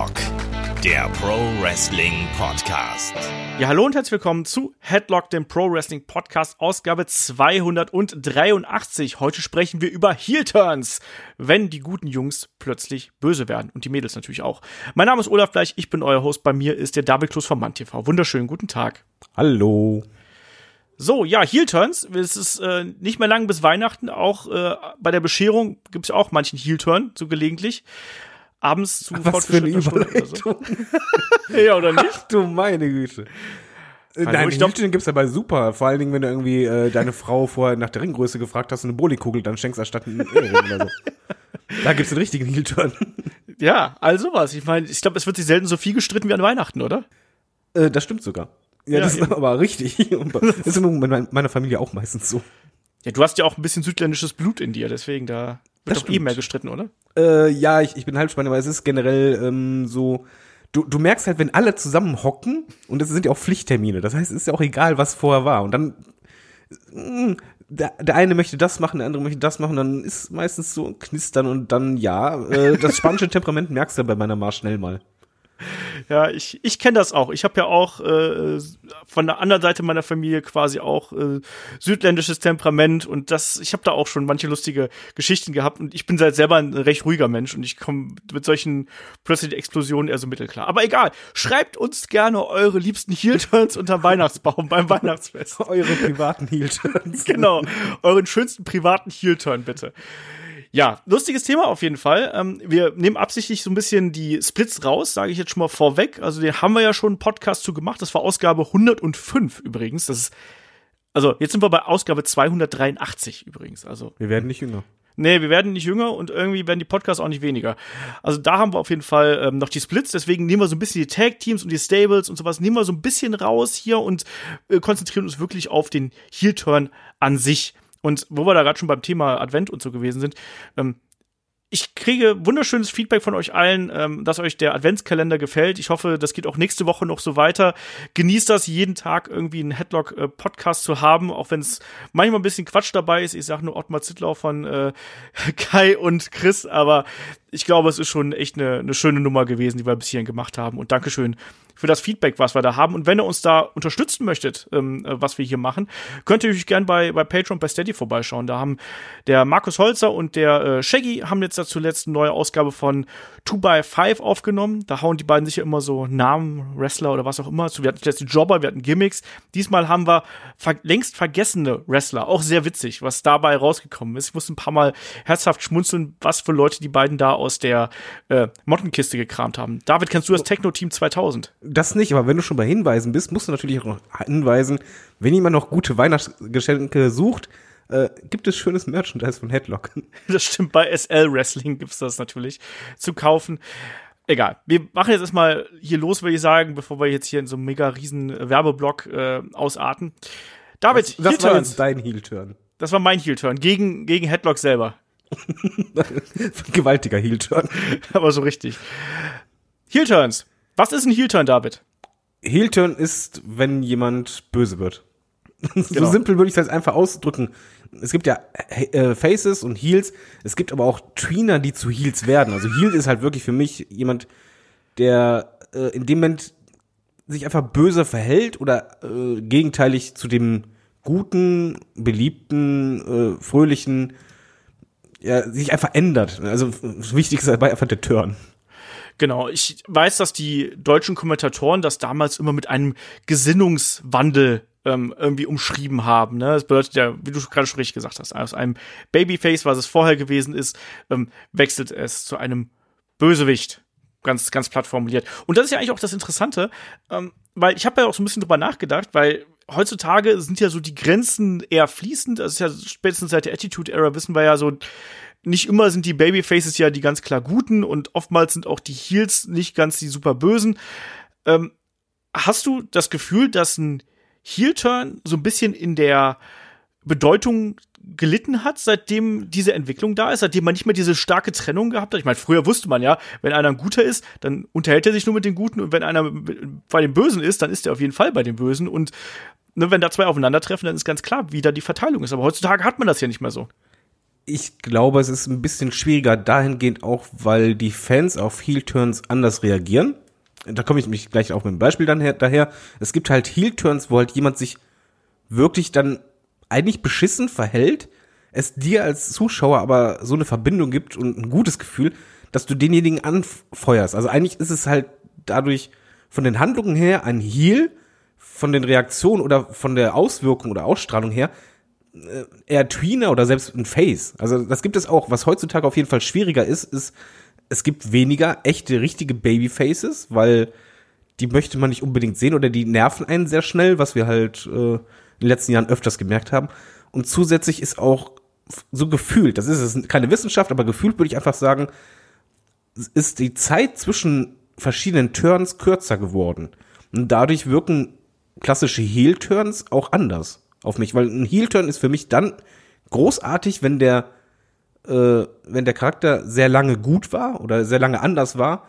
Headlock, der Pro Wrestling Podcast. Ja, hallo und herzlich willkommen zu Headlock, dem Pro Wrestling Podcast, Ausgabe 283. Heute sprechen wir über Heel Turns, wenn die guten Jungs plötzlich böse werden und die Mädels natürlich auch. Mein Name ist Olaf Bleich, ich bin euer Host. Bei mir ist der David Klus vom Mann TV. Wunderschönen guten Tag. Hallo. So, ja, Heel Turns. Es ist äh, nicht mehr lang bis Weihnachten. Auch äh, bei der Bescherung gibt es auch manchen Heel Turn, so gelegentlich. Abends zu Was für eine Überleitung. So. ja, oder nicht? Ach du meine Güte. Hallo, Nein, ich glaub- gibt's dabei super. Vor allen Dingen, wenn du irgendwie äh, deine Frau vorher nach der Ringgröße gefragt hast und eine Bolikugel dann schenkst anstatt einen Ehering oder so. Da gibt's einen richtigen Heel-Turn. Ja, also was. Ich meine, ich glaube, es wird sich selten so viel gestritten wie an Weihnachten, oder? Äh, das stimmt sogar. Ja, Ja, das ist eben. aber richtig. Das ist in meiner Familie auch meistens so. Ja, du hast ja auch ein bisschen südländisches Blut in dir, deswegen da wird Das doch eh mehr gestritten, oder? Äh, ja, ich, ich bin Halbspanner, aber es ist generell ähm, so. Du, du merkst halt, wenn alle zusammen hocken, und das sind ja auch Pflichttermine, das heißt, es ist ja auch egal, was vorher war. Und dann, mh, der, der eine möchte das machen, der andere möchte das machen, dann ist meistens so ein Knistern und dann, ja, äh, das spanische Temperament merkst du bei meiner Mar schnell mal. Ja, ich, ich kenne das auch. Ich habe ja auch äh, von der anderen Seite meiner Familie quasi auch äh, südländisches Temperament und das, ich habe da auch schon manche lustige Geschichten gehabt und ich bin seit selber ein recht ruhiger Mensch und ich komme mit solchen plötzlichen Explosionen eher so mittelklar. Aber egal, schreibt uns gerne eure liebsten Heel-Turns unterm Weihnachtsbaum beim Weihnachtsfest. Eure privaten Heel-Turns. genau, euren schönsten privaten Heel-Turn bitte. Ja, lustiges Thema auf jeden Fall. Ähm, wir nehmen absichtlich so ein bisschen die Splits raus, sage ich jetzt schon mal vorweg. Also den haben wir ja schon einen Podcast zu gemacht. Das war Ausgabe 105 übrigens. Das ist, also jetzt sind wir bei Ausgabe 283 übrigens. Also Wir werden nicht jünger. Nee, wir werden nicht jünger und irgendwie werden die Podcasts auch nicht weniger. Also da haben wir auf jeden Fall ähm, noch die Splits, deswegen nehmen wir so ein bisschen die Tag-Teams und die Stables und sowas, nehmen wir so ein bisschen raus hier und äh, konzentrieren uns wirklich auf den Heel-Turn an sich. Und wo wir da gerade schon beim Thema Advent und so gewesen sind, ähm, ich kriege wunderschönes Feedback von euch allen, ähm, dass euch der Adventskalender gefällt. Ich hoffe, das geht auch nächste Woche noch so weiter. Genießt das, jeden Tag irgendwie einen Headlock-Podcast zu haben, auch wenn es manchmal ein bisschen Quatsch dabei ist. Ich sage nur Ottmar Zittlau von äh, Kai und Chris, aber ich glaube, es ist schon echt eine, eine schöne Nummer gewesen, die wir bis hierhin gemacht haben. Und Dankeschön für das Feedback, was wir da haben. Und wenn ihr uns da unterstützen möchtet, ähm, äh, was wir hier machen, könnt ihr euch gerne bei, bei Patreon, bei Steady vorbeischauen. Da haben der Markus Holzer und der äh, Shaggy haben jetzt da zuletzt eine neue Ausgabe von 2x5 aufgenommen. Da hauen die beiden sich ja immer so Namen, Wrestler oder was auch immer zu. Wir hatten jetzt die Jobber, wir hatten Gimmicks. Diesmal haben wir ver längst vergessene Wrestler. Auch sehr witzig, was dabei rausgekommen ist. Ich musste ein paar Mal herzhaft schmunzeln, was für Leute die beiden da aus der äh, Mottenkiste gekramt haben. David, kennst du das Techno-Team 2000? Das nicht, aber wenn du schon bei Hinweisen bist, musst du natürlich auch noch hinweisen, wenn jemand noch gute Weihnachtsgeschenke sucht, äh, gibt es schönes Merchandise von Headlock. Das stimmt, bei SL Wrestling gibt's das natürlich zu kaufen. Egal. Wir machen jetzt erstmal hier los, würde ich sagen, bevor wir jetzt hier in so einem mega riesen Werbeblock äh, ausarten. David, Das war Heel-Turns. jetzt dein Heel-Turn. Das war mein Heel-Turn gegen, gegen Headlock selber. Gewaltiger Heel-Turn. Aber so richtig. Heel-Turns. Was ist ein Heel-Turn, David? Heel-Turn ist, wenn jemand böse wird. so Genau. simpel würde ich das einfach ausdrücken. Es gibt ja äh, Faces und Heels. Es gibt aber auch Tweener, die zu Heels werden. Also Heel ist halt wirklich für mich jemand, der äh, in dem Moment sich einfach böse verhält oder äh, gegenteilig zu dem guten, beliebten, äh, fröhlichen, ja, sich einfach ändert. Also wichtig ist dabei einfach der Turn. Genau, ich weiß, dass die deutschen Kommentatoren das damals immer mit einem Gesinnungswandel ähm, irgendwie umschrieben haben. Ne? Das bedeutet ja, wie du gerade schon richtig gesagt hast, aus einem Babyface, was es vorher gewesen ist, ähm, wechselt es zu einem Bösewicht. Ganz, ganz platt formuliert. Und das ist ja eigentlich auch das Interessante, ähm, weil ich habe ja auch so ein bisschen drüber nachgedacht, weil heutzutage sind ja so die Grenzen eher fließend. Das ist ja spätestens seit der Attitude-Era wissen wir ja so, nicht immer sind die Babyfaces ja die ganz klar guten und oftmals sind auch die Heels nicht ganz die super bösen. Ähm, hast du das Gefühl, dass ein Heel-Turn so ein bisschen in der Bedeutung gelitten hat, seitdem diese Entwicklung da ist, seitdem man nicht mehr diese starke Trennung gehabt hat. Ich meine, früher wusste man ja, wenn einer ein Guter ist, dann unterhält er sich nur mit den Guten und wenn einer bei den Bösen ist, dann ist er auf jeden Fall bei den Bösen und ne, wenn da zwei aufeinandertreffen, dann ist ganz klar, wie da die Verteilung ist. Aber heutzutage hat man das ja nicht mehr so. Ich glaube, es ist ein bisschen schwieriger dahingehend auch, weil die Fans auf Heel-Turns anders reagieren. Da komme ich mich gleich auch mit einem Beispiel dann her, daher. Es gibt halt Heel-Turns, wo halt jemand sich wirklich dann eigentlich beschissen verhält, es dir als Zuschauer aber so eine Verbindung gibt und ein gutes Gefühl, dass du denjenigen anfeuerst. Also eigentlich ist es halt dadurch von den Handlungen her ein Heal, von den Reaktionen oder von der Auswirkung oder Ausstrahlung her eher Tweener oder selbst ein Face. Also das gibt es auch. Was heutzutage auf jeden Fall schwieriger ist, ist, es gibt weniger echte, richtige Babyfaces, weil die möchte man nicht unbedingt sehen oder die nerven einen sehr schnell, was wir halt äh, in den letzten Jahren öfters gemerkt haben. Und zusätzlich ist auch so gefühlt, das ist es keine Wissenschaft, aber gefühlt würde ich einfach sagen, ist die Zeit zwischen verschiedenen Turns kürzer geworden. Und dadurch wirken klassische Heel-Turns auch anders auf mich, weil ein Heel-Turn ist für mich dann großartig, wenn der, äh, wenn der Charakter sehr lange gut war oder sehr lange anders war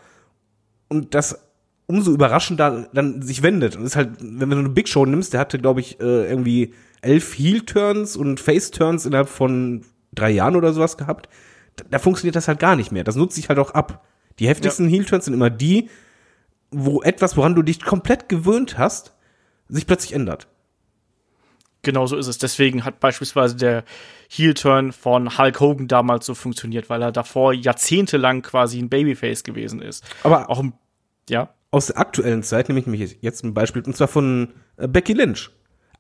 und das umso überraschender dann sich wendet. Und ist halt, wenn du eine Big Show nimmst, der hatte, glaube ich, äh, irgendwie elf Heel-Turns und Face-Turns innerhalb von drei Jahren oder sowas gehabt. Da, da, funktioniert das halt gar nicht mehr. Das nutzt sich halt auch ab. Die heftigsten ja. Heel-Turns sind immer die, wo etwas, woran du dich komplett gewöhnt hast, sich plötzlich ändert. Genau so ist es. Deswegen hat beispielsweise der Heel-Turn von Hulk Hogan damals so funktioniert, weil er davor jahrzehntelang quasi ein Babyface gewesen ist. Aber auch im, ja. Aus der aktuellen Zeit nehme ich mich jetzt ein Beispiel, und zwar von äh, Becky Lynch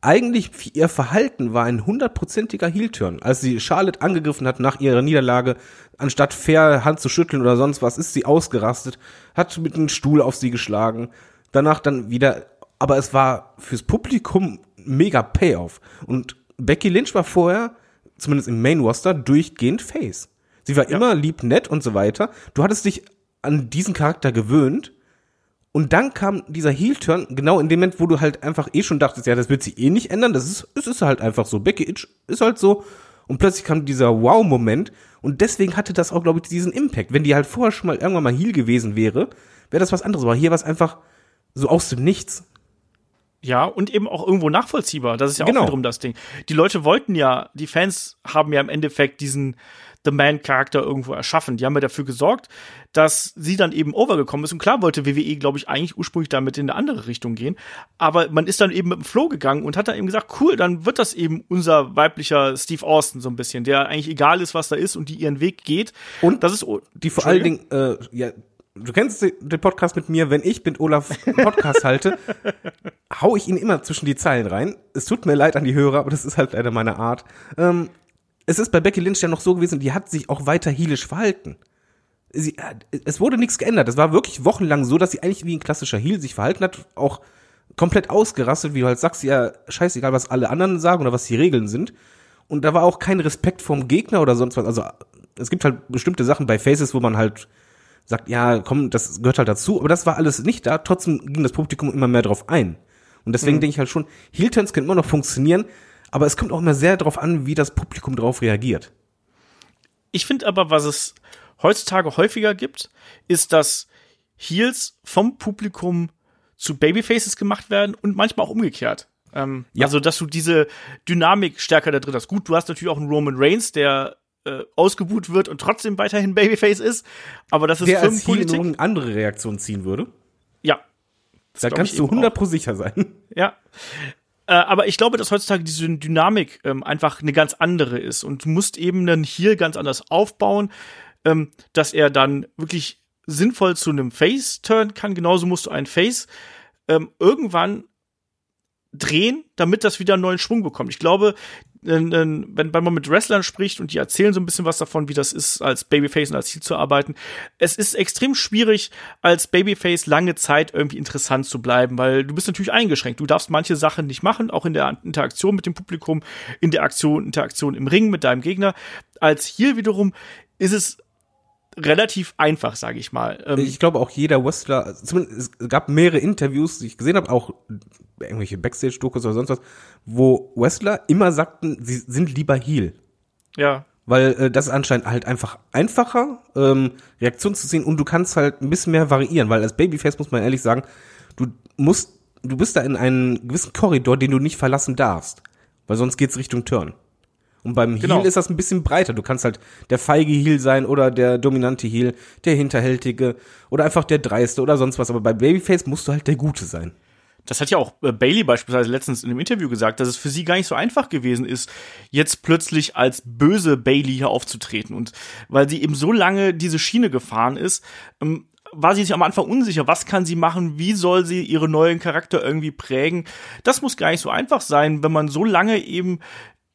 eigentlich ihr Verhalten war ein hundertprozentiger Heel-Turn. Als sie Charlotte angegriffen hat nach ihrer Niederlage, anstatt fair Hand zu schütteln oder sonst was, ist sie ausgerastet, hat mit einem Stuhl auf sie geschlagen, danach dann wieder, aber es war fürs Publikum mega Payoff. Und Becky Lynch war vorher, zumindest im Main Roster, durchgehend Face. Sie war ja. immer lieb, nett und so weiter. Du hattest dich an diesen Charakter gewöhnt und dann kam dieser Heel-Turn, genau in dem Moment, wo du halt einfach eh schon dachtest, ja, das wird sich eh nicht ändern. Das ist, es ist halt einfach so. Becky Itch ist halt so. Und plötzlich kam dieser Wow-Moment. Und deswegen hatte das auch, glaube ich, diesen Impact. Wenn die halt vorher schon mal irgendwann mal Heel gewesen wäre, wäre das was anderes. Aber hier war es einfach so aus dem Nichts. Ja, und eben auch irgendwo nachvollziehbar. Das ist ja auch genau. wiederum das Ding. Die Leute wollten ja, die Fans haben ja im Endeffekt diesen, The Man-Charakter irgendwo erschaffen. Die haben ja dafür gesorgt, dass sie dann eben overgekommen ist. Und klar wollte WWE, glaube ich, eigentlich ursprünglich damit in eine andere Richtung gehen. Aber man ist dann eben mit dem Flow gegangen und hat dann eben gesagt, cool, dann wird das eben unser weiblicher Steve Austin so ein bisschen, der eigentlich egal ist, was da ist und die ihren Weg geht. Und das ist die vor allen Dingen, äh, ja, du kennst den Podcast mit mir, wenn ich mit Olaf Podcast halte, hau ich ihn immer zwischen die Zeilen rein. Es tut mir leid an die Hörer, aber das ist halt leider meine Art. Ähm, es ist bei Becky Lynch ja noch so gewesen, die hat sich auch weiter heelisch verhalten. Sie, äh, es wurde nichts geändert. Es war wirklich wochenlang so, dass sie eigentlich wie ein klassischer Heel sich verhalten hat, auch komplett ausgerastet, wie du halt sagst, ja, scheißegal, was alle anderen sagen oder was die Regeln sind. Und da war auch kein Respekt vom Gegner oder sonst was. Also es gibt halt bestimmte Sachen bei Faces, wo man halt sagt, ja, komm, das gehört halt dazu, aber das war alles nicht da. Trotzdem ging das Publikum immer mehr drauf ein. Und deswegen mhm. denke ich halt schon, Heel-Turns können immer noch funktionieren, aber es kommt auch immer sehr darauf an, wie das Publikum darauf reagiert. Ich finde aber, was es heutzutage häufiger gibt, ist, dass Heels vom Publikum zu Babyfaces gemacht werden und manchmal auch umgekehrt. Ähm, ja. Also, dass du diese Dynamik stärker da drin hast. Gut, du hast natürlich auch einen Roman Reigns, der äh, ausgebuht wird und trotzdem weiterhin Babyface ist, aber das ist der Firmenpolitik. Als eine andere Reaktion ziehen würde. Ja. Da kannst du 100 pro sicher sein. Ja. Äh, aber ich glaube, dass heutzutage diese Dynamik ähm, einfach eine ganz andere ist und du musst eben dann hier ganz anders aufbauen, ähm, dass er dann wirklich sinnvoll zu einem Face turn kann. Genauso musst du einen Face ähm, irgendwann drehen, damit das wieder einen neuen Schwung bekommt. Ich glaube, wenn, man mit Wrestlern spricht und die erzählen so ein bisschen was davon, wie das ist, als Babyface und als Ziel zu arbeiten, es ist extrem schwierig, als Babyface lange Zeit irgendwie interessant zu bleiben, weil du bist natürlich eingeschränkt. Du darfst manche Sachen nicht machen, auch in der Interaktion mit dem Publikum, in der Aktion, Interaktion im Ring mit deinem Gegner. Als hier wiederum ist es relativ einfach, sage ich mal. Ähm, ich glaube auch jeder Wrestler, zumindest es gab mehrere Interviews, die ich gesehen habe, auch irgendwelche Backstage-Dokus oder sonst was, wo Wrestler immer sagten, sie sind lieber Heel. Ja. Weil äh, das ist anscheinend halt einfach einfacher, ähm, Reaktion zu sehen und du kannst halt ein bisschen mehr variieren, weil als Babyface muss man ehrlich sagen, du musst, du bist da in einem gewissen Korridor, den du nicht verlassen darfst, weil sonst geht's Richtung Turn. Und beim Genau. Heel ist das ein bisschen breiter. Du kannst halt der feige Heel sein oder der dominante Heel, der hinterhältige oder einfach der dreiste oder sonst was. Aber bei Babyface musst du halt der Gute sein. Das hat ja auch äh, Bailey beispielsweise letztens in einem Interview gesagt, dass es für sie gar nicht so einfach gewesen ist, jetzt plötzlich als böse Bailey hier aufzutreten. Und weil sie eben so lange diese Schiene gefahren ist, ähm, war sie sich am Anfang unsicher, was kann sie machen, wie soll sie ihren neuen Charakter irgendwie prägen. Das muss gar nicht so einfach sein, wenn man so lange eben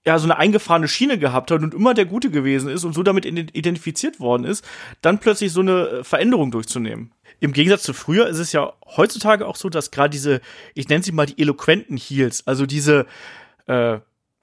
ja, so eine eingefahrene Schiene gehabt hat und immer der Gute gewesen ist und so damit ident- identifiziert worden ist, dann plötzlich so eine äh, Veränderung durchzunehmen. Im Gegensatz zu früher ist es ja heutzutage auch so, dass gerade diese, ich nenne sie mal die eloquenten Heels, also diese äh,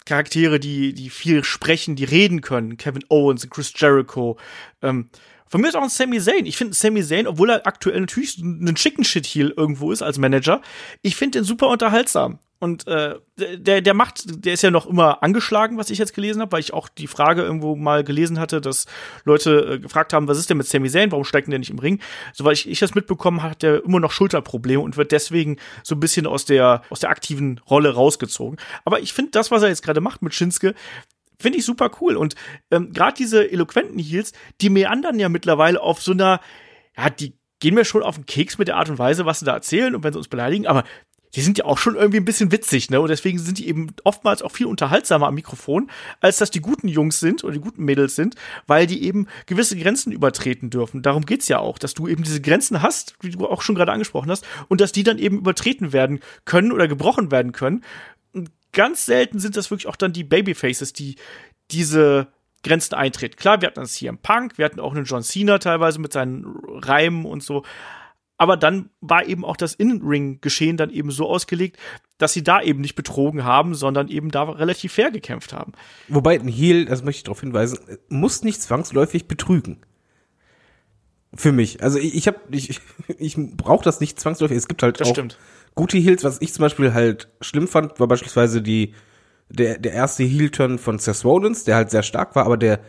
Charaktere, die, die viel sprechen, die reden können, Kevin Owens, Chris Jericho, ähm, von mir ist auch ein Sami Zayn. Ich finde Sami Zayn, obwohl er aktuell natürlich ein Chicken Shit Heel irgendwo ist als Manager, ich finde den super unterhaltsam. Und äh, der, der macht, der ist ja noch immer angeschlagen, was ich jetzt gelesen habe, weil ich auch die Frage irgendwo mal gelesen hatte, dass Leute äh, gefragt haben, was ist denn mit Sami Zayn, warum steigt denn der nicht im Ring? Soweit ich, ich das mitbekommen habe, hat der immer noch Schulterprobleme und wird deswegen so ein bisschen aus der, aus der aktiven Rolle rausgezogen. Aber ich finde das, was er jetzt gerade macht mit Shinsuke, finde ich super cool. Und ähm, gerade diese eloquenten Heels, die meandern ja mittlerweile auf so einer, ja, die gehen mir schon auf den Keks mit der Art und Weise, was sie da erzählen und wenn sie uns beleidigen, aber die sind ja auch schon irgendwie ein bisschen witzig, ne? Und deswegen sind die eben oftmals auch viel unterhaltsamer am Mikrofon, als dass die guten Jungs sind oder die guten Mädels sind, weil die eben gewisse Grenzen übertreten dürfen. Darum geht's ja auch, dass du eben diese Grenzen hast, wie du auch schon gerade angesprochen hast, und dass die dann eben übertreten werden können oder gebrochen werden können. Ganz selten sind das wirklich auch dann die Babyfaces, die diese Grenzen eintreten. Klar, wir hatten das hier im Punk, wir hatten auch einen John Cena teilweise mit seinen Reimen und so. Aber dann war eben auch das In-Ring-Geschehen dann eben so ausgelegt, dass sie da eben nicht betrogen haben, sondern eben da relativ fair gekämpft haben. Wobei ein Heel, das möchte ich darauf hinweisen, muss nicht zwangsläufig betrügen. Für mich. Also ich, ich habe ich, ich brauche das nicht zwangsläufig. Es gibt halt Das auch stimmt. Gute Heels. Was ich zum Beispiel halt schlimm fand, war beispielsweise die der der erste Heel-Turn von Seth Rollins, der halt sehr stark war, aber der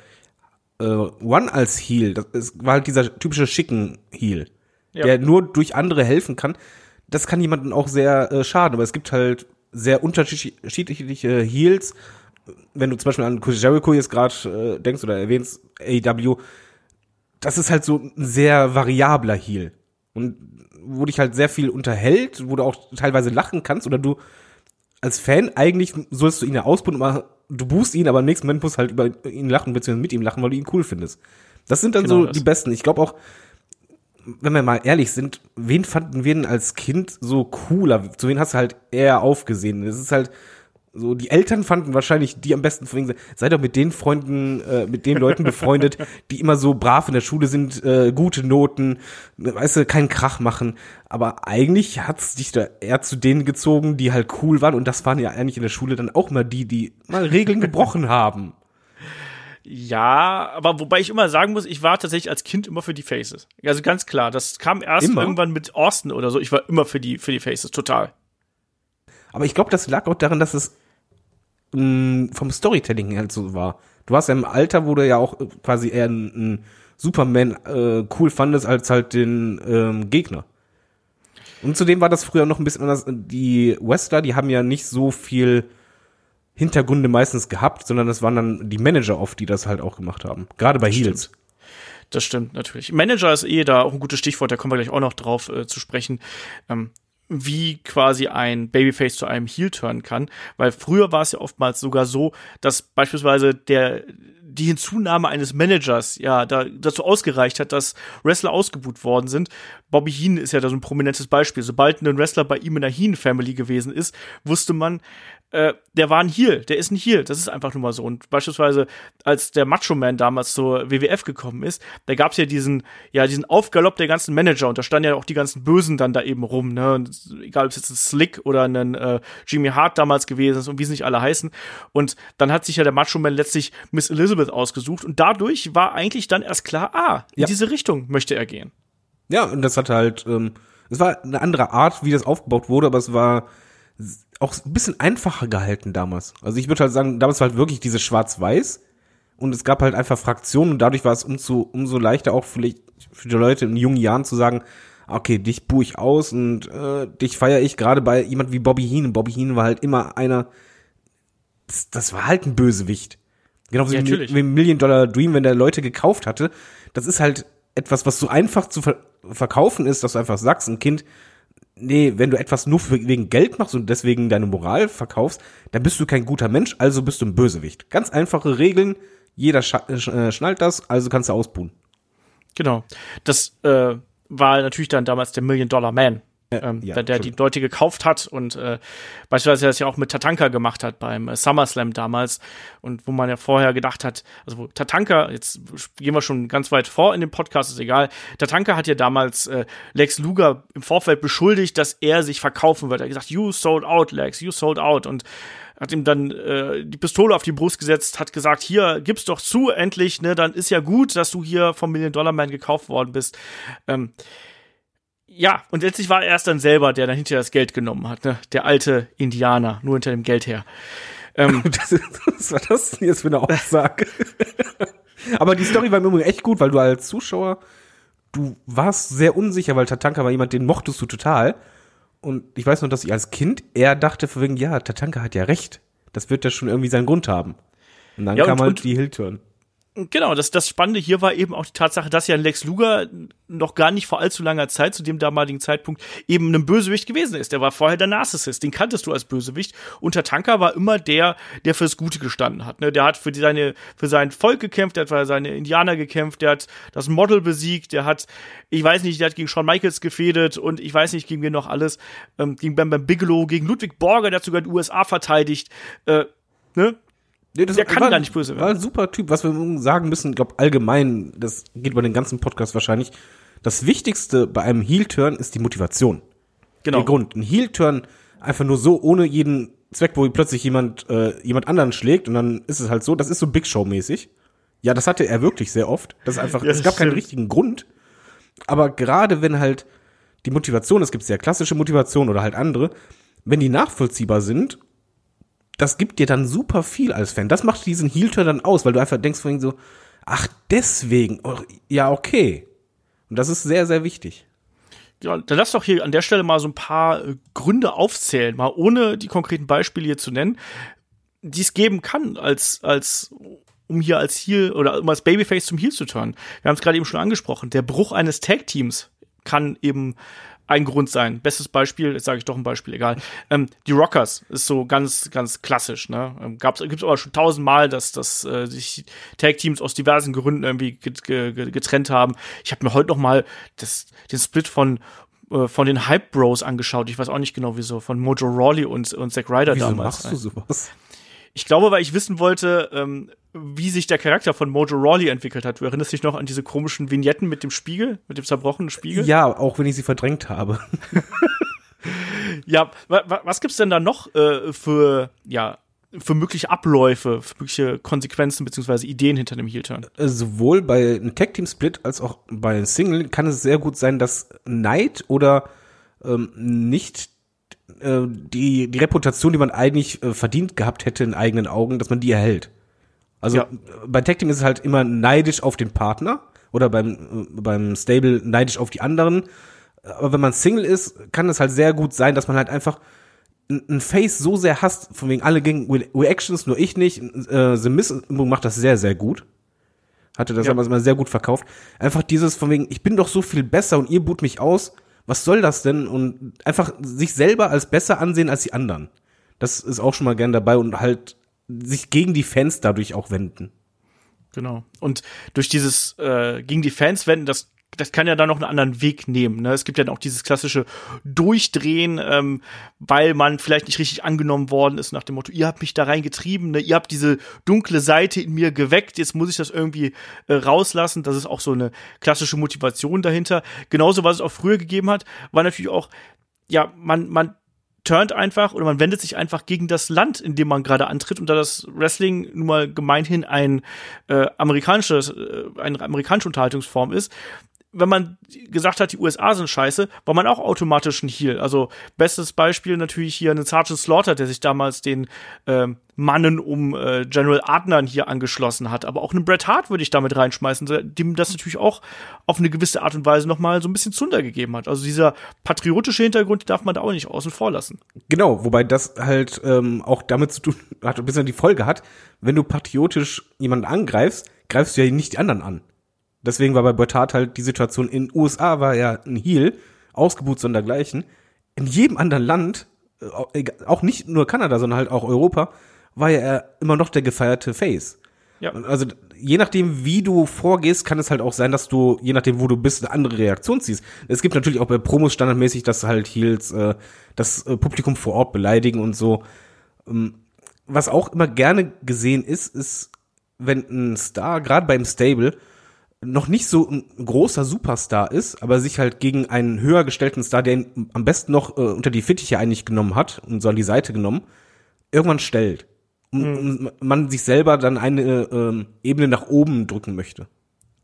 äh, One als Heel, das ist, war halt dieser typische schicken Heel, Ja. der nur durch andere helfen kann. Das kann jemanden auch sehr äh, schaden. Aber es gibt halt sehr unterschiedliche Heels. Wenn du zum Beispiel an Chris Jericho jetzt gerade äh, denkst oder erwähnst, AEW, das ist halt so ein sehr variabler Heel. Und wo dich halt sehr viel unterhält, wo du auch teilweise lachen kannst oder du als Fan eigentlich sollst du ihn ja ausbuhen, aber du buchst ihn, aber im nächsten Moment musst du halt über ihn lachen, beziehungsweise mit ihm lachen, weil du ihn cool findest. Das sind dann Genau so das. die besten. Ich glaube auch, wenn wir mal ehrlich sind, wen fanden wir denn als Kind so cooler? Zu wen hast du halt eher aufgesehen? Es ist halt so, die Eltern fanden wahrscheinlich die am besten von sei doch mit den Freunden, äh, mit den Leuten befreundet, die immer so brav in der Schule sind, äh, gute Noten, weißt du, keinen Krach machen. Aber eigentlich hat's dich da eher zu denen gezogen, die halt cool waren. Und das waren ja eigentlich in der Schule dann auch mal die, die mal Regeln gebrochen haben. Ja, aber wobei ich immer sagen muss, ich war tatsächlich als Kind immer für die Faces. Also ganz klar, das kam erst Immer? irgendwann mit Austin oder so. Ich war immer für die, für die Faces, total. Aber ich glaube, das lag auch daran, dass es vom Storytelling halt so war. Du warst ja im Alter, wo du ja auch äh, quasi eher einen Superman äh, cool fandest als halt den ähm, Gegner. Und zudem war das früher noch ein bisschen anders. Die Wrestler, die haben ja nicht so viel Hintergründe meistens gehabt, sondern das waren dann die Manager oft, die das halt auch gemacht haben. Gerade bei Heels. Das stimmt natürlich. Manager ist eh da auch ein gutes Stichwort, da kommen wir gleich auch noch drauf äh, zu sprechen. Ähm, wie quasi ein Babyface zu einem Heel turnen kann, weil früher war es ja oftmals sogar so, dass beispielsweise der die Hinzunahme eines Managers ja da, dazu ausgereicht hat, dass Wrestler ausgebuht worden sind. Bobby Heenan ist ja da so ein prominentes Beispiel. Sobald ein Wrestler bei ihm in der Heenan Family gewesen ist, wusste man, äh, der war ein Heel, der ist ein Heel, das ist einfach nur mal so. Und beispielsweise, als der Macho Man damals zur WWF gekommen ist, da gab's ja diesen, ja, diesen Aufgalopp der ganzen Manager und da standen ja auch die ganzen Bösen dann da eben rum, ne? Und egal ob es jetzt ein Slick oder ein äh, Jimmy Hart damals gewesen ist und wie sie nicht alle heißen. Und dann hat sich ja der Macho Man letztlich Miss Elizabeth ausgesucht und dadurch war eigentlich dann erst klar, ah, in Ja. diese Richtung möchte er gehen. Ja, und das hat halt, ähm, es war eine andere Art, wie das aufgebaut wurde, aber es war auch ein bisschen einfacher gehalten damals. Also ich würde halt sagen, damals war halt wirklich dieses Schwarz-Weiß und es gab halt einfach Fraktionen und dadurch war es umso, umso leichter auch vielleicht für die Leute in jungen Jahren zu sagen, okay, dich buhe ich aus und äh, dich feiere ich gerade bei jemand wie Bobby Heenan. Bobby Heenan war halt immer einer, das, das war halt ein Bösewicht. Genau Ja, wie, natürlich. wie Million Dollar Dream, wenn der Leute gekauft hatte. Das ist halt etwas, was so einfach zu ver verkaufen ist, dass du einfach sagst, ein Kind, nee, wenn du etwas nur für, wegen Geld machst und deswegen deine Moral verkaufst, dann bist du kein guter Mensch, also bist du ein Bösewicht. Ganz einfache Regeln, jeder sch- äh, schnallt das, also kannst du ausbuhen. Genau. Das äh, war natürlich dann damals der Million Dollar Man. Ähm, ja, der, der die. Leute gekauft hat und äh, beispielsweise das ja auch mit Tatanka gemacht hat beim äh, SummerSlam damals und wo man ja vorher gedacht hat, also wo Tatanka, jetzt gehen wir schon ganz weit vor in dem Podcast, ist egal, Tatanka hat ja damals äh, Lex Luger im Vorfeld beschuldigt, dass er sich verkaufen wird. Er hat gesagt, you sold out, Lex, you sold out und hat ihm dann äh, die Pistole auf die Brust gesetzt, hat gesagt, hier, gib's doch zu, endlich, ne, dann ist ja gut, dass du hier vom Million Dollar Man gekauft worden bist. Ähm, ja, und letztlich war er erst dann selber, der dann hinterher das Geld genommen hat, ne? Der alte Indianer, nur hinter dem Geld her. Ähm, Das, was war das denn jetzt für eine Aussage? Aber die Story war im Übrigen echt gut, weil du als Zuschauer, du warst sehr unsicher, weil Tatanka war jemand, den mochtest du total. Und ich weiß noch, dass ich als Kind eher dachte, für wegen, ja, Tatanka hat ja recht. Das wird ja schon irgendwie seinen Grund haben. Und dann Ja, kam und- halt die Hillturn. Genau, das, das Spannende hier war eben auch die Tatsache, dass ja Lex Luger noch gar nicht vor allzu langer Zeit, zu dem damaligen Zeitpunkt, eben ein Bösewicht gewesen ist. Der war vorher der Narzissist, den kanntest du als Bösewicht. Und Tatanka war immer der, der fürs Gute gestanden hat. Ne? Der hat für, die, seine, für sein Volk gekämpft, der hat für seine Indianer gekämpft, der hat das Model besiegt, der hat, ich weiß nicht, der hat gegen Shawn Michaels gefädet und ich weiß nicht, gegen wen noch alles, ähm, gegen Bam Bam Bigelow, gegen Ludwig Borger, der hat sogar die USA verteidigt. Äh, ne? Nee, das Der kann war, gar nicht böse War ein super Typ. Was wir sagen müssen, glaube allgemein, das geht über den ganzen Podcast wahrscheinlich. Das Wichtigste bei einem Heel-Turn ist die Motivation. Genau. Der Grund. Ein Heel-Turn einfach nur so, ohne jeden Zweck, wo plötzlich jemand, äh, jemand anderen schlägt und dann ist es halt so, das ist so Big Show-mäßig. Ja, das hatte er wirklich sehr oft. Das ist einfach, Ja, es gab keinen stimmt. richtigen Grund. Aber gerade wenn halt die Motivation, es gibt sehr klassische Motivation oder halt andere, wenn die nachvollziehbar sind, das gibt dir dann super viel als Fan. Das macht diesen Heel-Turn dann aus, weil du einfach denkst vorhin so, ach, deswegen, oh, ja, okay. Und das ist sehr, sehr wichtig. Ja, dann lass doch hier an der Stelle mal so ein paar äh, Gründe aufzählen, mal ohne die konkreten Beispiele hier zu nennen, die es geben kann, als, als, um hier als Heel oder um als Babyface zum Heel zu turnen. Wir haben es gerade eben schon angesprochen. Der Bruch eines Tag-Teams kann eben ein Grund sein. Bestes Beispiel, jetzt sage ich doch ein Beispiel, egal. Ähm, die Rockers ist so ganz, ganz klassisch. Ne? Ähm, gab's, gibt's aber schon tausendmal, dass, dass äh, sich Tag-Teams aus diversen Gründen irgendwie get, ge, ge, getrennt haben. Ich habe mir heute noch mal das, den Split von äh, von den Hype Bros angeschaut. Ich weiß auch nicht genau wieso. Von Mojo Rawley und, und Zack Ryder Wieso damals. machst du sowas? Ich glaube, weil ich wissen wollte, ähm, wie sich der Charakter von Mojo Rawley entwickelt hat. Du erinnerst dich noch an diese komischen Vignetten mit dem Spiegel, mit dem zerbrochenen Spiegel? Ja, auch wenn ich sie verdrängt habe. Ja, wa wa was gibt's denn da noch äh, für, ja, für mögliche Abläufe, für mögliche Konsequenzen beziehungsweise Ideen hinter dem Heel-Turn? Äh, Sowohl bei einem Tag-Team-Split als auch bei einem Single kann es sehr gut sein, dass Neid oder ähm, nicht äh, die, die Reputation, die man eigentlich äh, verdient gehabt hätte in eigenen Augen, dass man die erhält. Also Ja. äh, bei Tag Team ist es halt immer neidisch auf den Partner oder beim, äh, beim Stable neidisch auf die anderen. Aber wenn man Single ist, kann es halt sehr gut sein, dass man halt einfach ein Face so sehr hasst, von wegen alle gegen Re- Reactions, nur ich nicht. Äh, The Miz macht das sehr, sehr gut. Hatte das Ja. aber immer sehr gut verkauft. Einfach dieses von wegen, ich bin doch so viel besser und ihr boot mich aus. Was soll das denn? Und einfach sich selber als besser ansehen als die anderen. Das ist auch schon mal gern dabei und halt sich gegen die Fans dadurch auch wenden. Genau. Und durch dieses äh, gegen die Fans wenden, das das kann ja dann noch einen anderen Weg nehmen. Ne? Es gibt ja dann auch dieses klassische Durchdrehen, ähm, weil man vielleicht nicht richtig angenommen worden ist, nach dem Motto, ihr habt mich da reingetrieben, ne? ihr habt diese dunkle Seite in mir geweckt, jetzt muss ich das irgendwie äh, rauslassen. Das ist auch so eine klassische Motivation dahinter. Genauso, was es auch früher gegeben hat, war natürlich auch, ja, man, man turnt einfach oder man wendet sich einfach gegen das Land, in dem man gerade antritt. Und da das Wrestling nun mal gemeinhin ein äh, amerikanisches, äh, eine amerikanische Unterhaltungsform ist, wenn man gesagt hat, die USA sind scheiße, war man auch automatisch ein Heal. Also bestes Beispiel natürlich hier ein Sergeant Slaughter, der sich damals den ähm, Mannen um äh, General Adnan hier angeschlossen hat. Aber auch einen Bret Hart würde ich damit reinschmeißen, dem das natürlich auch auf eine gewisse Art und Weise nochmal so ein bisschen Zunder gegeben hat. Also dieser patriotische Hintergrund darf man da auch nicht außen vor lassen. Genau, wobei das halt ähm, auch damit zu tun hat, ein bisschen die Folge hat, wenn du patriotisch jemanden angreifst, greifst du ja nicht die anderen an. Deswegen war bei Bertard halt die Situation in USA war er ein Heel, ausgebucht sondergleichen. In jedem anderen Land, äh, auch nicht nur Kanada, sondern halt auch Europa, war ja er immer noch der gefeierte Face. Ja. Also je nachdem, wie du vorgehst, kann es halt auch sein, dass du, je nachdem, wo du bist, eine andere Reaktion ziehst. Es gibt natürlich auch bei Promos standardmäßig, dass halt Heels äh, das äh, Publikum vor Ort beleidigen und so. Ähm, was auch immer gerne gesehen ist, ist, wenn ein Star, gerade beim Stable, noch nicht so ein großer Superstar ist, aber sich halt gegen einen höher gestellten Star, der ihn am besten noch äh, unter die Fittiche eigentlich genommen hat und so an die Seite genommen, irgendwann stellt. Und, mhm. man sich selber dann eine ähm, Ebene nach oben drücken möchte.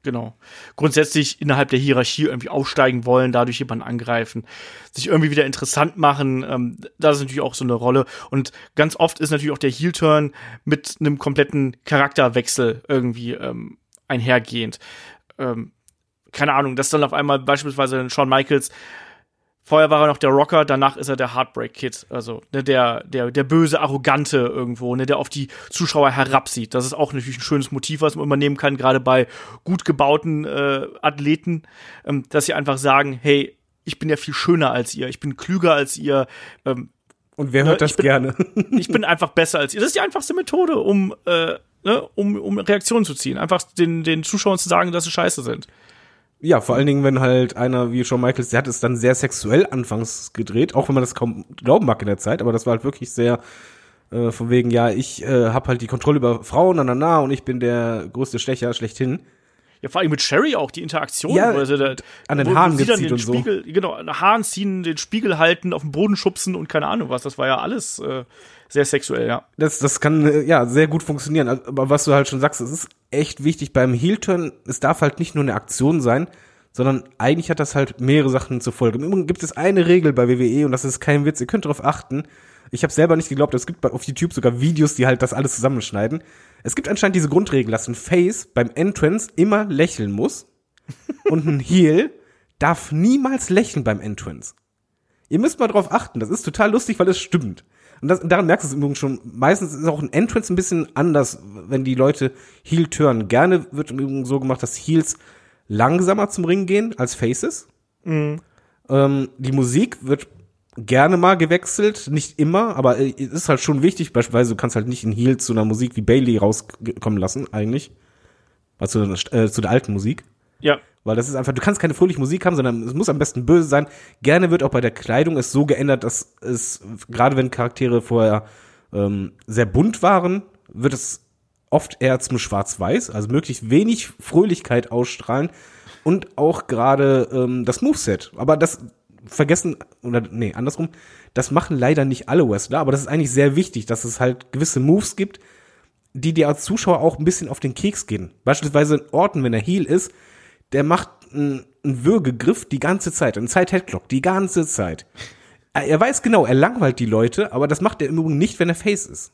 Genau. Grundsätzlich innerhalb der Hierarchie irgendwie aufsteigen wollen, dadurch jemanden angreifen, sich irgendwie wieder interessant machen, ähm, das ist natürlich auch so eine Rolle. Und ganz oft ist natürlich auch der Heel-Turn mit einem kompletten Charakterwechsel irgendwie ähm, einhergehend. Ähm, keine Ahnung, dass dann auf einmal beispielsweise Shawn Michaels Vorher war er noch der Rocker, danach ist er der Heartbreak Kid, also ne, der der der böse arrogante irgendwo, ne, der auf die Zuschauer herabsieht. Das ist auch natürlich ein schönes Motiv, was man immer nehmen kann, gerade bei gut gebauten äh, Athleten, ähm, dass sie einfach sagen, hey, ich bin ja viel schöner als ihr, ich bin klüger als ihr. Ähm, Und wer hört ne, das bin, gerne? ich bin einfach besser als ihr. Das ist die einfachste Methode, um äh, ne, um, um Reaktionen zu ziehen. Einfach den, den Zuschauern zu sagen, dass sie scheiße sind. Ja, vor allen Dingen, wenn halt einer wie Shawn Michaels, der hat es dann sehr sexuell anfangs gedreht, auch wenn man das kaum glauben mag in der Zeit, aber das war halt wirklich sehr äh, von wegen, ja, ich äh, habe halt die Kontrolle über Frauen, na, na, na, und ich bin der größte Stecher schlechthin. Ja, vor allem mit Sherry auch die Interaktion, ja, also da, an den Haaren gezieht den und Spiegel, so. Genau, an den Haaren ziehen, den Spiegel halten, auf den Boden schubsen und keine Ahnung was. Das war ja alles äh, sehr sexuell, ja. Das, das kann äh, ja sehr gut funktionieren. Aber was du halt schon sagst, es ist echt wichtig beim Heel-Turn, es darf halt nicht nur eine Aktion sein, sondern eigentlich hat das halt mehrere Sachen zur Folge. Im Übrigen gibt es eine Regel bei WWE und das ist kein Witz, ihr könnt darauf achten. Ich habe selber nicht geglaubt, es gibt auf YouTube sogar Videos, die halt das alles zusammenschneiden. Es gibt anscheinend diese Grundregel, dass ein Face beim Entrance immer lächeln muss und ein Heel darf niemals lächeln beim Entrance. Ihr müsst mal drauf achten, das ist total lustig, weil es stimmt. Und das, daran merkst du es übrigens schon. Meistens ist auch ein Entrance ein bisschen anders, wenn die Leute Heel turn. Gerne wird im Übrigen so gemacht, dass Heels langsamer zum Ring gehen als Faces. Mhm. Ähm, die Musik wird gerne mal gewechselt, nicht immer, aber es ist halt schon wichtig. Beispielsweise, du kannst halt nicht in Heel zu einer Musik wie Bailey rauskommen lassen, eigentlich. Also äh, zu der alten Musik. Ja. Weil das ist einfach, du kannst keine fröhliche Musik haben, sondern es muss am besten böse sein. Gerne wird auch bei der Kleidung es so geändert, dass es, gerade wenn Charaktere vorher ähm, sehr bunt waren, wird es oft eher zum Schwarz-Weiß, also möglichst wenig Fröhlichkeit ausstrahlen und auch gerade ähm, das Moveset. Aber das vergessen, oder nee, andersrum, das machen leider nicht alle Wrestler, aber das ist eigentlich sehr wichtig, dass es halt gewisse Moves gibt, die dir als Zuschauer auch ein bisschen auf den Keks gehen. Beispielsweise Orton, wenn er Heel ist, der macht einen, einen Würgegriff die ganze Zeit, einen Zeit-Headclock die ganze Zeit. Er weiß genau, er langweilt die Leute, aber das macht er im Übrigen nicht, wenn er Face ist.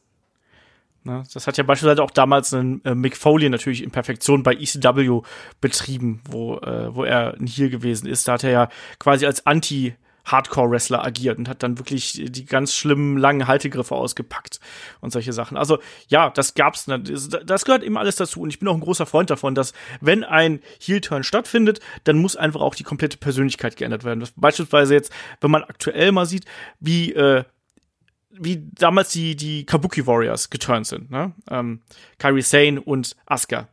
Ne? Das hat ja beispielsweise auch damals einen äh, Mick Foley natürlich in Perfektion bei ECW betrieben, wo, äh, wo er hier gewesen ist. Da hat er ja quasi als Anti- Hardcore-Wrestler agiert und hat dann wirklich die ganz schlimmen langen Haltegriffe ausgepackt und solche Sachen. Also ja, das gab's. Das gehört eben alles dazu und ich bin auch ein großer Freund davon, dass wenn ein Heel-Turn stattfindet, dann muss einfach auch die komplette Persönlichkeit geändert werden. Beispielsweise jetzt, wenn man aktuell mal sieht, wie äh, wie damals die, die Kabuki Warriors geturnt sind, ne? Ähm, Kairi Sane und Asuka.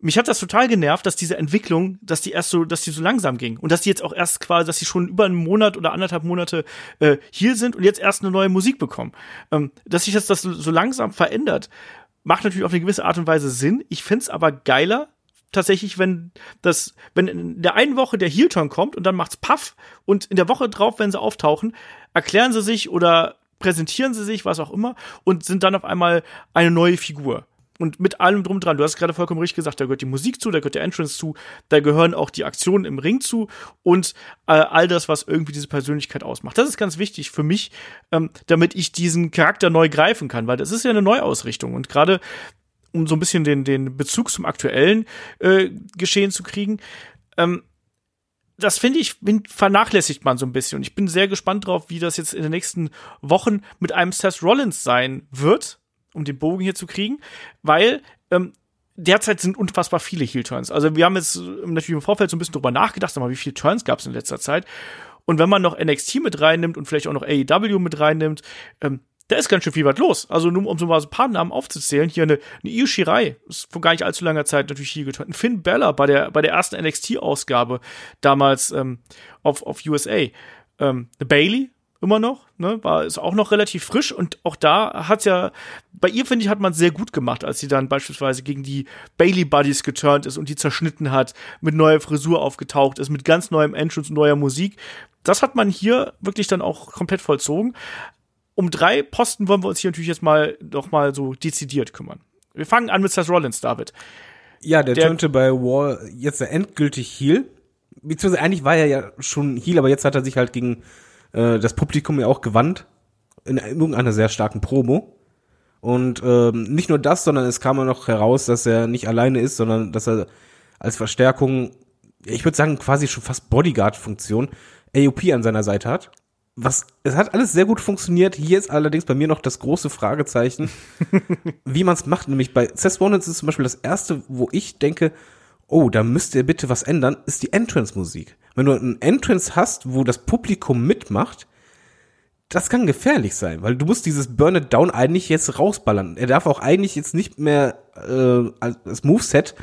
Mich hat das total genervt, dass diese Entwicklung, dass die erst so, dass die so langsam ging und dass die jetzt auch erst quasi, dass sie schon über einen Monat oder anderthalb Monate äh, hier sind und jetzt erst eine neue Musik bekommen. Ähm, dass sich jetzt das so langsam verändert, macht natürlich auf eine gewisse Art und Weise Sinn. Ich find's aber geiler, tatsächlich, wenn das, wenn in der einen Woche der Heel-Turn kommt und dann macht's Puff und in der Woche drauf, wenn sie auftauchen, erklären sie sich oder präsentieren sie sich, was auch immer, und sind dann auf einmal eine neue Figur. und mit allem drum dran. Du hast gerade vollkommen richtig gesagt, da gehört die Musik zu, da gehört der Entrance zu, da gehören auch die Aktionen im Ring zu und äh, all das, was irgendwie diese Persönlichkeit ausmacht. Das ist ganz wichtig für mich, ähm, damit ich diesen Charakter neu greifen kann, weil das ist ja eine Neuausrichtung und gerade um so ein bisschen den, den Bezug zum aktuellen äh, Geschehen zu kriegen, ähm, das finde ich, vernachlässigt man so ein bisschen. Und ich bin sehr gespannt drauf, wie das jetzt in den nächsten Wochen mit einem Seth Rollins sein wird um den Bogen hier zu kriegen, weil ähm, derzeit sind unfassbar viele Heel-Turns. Also wir haben jetzt natürlich im Vorfeld so ein bisschen drüber nachgedacht, mal, wie viele Turns gab es in letzter Zeit. Und wenn man noch NXT mit reinnimmt und vielleicht auch noch AEW mit reinnimmt, ähm, da ist ganz schön viel was los. Also nur um so mal so ein paar Namen aufzuzählen, hier eine, eine Io ist vor gar nicht allzu langer Zeit natürlich hier getötet. Finn Bella bei der, bei der ersten NXT-Ausgabe damals ähm, auf, auf USA. Ähm, eine Bailey, immer noch, ne, war ist auch noch relativ frisch und auch da hat's ja bei ihr finde ich hat man sehr gut gemacht, als sie dann beispielsweise gegen die Bailey Buddies geturnt ist und die zerschnitten hat, mit neuer Frisur aufgetaucht ist, mit ganz neuem Entrance und neuer Musik. Das hat man hier wirklich dann auch komplett vollzogen. Um drei Posten wollen wir uns hier natürlich jetzt mal noch mal so dezidiert kümmern. Wir fangen an mit Seth Rollins, David. Ja, der, der turnte bei War jetzt endgültig Heal. Beziehungsweise eigentlich war er ja schon Heal, aber jetzt hat er sich halt gegen äh, das Publikum ja auch gewandt in irgendeiner sehr starken Promo. Und ähm, nicht nur das, sondern es kam ja noch heraus, dass er nicht alleine ist, sondern dass er als Verstärkung, ich würde sagen, quasi schon fast Bodyguard-Funktion, AOP an seiner Seite hat. Was, es hat alles sehr gut funktioniert. Hier ist allerdings bei mir noch das große Fragezeichen, wie man es macht. Nämlich bei Seth Rollins ist zum Beispiel das erste, wo ich denke, oh, da müsst ihr bitte was ändern, ist die Entrance-Musik. Wenn du einen Entrance hast, wo das Publikum mitmacht, das kann gefährlich sein, weil du musst dieses Burn It Down eigentlich jetzt rausballern. Er darf auch eigentlich jetzt nicht mehr äh, als Moveset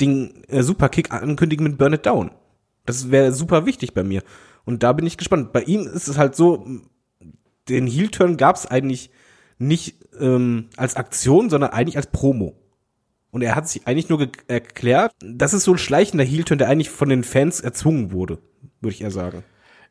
den äh, Superkick ankündigen mit Burn It Down. Das wäre super wichtig bei mir. Und da bin ich gespannt. Bei ihm ist es halt so, den Heel-Turn gab es eigentlich nicht ähm, als Aktion, sondern eigentlich als Promo. Und er hat sich eigentlich nur erklärt, das ist so ein schleichender Heel-Turn, der eigentlich von den Fans erzwungen wurde, würde ich eher sagen.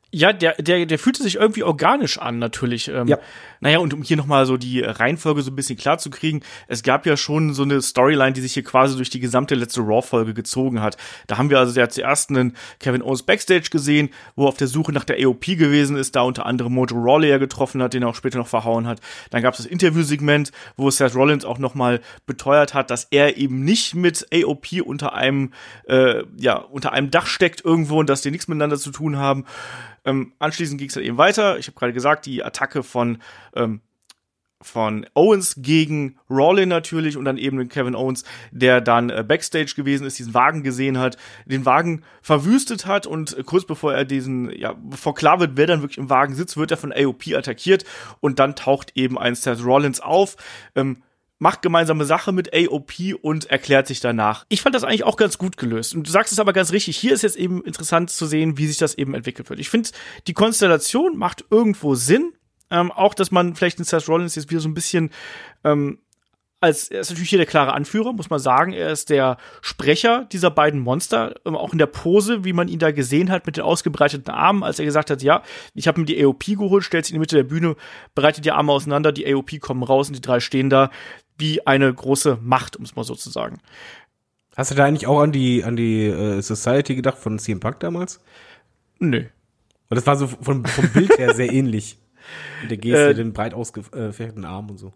Ja, der, der, der fühlte sich irgendwie organisch an, natürlich. Ähm, ja. Naja, und um hier nochmal so die Reihenfolge so ein bisschen klar zu kriegen, es gab ja schon so eine Storyline, die sich hier quasi durch die gesamte letzte Raw-Folge gezogen hat. Da haben wir also ja zuerst einen Kevin Owens Backstage gesehen, wo er auf der Suche nach der AOP gewesen ist, da unter anderem Mojo Rawley ja getroffen hat, den er auch später noch verhauen hat. Dann gab es das Interviewsegment, wo Seth Rollins auch nochmal beteuert hat, dass er eben nicht mit AOP unter einem, äh, ja, unter einem Dach steckt irgendwo und dass die nichts miteinander zu tun haben. Ähm, anschließend ging es dann eben weiter. Ich habe gerade gesagt, die Attacke von ähm, von Owens gegen Rawlin natürlich und dann eben Kevin Owens, der dann äh, Backstage gewesen ist, diesen Wagen gesehen hat, den Wagen verwüstet hat und äh, kurz bevor er diesen, ja, bevor klar wird, wer dann wirklich im Wagen sitzt, wird er von AOP attackiert und dann taucht eben ein Seth Rollins auf, ähm, macht gemeinsame Sache mit AOP und erklärt sich danach. Ich fand das eigentlich auch ganz gut gelöst. Und du sagst es aber ganz richtig. Hier ist jetzt eben interessant zu sehen, wie sich das eben entwickelt wird. Ich finde, die Konstellation macht irgendwo Sinn. Ähm, auch, dass man vielleicht in Seth Rollins jetzt wieder so ein bisschen ähm, als er ist natürlich hier der klare Anführer, muss man sagen. Er ist der Sprecher dieser beiden Monster, ähm, auch in der Pose, wie man ihn da gesehen hat, mit den ausgebreiteten Armen, als er gesagt hat, ja, ich habe mir die AOP geholt, stellt sie in die Mitte der Bühne, breitet die Arme auseinander, die AOP kommen raus und die drei stehen da wie eine große Macht, um es mal so zu sagen. Hast du da eigentlich auch an die, an die äh, Society gedacht von CM Punk damals? Nö. Und das war so vom, vom Bild her sehr ähnlich. Mit der Geste, äh, den breit ausgefächerten Arm und so.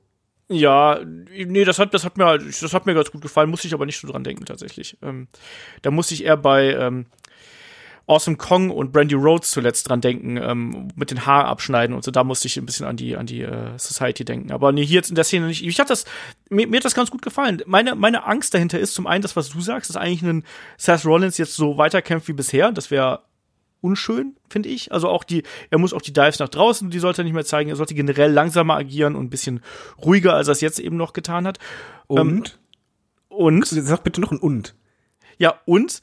Ja, nee, das hat, das hat mir, das hat mir ganz gut gefallen, musste ich aber nicht so dran denken, tatsächlich. Ähm, da musste ich eher bei, ähm, Awesome Kong und Brandy Rhodes zuletzt dran denken, ähm, mit den Haar abschneiden und so. Da musste ich ein bisschen an die, an die äh, Society denken. Aber nee, hier jetzt in der Szene nicht. Ich hatte das, mir, mir hat das ganz gut gefallen. Meine, meine Angst dahinter ist zum einen das, was du sagst, dass eigentlich ein Seth Rollins jetzt so weiterkämpft wie bisher. Das wäre unschön, finde ich. Also auch die, er muss auch die Dives nach draußen, die sollte er nicht mehr zeigen. Er sollte generell langsamer agieren und ein bisschen ruhiger, als er es jetzt eben noch getan hat. Und? Ähm, und? Sag bitte noch ein Und. Ja, und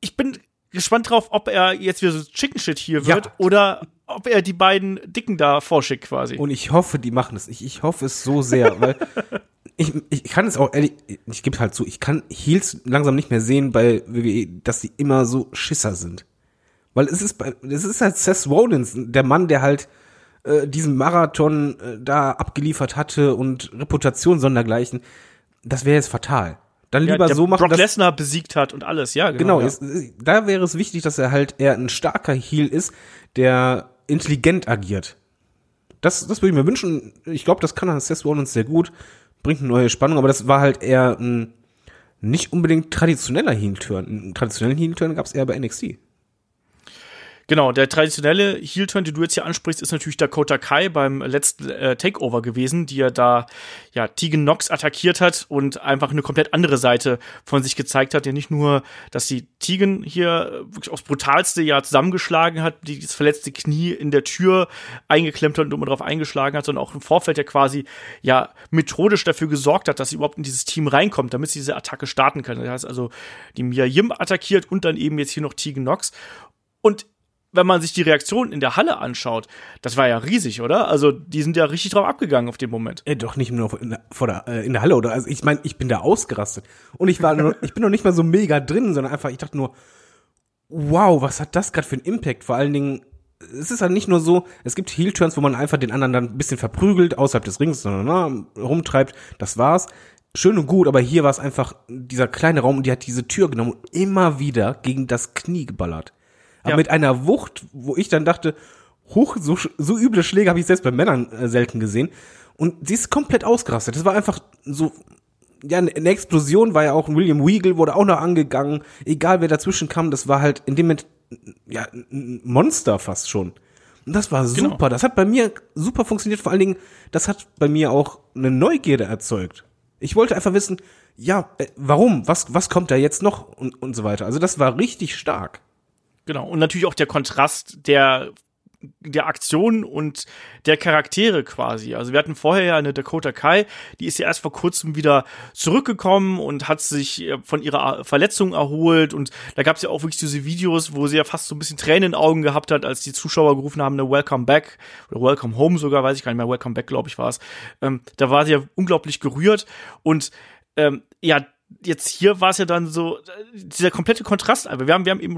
ich bin gespannt drauf, ob er jetzt wieder so Chicken Shit hier wird ja. oder ob er die beiden Dicken da vorschickt quasi. Und ich hoffe, die machen es. Ich, ich hoffe es so sehr, weil ich, ich kann es auch ehrlich, ich gebe halt zu, ich kann Heels langsam nicht mehr sehen bei WWE, dass die immer so Schisser sind. Weil es ist es ist halt Seth Rollins, der Mann, der halt äh, diesen Marathon äh, da abgeliefert hatte und Reputation sondergleichen das wäre jetzt fatal. Dann Ja, lieber so machen, Brock dass, Lesnar besiegt hat und alles, ja, genau, genau. ja. es, da wäre es wichtig, dass er halt eher ein starker Heel ist, der intelligent agiert. Das, das würde ich mir wünschen. Ich glaube, das kann Seth Rollins sehr gut, bringt eine neue Spannung, aber das war halt eher ein nicht unbedingt traditioneller Heel-Turn. Einen traditionellen Heel-Turn gab es eher bei NXT. Genau, der traditionelle Heel-Turn, den du jetzt hier ansprichst, ist natürlich Dakota Kai beim letzten äh, Takeover gewesen, die ja da ja Tegan Knox attackiert hat und einfach eine komplett andere Seite von sich gezeigt hat. Ja, nicht nur, dass die Tegan hier wirklich aufs brutalste ja zusammengeschlagen hat, die das verletzte Knie in der Tür eingeklemmt hat und immer drauf eingeschlagen hat, sondern auch im Vorfeld ja quasi ja methodisch dafür gesorgt hat, dass sie überhaupt in dieses Team reinkommt, damit sie diese Attacke starten kann. Das heißt also, die Mia Yim attackiert und dann eben jetzt hier noch Tegan Knox. Und wenn man sich die Reaktion in der Halle anschaut, das war ja riesig, oder? Also, die sind ja richtig drauf abgegangen auf den Moment. Äh, doch nicht nur in der, vor der, äh, in der Halle, oder? Also ich meine, ich bin da ausgerastet. Und ich war nur, ich bin noch nicht mal so mega drin, sondern einfach, ich dachte nur, wow, was hat das gerade für einen Impact? Vor allen Dingen, es ist halt nicht nur so, es gibt Heel-Turns, wo man einfach den anderen dann ein bisschen verprügelt, außerhalb des Rings, sondern na, rumtreibt, das war's. Schön und gut, aber hier war es einfach dieser kleine Raum und die hat diese Tür genommen und immer wieder gegen das Knie geballert. Aber Ja. mit einer Wucht, wo ich dann dachte, hoch, so, so üble Schläge habe ich selbst bei Männern äh, selten gesehen. Und sie ist komplett ausgerastet. Das war einfach so, ja, eine Explosion war ja auch, William Weagle wurde auch noch angegangen. Egal wer dazwischen kam, das war halt in dem Moment, ja, ein Monster fast schon. Und das war Genau. super. Das hat bei mir super funktioniert. Vor allen Dingen, das hat bei mir auch eine Neugierde erzeugt. Ich wollte einfach wissen, ja, äh, warum? Was, was kommt da jetzt noch? Und, und so weiter. Also das war richtig stark. Genau. Und natürlich auch der Kontrast der der Aktion und der Charaktere quasi. Also wir hatten vorher ja eine Dakota Kai, die ist ja erst vor kurzem wieder zurückgekommen und hat sich äh, von ihrer Verletzung erholt und da gab es ja auch wirklich diese Videos, wo sie ja fast so ein bisschen Tränen in den Augen gehabt hat, als die Zuschauer gerufen haben, eine Welcome Back oder Welcome Home sogar, weiß ich gar nicht mehr, Welcome Back glaube ich war es. Ähm, da war sie ja unglaublich gerührt und ähm, ja, jetzt hier war es ja dann so, dieser komplette Kontrast. Aber wir haben, wir haben eben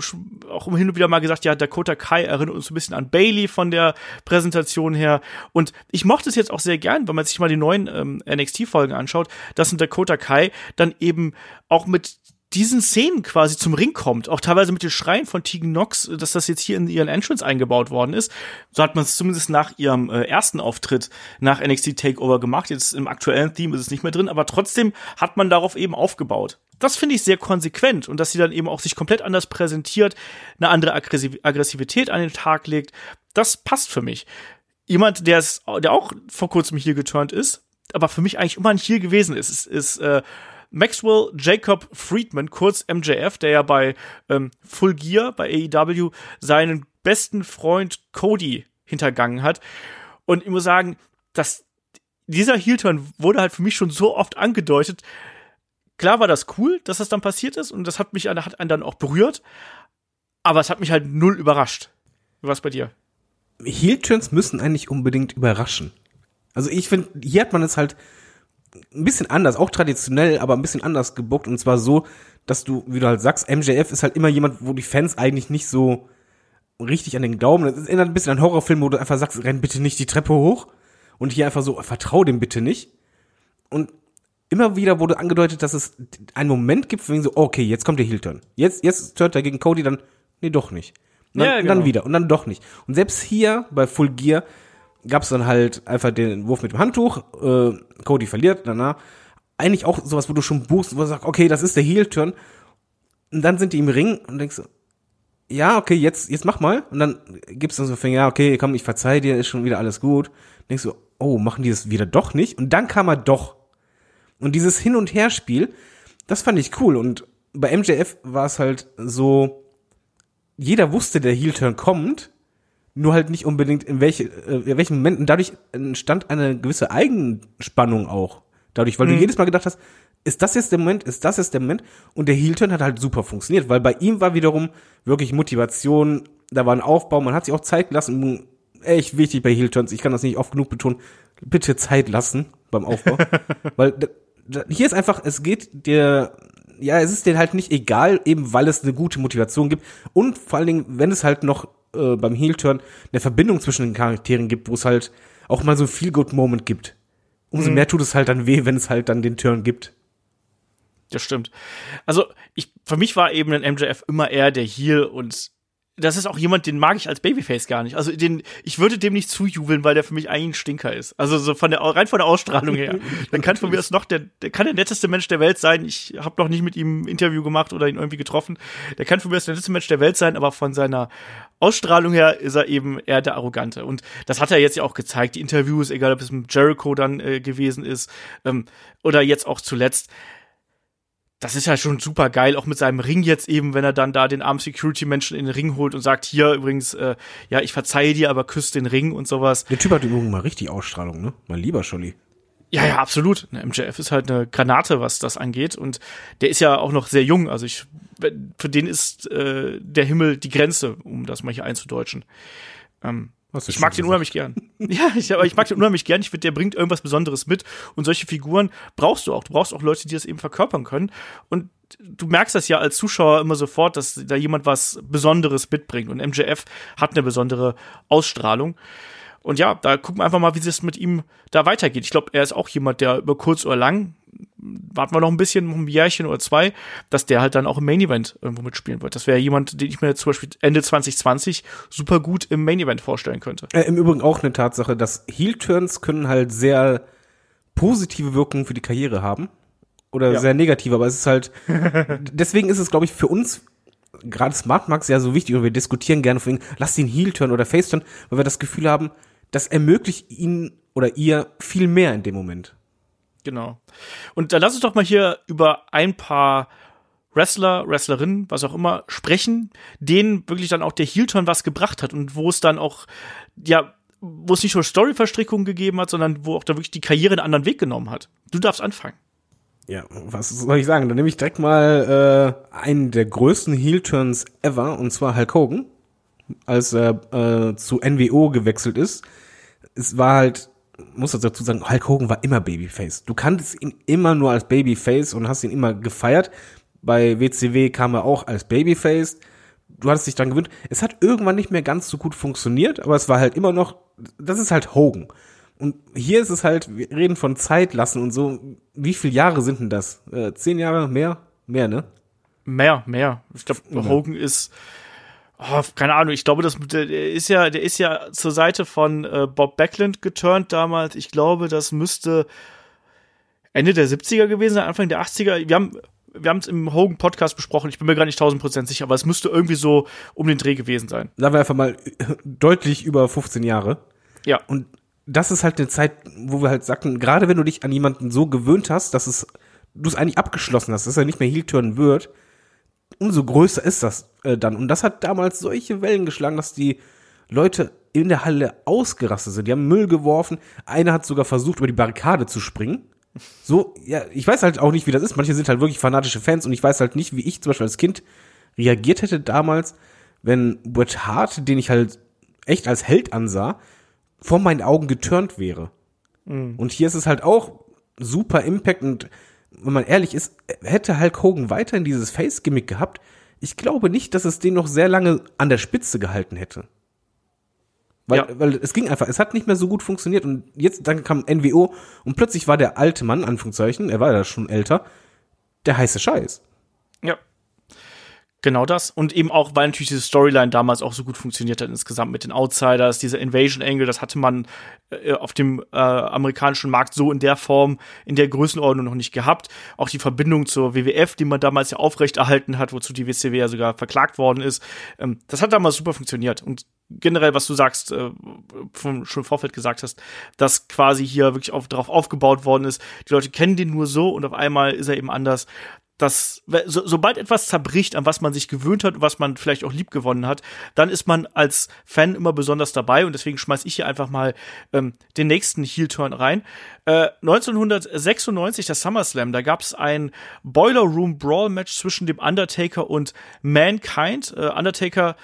auch hin und wieder mal gesagt, ja, Dakota Kai erinnert uns ein bisschen an Bailey von der Präsentation her. Und ich mochte es jetzt auch sehr gern, wenn man sich mal die neuen ähm, NXT-Folgen anschaut, dass ein Dakota Kai dann eben auch mit diesen Szenen quasi zum Ring kommt, auch teilweise mit den Schreien von Tegan Knox, dass das jetzt hier in ihren Entrance eingebaut worden ist. So hat man es zumindest nach ihrem äh, ersten Auftritt nach NXT Takeover gemacht. Jetzt im aktuellen Theme ist es nicht mehr drin, aber trotzdem hat man darauf eben aufgebaut. Das finde ich sehr konsequent und dass sie dann eben auch sich komplett anders präsentiert, eine andere Aggressiv Aggressivität an den Tag legt. Das passt für mich. Jemand, der es, der auch vor kurzem hier geturnt ist, aber für mich eigentlich immer ein hier gewesen ist, ist, ist äh, Maxwell Jacob Friedman, kurz MJF, der ja bei ähm, Full Gear bei AEW seinen besten Freund Cody hintergangen hat. Und ich muss sagen, dass dieser Heel-Turn wurde halt für mich schon so oft angedeutet. Klar war das cool, dass das dann passiert ist und das hat mich hat einen dann auch berührt, aber es hat mich halt null überrascht. War's bei dir? Heel-Turns müssen eigentlich unbedingt überraschen. Also ich finde, hier hat man es halt ein bisschen anders, auch traditionell, aber ein bisschen anders gebuckt. Und zwar so, dass du, wie du halt sagst, MJF ist halt immer jemand, wo die Fans eigentlich nicht so richtig an den glauben. Das erinnert ein bisschen an Horrorfilme, wo du einfach sagst, renn bitte nicht die Treppe hoch. Und hier einfach so, vertrau dem bitte nicht. Und immer wieder wurde angedeutet, dass es einen Moment gibt, wegen so, okay, jetzt kommt der Heel-Turn. Jetzt, jetzt turnt er gegen Cody, dann, nee, doch nicht. Und dann, Ja, und dann genau. wieder und dann doch nicht. Und selbst hier bei Full Gear gab es dann halt einfach den Wurf mit dem Handtuch. Äh, Cody verliert danach. Eigentlich auch sowas, wo du schon buchst, wo du sagst, okay, das ist der Heel-Turn. Und dann sind die im Ring und denkst, ja, okay, jetzt, jetzt mach mal. Und dann gibst du so Finger, ja, okay, komm, ich verzeih dir, ist schon wieder alles gut. Denkst du, oh, machen die das wieder doch nicht? Und dann kam er doch. Und dieses Hin- und Herspiel, das fand ich cool. Und bei MJF war es halt so, jeder wusste, der Heel-Turn kommt, nur halt nicht unbedingt in welche, äh, in welchen Momenten. Dadurch entstand eine gewisse Eigenspannung auch. Dadurch, weil du jedes Mal gedacht hast, ist das jetzt der Moment, ist das jetzt der Moment? Und der Heel-Turn hat halt super funktioniert, weil bei ihm war wiederum wirklich Motivation, da war ein Aufbau, man hat sich auch Zeit gelassen. Echt wichtig bei Heel-Turns, ich kann das nicht oft genug betonen, bitte Zeit lassen beim Aufbau. weil hier ist einfach, es geht dir, ja, es ist dir halt nicht egal, eben weil es eine gute Motivation gibt. Und vor allen Dingen, wenn es halt noch äh, beim Heel-Turn eine Verbindung zwischen den Charakteren gibt, wo es halt auch mal so ein Feel-Good-Moment gibt. Umso mehr tut es halt dann weh, wenn es halt dann den Turn gibt. Das stimmt. Also, ich, für mich war eben ein MJF immer eher der Heel und das ist auch jemand, den mag ich als Babyface gar nicht. Also den, ich würde dem nicht zujubeln, weil der für mich eigentlich ein Stinker ist. Also so von der rein von der Ausstrahlung her. Dann kann von mir das noch der, der kann der netteste Mensch der Welt sein. Ich habe noch nicht mit ihm ein Interview gemacht oder ihn irgendwie getroffen. Der kann von mir das der netteste Mensch der Welt sein, aber von seiner Ausstrahlung her ist er eben eher der Arrogante. Und das hat er jetzt ja auch gezeigt. Die Interviews, egal ob es mit Jericho dann äh, gewesen ist ähm, oder jetzt auch zuletzt das ist ja schon super geil, auch mit seinem Ring jetzt eben, wenn er dann da den armen Security-Menschen in den Ring holt und sagt, hier übrigens, äh, ja, ich verzeihe dir, aber küsst den Ring und sowas. Der Typ hat übrigens mal richtig Ausstrahlung, ne? Mein lieber Scholli. Ja, ja, absolut. Ne, MJF ist halt eine Granate, was das angeht. Und der ist ja auch noch sehr jung. Also ich, für den ist äh, der Himmel die Grenze, um das mal hier einzudeutschen. Ähm, ich mag den unheimlich gern. ja, ich, aber ich mag den unheimlich gern. Ich finde, der bringt irgendwas Besonderes mit. Und solche Figuren brauchst du auch. Du brauchst auch Leute, die das eben verkörpern können. Und du merkst das ja als Zuschauer immer sofort, dass da jemand was Besonderes mitbringt. Und MJF hat eine besondere Ausstrahlung. Und ja, da gucken wir einfach mal, wie es mit ihm da weitergeht. Ich glaube, er ist auch jemand, der über kurz oder lang warten wir noch ein bisschen, noch ein Jährchen oder zwei, dass der halt dann auch im Main Event irgendwo mitspielen wird. Das wäre jemand, den ich mir zum Beispiel Ende 2020 super gut im Main Event vorstellen könnte. Äh, Im Übrigen auch eine Tatsache, dass Heel-Turns können halt sehr positive Wirkungen für die Karriere haben. Oder ja. sehr negative, aber es ist halt, deswegen ist es, glaube ich, für uns gerade Smart Max ja so wichtig und wir diskutieren gerne von ihm, lass den Heel-Turn oder Face-Turn, weil wir das Gefühl haben, das ermöglicht ihn oder ihr viel mehr in dem Moment. Genau. Und dann lass uns doch mal hier über ein paar Wrestler, Wrestlerinnen, was auch immer, sprechen, denen wirklich dann auch der Heel-Turn was gebracht hat und wo es dann auch, ja, wo es nicht nur Story-Verstrickungen gegeben hat, sondern wo auch da wirklich die Karriere einen anderen Weg genommen hat. Du darfst anfangen. Ja, was soll ich sagen? Dann nehme ich direkt mal äh, einen der größten Heel-Turns ever, und zwar Hulk Hogan, als er äh, zu NWO gewechselt ist. Es war halt muss dazu sagen, Hulk Hogan war immer Babyface. Du kanntest ihn immer nur als Babyface und hast ihn immer gefeiert. Bei WCW kam er auch als Babyface. Du hattest dich dran gewöhnt. Es hat irgendwann nicht mehr ganz so gut funktioniert, aber es war halt immer noch, das ist halt Hogan. Und hier ist es halt, wir reden von Zeit lassen und so. Wie viele Jahre sind denn das? Äh, zehn Jahre? Mehr? Mehr, ne? Mehr, mehr. Ich glaube, Hogan ist, Oh, keine Ahnung, ich glaube, das der ist ja, der ist ja zur Seite von äh, Bob Backlund geturnt damals. Ich glaube, das müsste Ende der 70er gewesen sein, Anfang der 80er. Wir haben wir haben es im Hogan Podcast besprochen. Ich bin mir gar nicht 1000% sicher, aber es müsste irgendwie so um den Dreh gewesen sein. Sagen wir einfach mal deutlich über 15 Jahre. Ja. Und das ist halt eine Zeit, wo wir halt sagten, gerade wenn du dich an jemanden so gewöhnt hast, dass es du es eigentlich abgeschlossen hast, dass er nicht mehr heel turnen wird, umso größer ist das äh, dann. Und das hat damals solche Wellen geschlagen, dass die Leute in der Halle ausgerastet sind. Die haben Müll geworfen. Einer hat sogar versucht, über die Barrikade zu springen. So, ja, ich weiß halt auch nicht, wie das ist. Manche sind halt wirklich fanatische Fans und ich weiß halt nicht, wie ich zum Beispiel als Kind reagiert hätte damals, wenn Bret Hart, den ich halt echt als Held ansah, vor meinen Augen geturnt wäre. Mhm. Und hier ist es halt auch super Impact und wenn man ehrlich ist, hätte Hulk Hogan weiterhin dieses Face-Gimmick gehabt, ich glaube nicht, dass es den noch sehr lange an der Spitze gehalten hätte. Weil, ja. weil es ging einfach, es hat nicht mehr so gut funktioniert und jetzt dann kam NWO und plötzlich war der alte Mann, Anführungszeichen, er war ja schon älter, der heiße Scheiß. Ja. Genau das. Und eben auch, weil natürlich diese Storyline damals auch so gut funktioniert hat insgesamt mit den Outsiders, dieser Invasion Angle, das hatte man äh, auf dem äh, amerikanischen Markt so in der Form, in der Größenordnung noch nicht gehabt. Auch die Verbindung zur WWF, die man damals ja aufrechterhalten hat, wozu die WCW ja sogar verklagt worden ist, ähm, das hat damals super funktioniert. Und generell, was du sagst, äh, vom, schon im Vorfeld gesagt hast, dass quasi hier wirklich auf, darauf aufgebaut worden ist. Die Leute kennen den nur so und auf einmal ist er eben anders dass so, sobald etwas zerbricht, an was man sich gewöhnt hat, was man vielleicht auch lieb gewonnen hat, dann ist man als Fan immer besonders dabei und deswegen schmeiß ich hier einfach mal ähm, den nächsten Heel-Turn rein. Äh, 1996, das SummerSlam, da gab es ein Boiler Room Brawl Match zwischen dem Undertaker und Mankind. Äh, Undertaker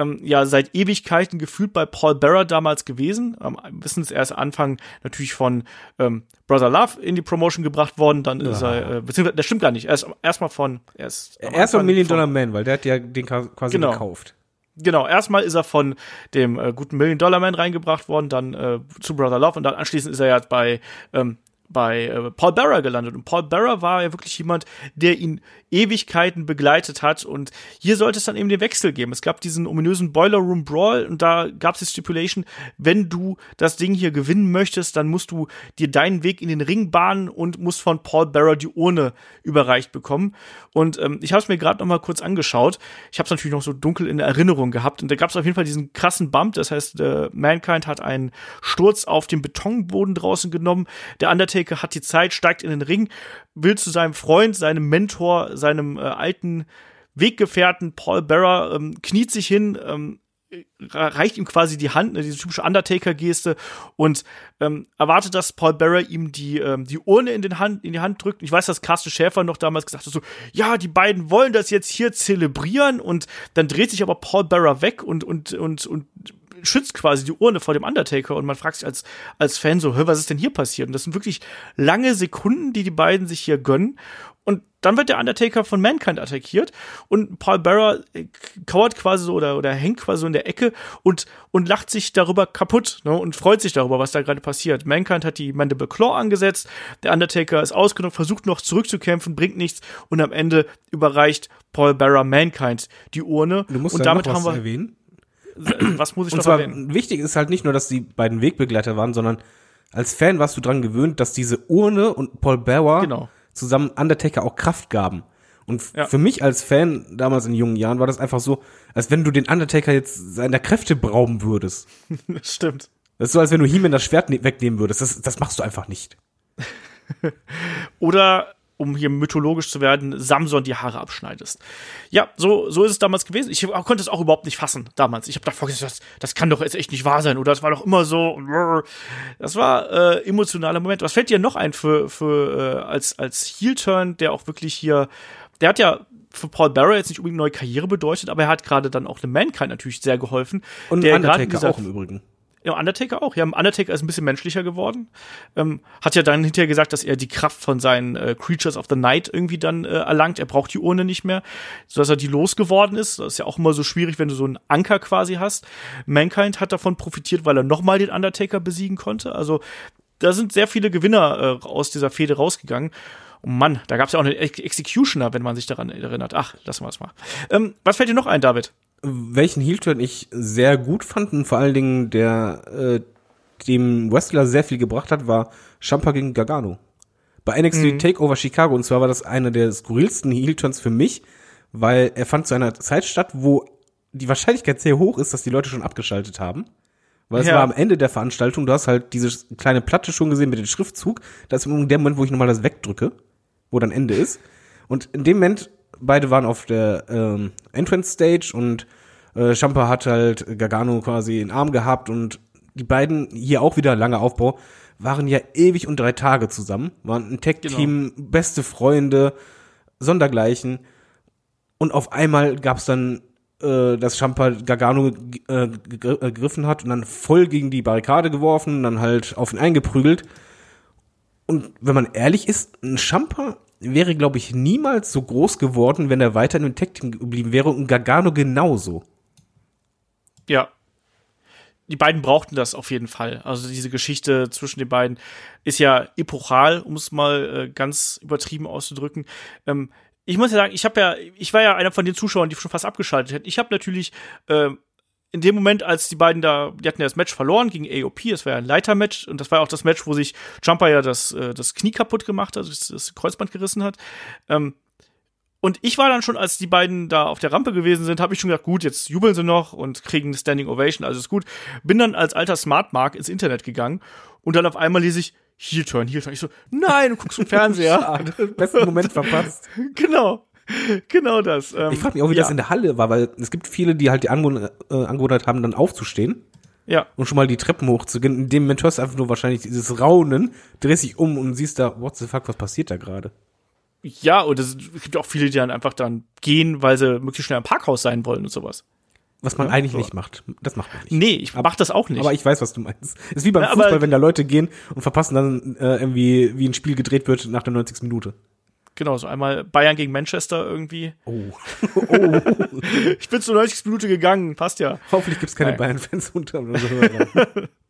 ähm, ja seit Ewigkeiten gefühlt bei Paul Bearer damals gewesen. Ähm, wissen es erst Anfang natürlich von ähm, Brother Love in die Promotion gebracht worden, dann ja. ist er, äh, beziehungsweise, das stimmt gar nicht, erst erstmal von, erst, erst von Million Dollar Man, weil der hat ja den quasi genau. gekauft. Genau, erstmal ist er von dem äh, guten Million Dollar Man reingebracht worden, dann äh, zu Brother Love und dann anschließend ist er ja bei ähm, bei äh, Paul Bearer gelandet. Und Paul Bearer war ja wirklich jemand, der ihn Ewigkeiten begleitet hat. Und hier sollte es dann eben den Wechsel geben. Es gab diesen ominösen Boiler Room Brawl und da gab es die Stipulation, wenn du das Ding hier gewinnen möchtest, dann musst du dir deinen Weg in den Ring bahnen und musst von Paul Bearer die Urne überreicht bekommen. Und ähm, ich habe es mir gerade noch mal kurz angeschaut. Ich habe es natürlich noch so dunkel in Erinnerung gehabt. Und da gab es auf jeden Fall diesen krassen Bump. Das heißt, äh, Mankind hat einen Sturz auf dem Betonboden draußen genommen. Der Undertaker hat die Zeit, steigt in den Ring, will zu seinem Freund, seinem Mentor, seinem äh, alten Weggefährten Paul Bearer, ähm, kniet sich hin, ähm, reicht ihm quasi die Hand, ne, diese typische Undertaker-Geste und ähm, erwartet, dass Paul Bearer ihm die, ähm, die Urne in, den Hand, in die Hand drückt. Ich weiß, dass Carsten Schäfer noch damals gesagt hat, so, ja, die beiden wollen das jetzt hier zelebrieren und dann dreht sich aber Paul Bearer weg und, und, und, und schützt quasi die Urne vor dem Undertaker und man fragt sich als, als Fan so, hör, was ist denn hier passiert? Und das sind wirklich lange Sekunden, die die beiden sich hier gönnen und dann wird der Undertaker von Mankind attackiert und Paul Bearer äh, kauert quasi so oder, oder hängt quasi so in der Ecke und, und lacht sich darüber kaputt ne, und freut sich darüber, was da gerade passiert. Mankind hat die Mandible Claw angesetzt, der Undertaker ist ausgenommen, versucht noch zurückzukämpfen, bringt nichts und am Ende überreicht Paul Bearer Mankind die Urne. Du musst und damit damit haben wir. erwähnen. Was muss ich Und noch zwar erwähnen? wichtig ist halt nicht nur, dass die beiden Wegbegleiter waren, sondern als Fan warst du dran gewöhnt, dass diese Urne und Paul Bearer Genau. zusammen Undertaker auch Kraft gaben. Und Ja. für mich als Fan damals in jungen Jahren war das einfach so, als wenn du den Undertaker jetzt seiner Kräfte berauben würdest. Das stimmt. Das ist so, als wenn du He-Man das Schwert ne wegnehmen würdest. Das, das machst du einfach nicht. Oder um hier mythologisch zu werden, Samson die Haare abschneidest. Ja, so, so ist es damals gewesen. Ich konnte es auch überhaupt nicht fassen damals. Ich habe davor gesagt, das, das kann doch jetzt echt nicht wahr sein. Oder das war doch immer so. Das war äh, emotionaler Moment. Was fällt dir noch ein für, für äh, als, als Heel-Turn, der auch wirklich hier, der hat ja für Paul Bearer jetzt nicht unbedingt neue Karriere bedeutet, aber er hat gerade dann auch einem Mankind natürlich sehr geholfen. Und der Undertaker dieser- auch im Übrigen. Ja, Undertaker auch. Ja, Undertaker ist ein bisschen menschlicher geworden. Ähm, hat ja dann hinterher gesagt, dass er die Kraft von seinen äh, Creatures of the Night irgendwie dann äh, erlangt. Er braucht die Urne nicht mehr, sodass er die losgeworden ist. Das ist ja auch immer so schwierig, wenn du so einen Anker quasi hast. Mankind hat davon profitiert, weil er nochmal den Undertaker besiegen konnte. Also da sind sehr viele Gewinner äh, aus dieser Fehde rausgegangen. Oh Mann, da gab es ja auch einen Ex Executioner, wenn man sich daran erinnert. Ach, lassen wir es mal. Ähm, was fällt dir noch ein, David? Welchen Heel-Turn ich sehr gut fand und vor allen Dingen der äh, dem Wrestler sehr viel gebracht hat, war Champa gegen Gargano. Bei NXT Takeover Chicago und zwar war das einer der skurrilsten Heel-Turns für mich, weil er fand zu einer Zeit statt, wo die Wahrscheinlichkeit sehr hoch ist, dass die Leute schon abgeschaltet haben. Weil es Ja. war am Ende der Veranstaltung, du hast halt diese kleine Platte schon gesehen mit dem Schriftzug. Das ist der Moment, wo ich nochmal das wegdrücke, wo dann Ende ist. Und in dem Moment, beide waren auf der ähm, Entrance Stage und äh, Champa hat halt Gargano quasi in den Arm gehabt und die beiden, hier auch wieder langer Aufbau, waren ja ewig und drei Tage zusammen, waren ein Tech-Team, beste Freunde, Sondergleichen. Und auf einmal gab's dann, äh, dass Champa Gargano äh, äh, gegriffen hat und dann voll gegen die Barrikade geworfen und dann halt auf ihn eingeprügelt. Und wenn man ehrlich ist, ein Champa wäre, glaube ich, niemals so groß geworden, wenn er weiter in dem Tech-Team geblieben wäre und Gargano genauso. Ja. Die beiden brauchten das auf jeden Fall. Also diese Geschichte zwischen den beiden ist ja epochal, um es mal äh, ganz übertrieben auszudrücken. Ähm, ich muss ja sagen, ich habe ja, ich war ja einer von den Zuschauern, die schon fast abgeschaltet hätten. Ich habe natürlich äh, in dem Moment, als die beiden da, die hatten ja das Match verloren gegen AOP, das war ja ein Leitermatch und das war auch das Match, wo sich Jumper ja das, äh, das Knie kaputt gemacht hat, das, das Kreuzband gerissen hat. Ähm, und ich war dann schon, als die beiden da auf der Rampe gewesen sind, habe ich schon gedacht, gut, jetzt jubeln sie noch und kriegen eine Standing Ovation, also ist gut. Bin dann als alter Smart Mark ins Internet gegangen und dann auf einmal lese ich Heel Turn, Heel Turn. Ich so, nein, du guckst im Fernseher. Schade, besten Moment verpasst. genau. Genau das. Ähm, Ich frage mich auch, wie ja, das in der Halle war, weil es gibt viele, die halt die äh, Angewohnheit haben, dann aufzustehen Ja, und schon mal die Treppen hochzugehen. In dem Moment hörst du einfach nur wahrscheinlich dieses Raunen, drehst dich um und siehst da, what the fuck, was passiert da gerade? ja, und es gibt auch viele, die dann einfach dann gehen, weil sie möglichst schnell im Parkhaus sein wollen und sowas. Was man Ja, eigentlich so. nicht macht. Das macht man nicht. Nee, ich mach das auch nicht. Aber ich weiß, was du meinst. Ist wie beim Ja, Fußball, wenn da Leute gehen und verpassen dann äh, irgendwie, wie ein Spiel gedreht wird nach der 90. Minute. Genau, so einmal Bayern gegen Manchester irgendwie. Oh. Ich bin zur 90. Minute gegangen, passt ja. Hoffentlich gibt's keine Nein. Bayern-Fans unter Hörern.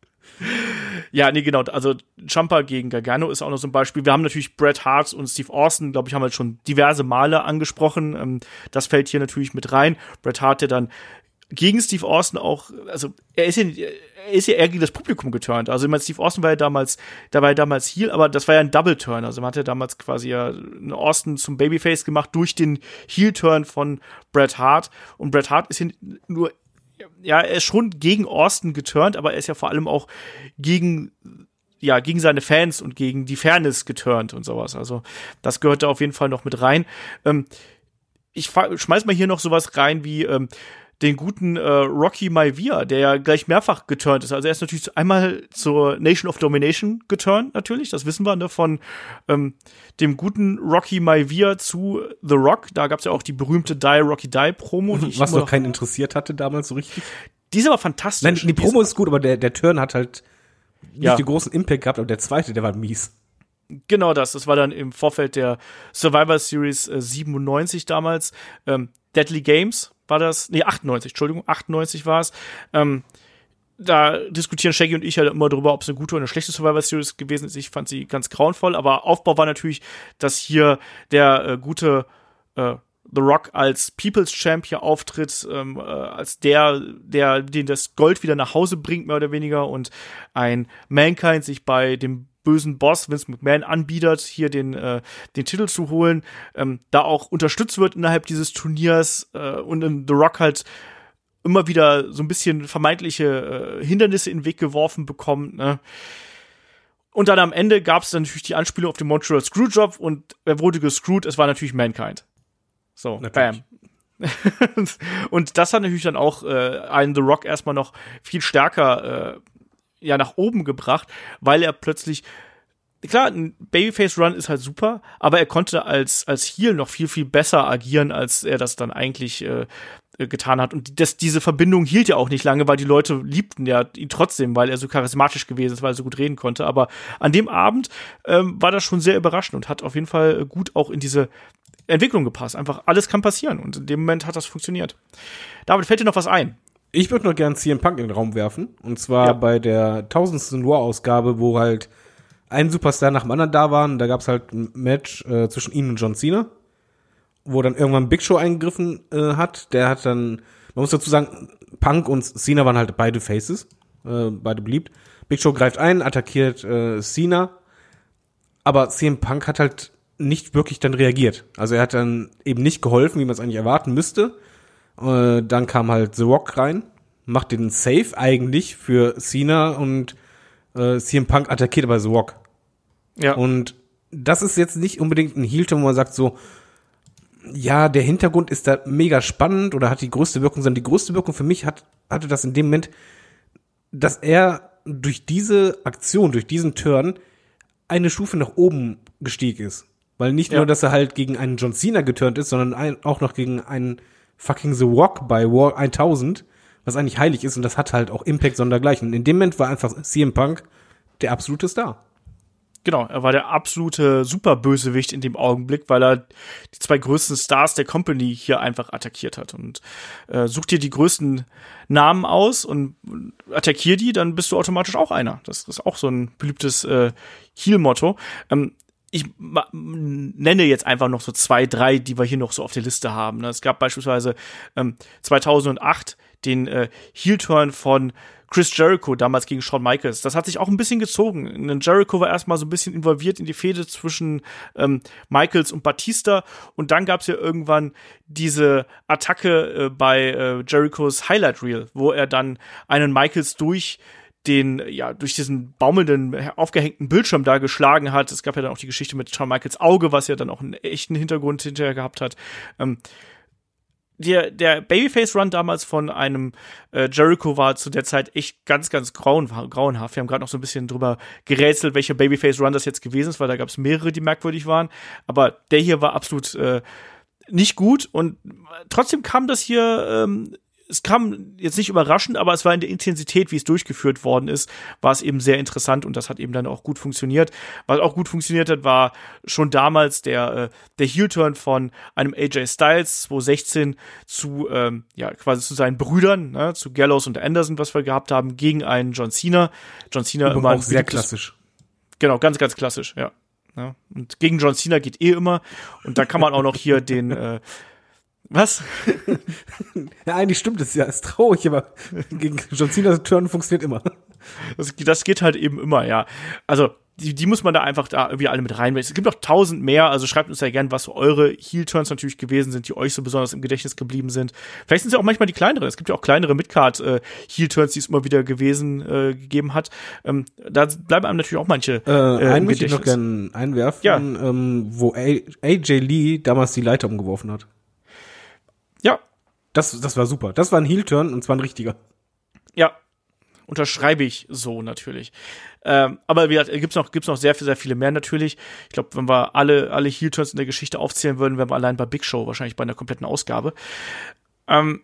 Ja, nee, genau. Also Jumper gegen Gargano ist auch noch so ein Beispiel. Wir haben natürlich Bret Hart und Steve Austin, glaube ich, haben wir schon diverse Male angesprochen. Ähm, das fällt hier natürlich mit rein. Bret Hart, der dann gegen Steve Austin auch, also er ist ja, er ist ja eher gegen das Publikum geturnt. Also ich meine, Steve Austin war ja damals, da war ja damals Heel, aber das war ja ein Double Turn. Also man hat ja damals quasi ja einen Austin zum Babyface gemacht durch den Heel Turn von Bret Hart. Und Bret Hart ist ja nur ja, er ist schon gegen Austin geturnt, aber er ist ja vor allem auch gegen ja, gegen seine Fans und gegen die Fairness geturnt und sowas. Also, das gehört da auf jeden Fall noch mit rein. Ähm, ich schmeiß mal hier noch sowas rein wie ähm, den guten äh, Rocky Maivia, der ja gleich mehrfach geturnt ist. Also er ist natürlich einmal zur Nation of Domination geturnt, natürlich, das wissen wir, ne, von ähm, dem guten Rocky Maivia zu The Rock. Da gab es ja auch die berühmte Die Rocky Die Promo. Die Was noch keinen interessiert hatte damals so richtig. Die ist aber fantastisch. Nein, die Promo ist gut, aber der, der Turn hat halt nicht ja. den großen Impact gehabt, aber der zweite, der war mies. Genau das. Das war dann im Vorfeld der Survivor Series äh, 97 damals. Ähm, Deadly Games war das. Nee, 98, Entschuldigung, 98 war es. Ähm, da diskutieren Shaggy und ich ja immer darüber, ob es eine gute oder eine schlechte Survivor Series gewesen ist. Ich fand sie ganz grauenvoll, aber Aufbau war natürlich, dass hier der äh, gute äh, The Rock als People's Champ hier auftritt, ähm, äh, als der, der den das Gold wieder nach Hause bringt, mehr oder weniger, und ein Mankind sich bei dem bösen Boss Vince McMahon anbietet, hier den, äh, den Titel zu holen, ähm, da auch unterstützt wird innerhalb dieses Turniers äh, und in The Rock halt immer wieder so ein bisschen vermeintliche äh, Hindernisse in den Weg geworfen bekommt. Ne? Und dann am Ende gab es dann natürlich die Anspielung auf den Montreal Screwjob und wer wurde gescrewt? Es war natürlich Mankind. So, natürlich. bam. und das hat natürlich dann auch äh, einen The Rock erstmal noch viel stärker äh, ja nach oben gebracht, weil er plötzlich klar, ein Babyface Run ist halt super, aber er konnte als als Heel noch viel viel besser agieren, als er das dann eigentlich äh, getan hat und das, diese Verbindung hielt ja auch nicht lange, weil die Leute liebten ja ihn trotzdem, weil er so charismatisch gewesen ist, weil er so gut reden konnte. Aber an dem Abend ähm, war das schon sehr überraschend und hat auf jeden Fall gut auch in diese Entwicklung gepasst. Einfach alles kann passieren und in dem Moment hat das funktioniert. David, fällt dir noch was ein? Ich würde noch gern CM Punk in den Raum werfen. Und zwar ja. bei der tausendsten Raw-Ausgabe, wo halt ein Superstar nach dem anderen da waren. Da gab es halt ein Match äh, zwischen ihm und John Cena, wo dann irgendwann Big Show eingegriffen äh, hat. Der hat dann, man muss dazu sagen, Punk und Cena waren halt beide Faces, äh, beide beliebt. Big Show greift ein, attackiert äh, Cena, aber CM Punk hat halt nicht wirklich dann reagiert. Also er hat dann eben nicht geholfen, wie man es eigentlich erwarten müsste. Äh, dann kam halt The Rock rein, macht den Safe eigentlich für Cena und äh, CM Punk attackiert aber The Rock. Ja. Und das ist jetzt nicht unbedingt ein heel wo man sagt so, ja, der Hintergrund ist da mega spannend oder hat die größte Wirkung, sondern die größte Wirkung für mich hat, hatte das in dem Moment, dass er durch diese Aktion, durch diesen Turn eine Stufe nach oben gestiegen ist. Weil nicht ja. nur, dass er halt gegen einen John Cena geturnt ist, sondern ein, auch noch gegen einen fucking The Rock bei War 1000, was eigentlich heilig ist und das hat halt auch Impact sondergleichen. Und in dem Moment war einfach CM Punk der absolute Star. Genau, er war der absolute Superbösewicht in dem Augenblick, weil er die zwei größten Stars der Company hier einfach attackiert hat. Und äh, such dir die größten Namen aus und attackier die, dann bist du automatisch auch einer. Das ist auch so ein beliebtes äh, Heal-Motto. Ähm, ich nenne jetzt einfach noch so zwei, drei, die wir hier noch so auf der Liste haben. Ne? Es gab beispielsweise ähm, 2008 den äh, Heel-Turn von Chris Jericho damals gegen Shawn Michaels. Das hat sich auch ein bisschen gezogen. Jericho war erstmal so ein bisschen involviert in die Fehde zwischen ähm, Michaels und Batista und dann gab es ja irgendwann diese Attacke äh, bei äh, Jerichos Highlight Reel, wo er dann einen Michaels durch den, ja, durch diesen baumelnden, aufgehängten Bildschirm da geschlagen hat. Es gab ja dann auch die Geschichte mit Shawn Michaels Auge, was ja dann auch einen echten Hintergrund hinterher gehabt hat. Ähm, der, der Babyface-Run damals von einem äh, Jericho war zu der Zeit echt ganz, ganz grauen, grauenhaft. Wir haben gerade noch so ein bisschen drüber gerätselt, welcher Babyface-Run das jetzt gewesen ist, weil da gab es mehrere, die merkwürdig waren. Aber der hier war absolut äh, nicht gut und trotzdem kam das hier ähm, es kam jetzt nicht überraschend, aber es war in der Intensität, wie es durchgeführt worden ist, war es eben sehr interessant und das hat eben dann auch gut funktioniert. Was auch gut funktioniert hat, war schon damals der, äh, der Heel-Turn von einem AJ Styles 2016 zu, ähm, ja, quasi zu seinen Brüdern, ne, zu Gallows und Anderson, was wir gehabt haben, gegen einen John Cena. John Cena immer auch sehr klassisch. Genau, ganz, ganz klassisch, ja. ja. Und gegen John Cena geht eh immer. Und da kann man auch noch hier den, äh, was? Ja, eigentlich stimmt es ja, ist traurig, aber gegen John Cena's Turn funktioniert immer. Das, das geht halt eben immer, ja. Also, die, die muss man da einfach da irgendwie alle mit reinnehmen. Es gibt noch tausend mehr, also schreibt uns ja gern, was eure Heel-Turns natürlich gewesen sind, die euch so besonders im Gedächtnis geblieben sind. Vielleicht sind es ja auch manchmal die kleineren. Es gibt ja auch kleinere Midcard äh, die es immer wieder gewesen äh, gegeben hat. Ähm, da bleiben einem natürlich auch manche Äh, äh, einen möchte ich noch gern einwerfen, Ja. ähm, wo A AJ Lee damals die Leiter umgeworfen hat. Das, das war super. Das war ein Heel-Turn und zwar ein richtiger. Ja, unterschreibe ich so natürlich. Ähm, aber wie gesagt, gibt's noch, gibt's noch sehr, sehr viele mehr natürlich. Ich glaube, wenn wir alle, alle Heel-Turns in der Geschichte aufzählen würden, wären wir allein bei Big Show wahrscheinlich bei einer kompletten Ausgabe. Ähm,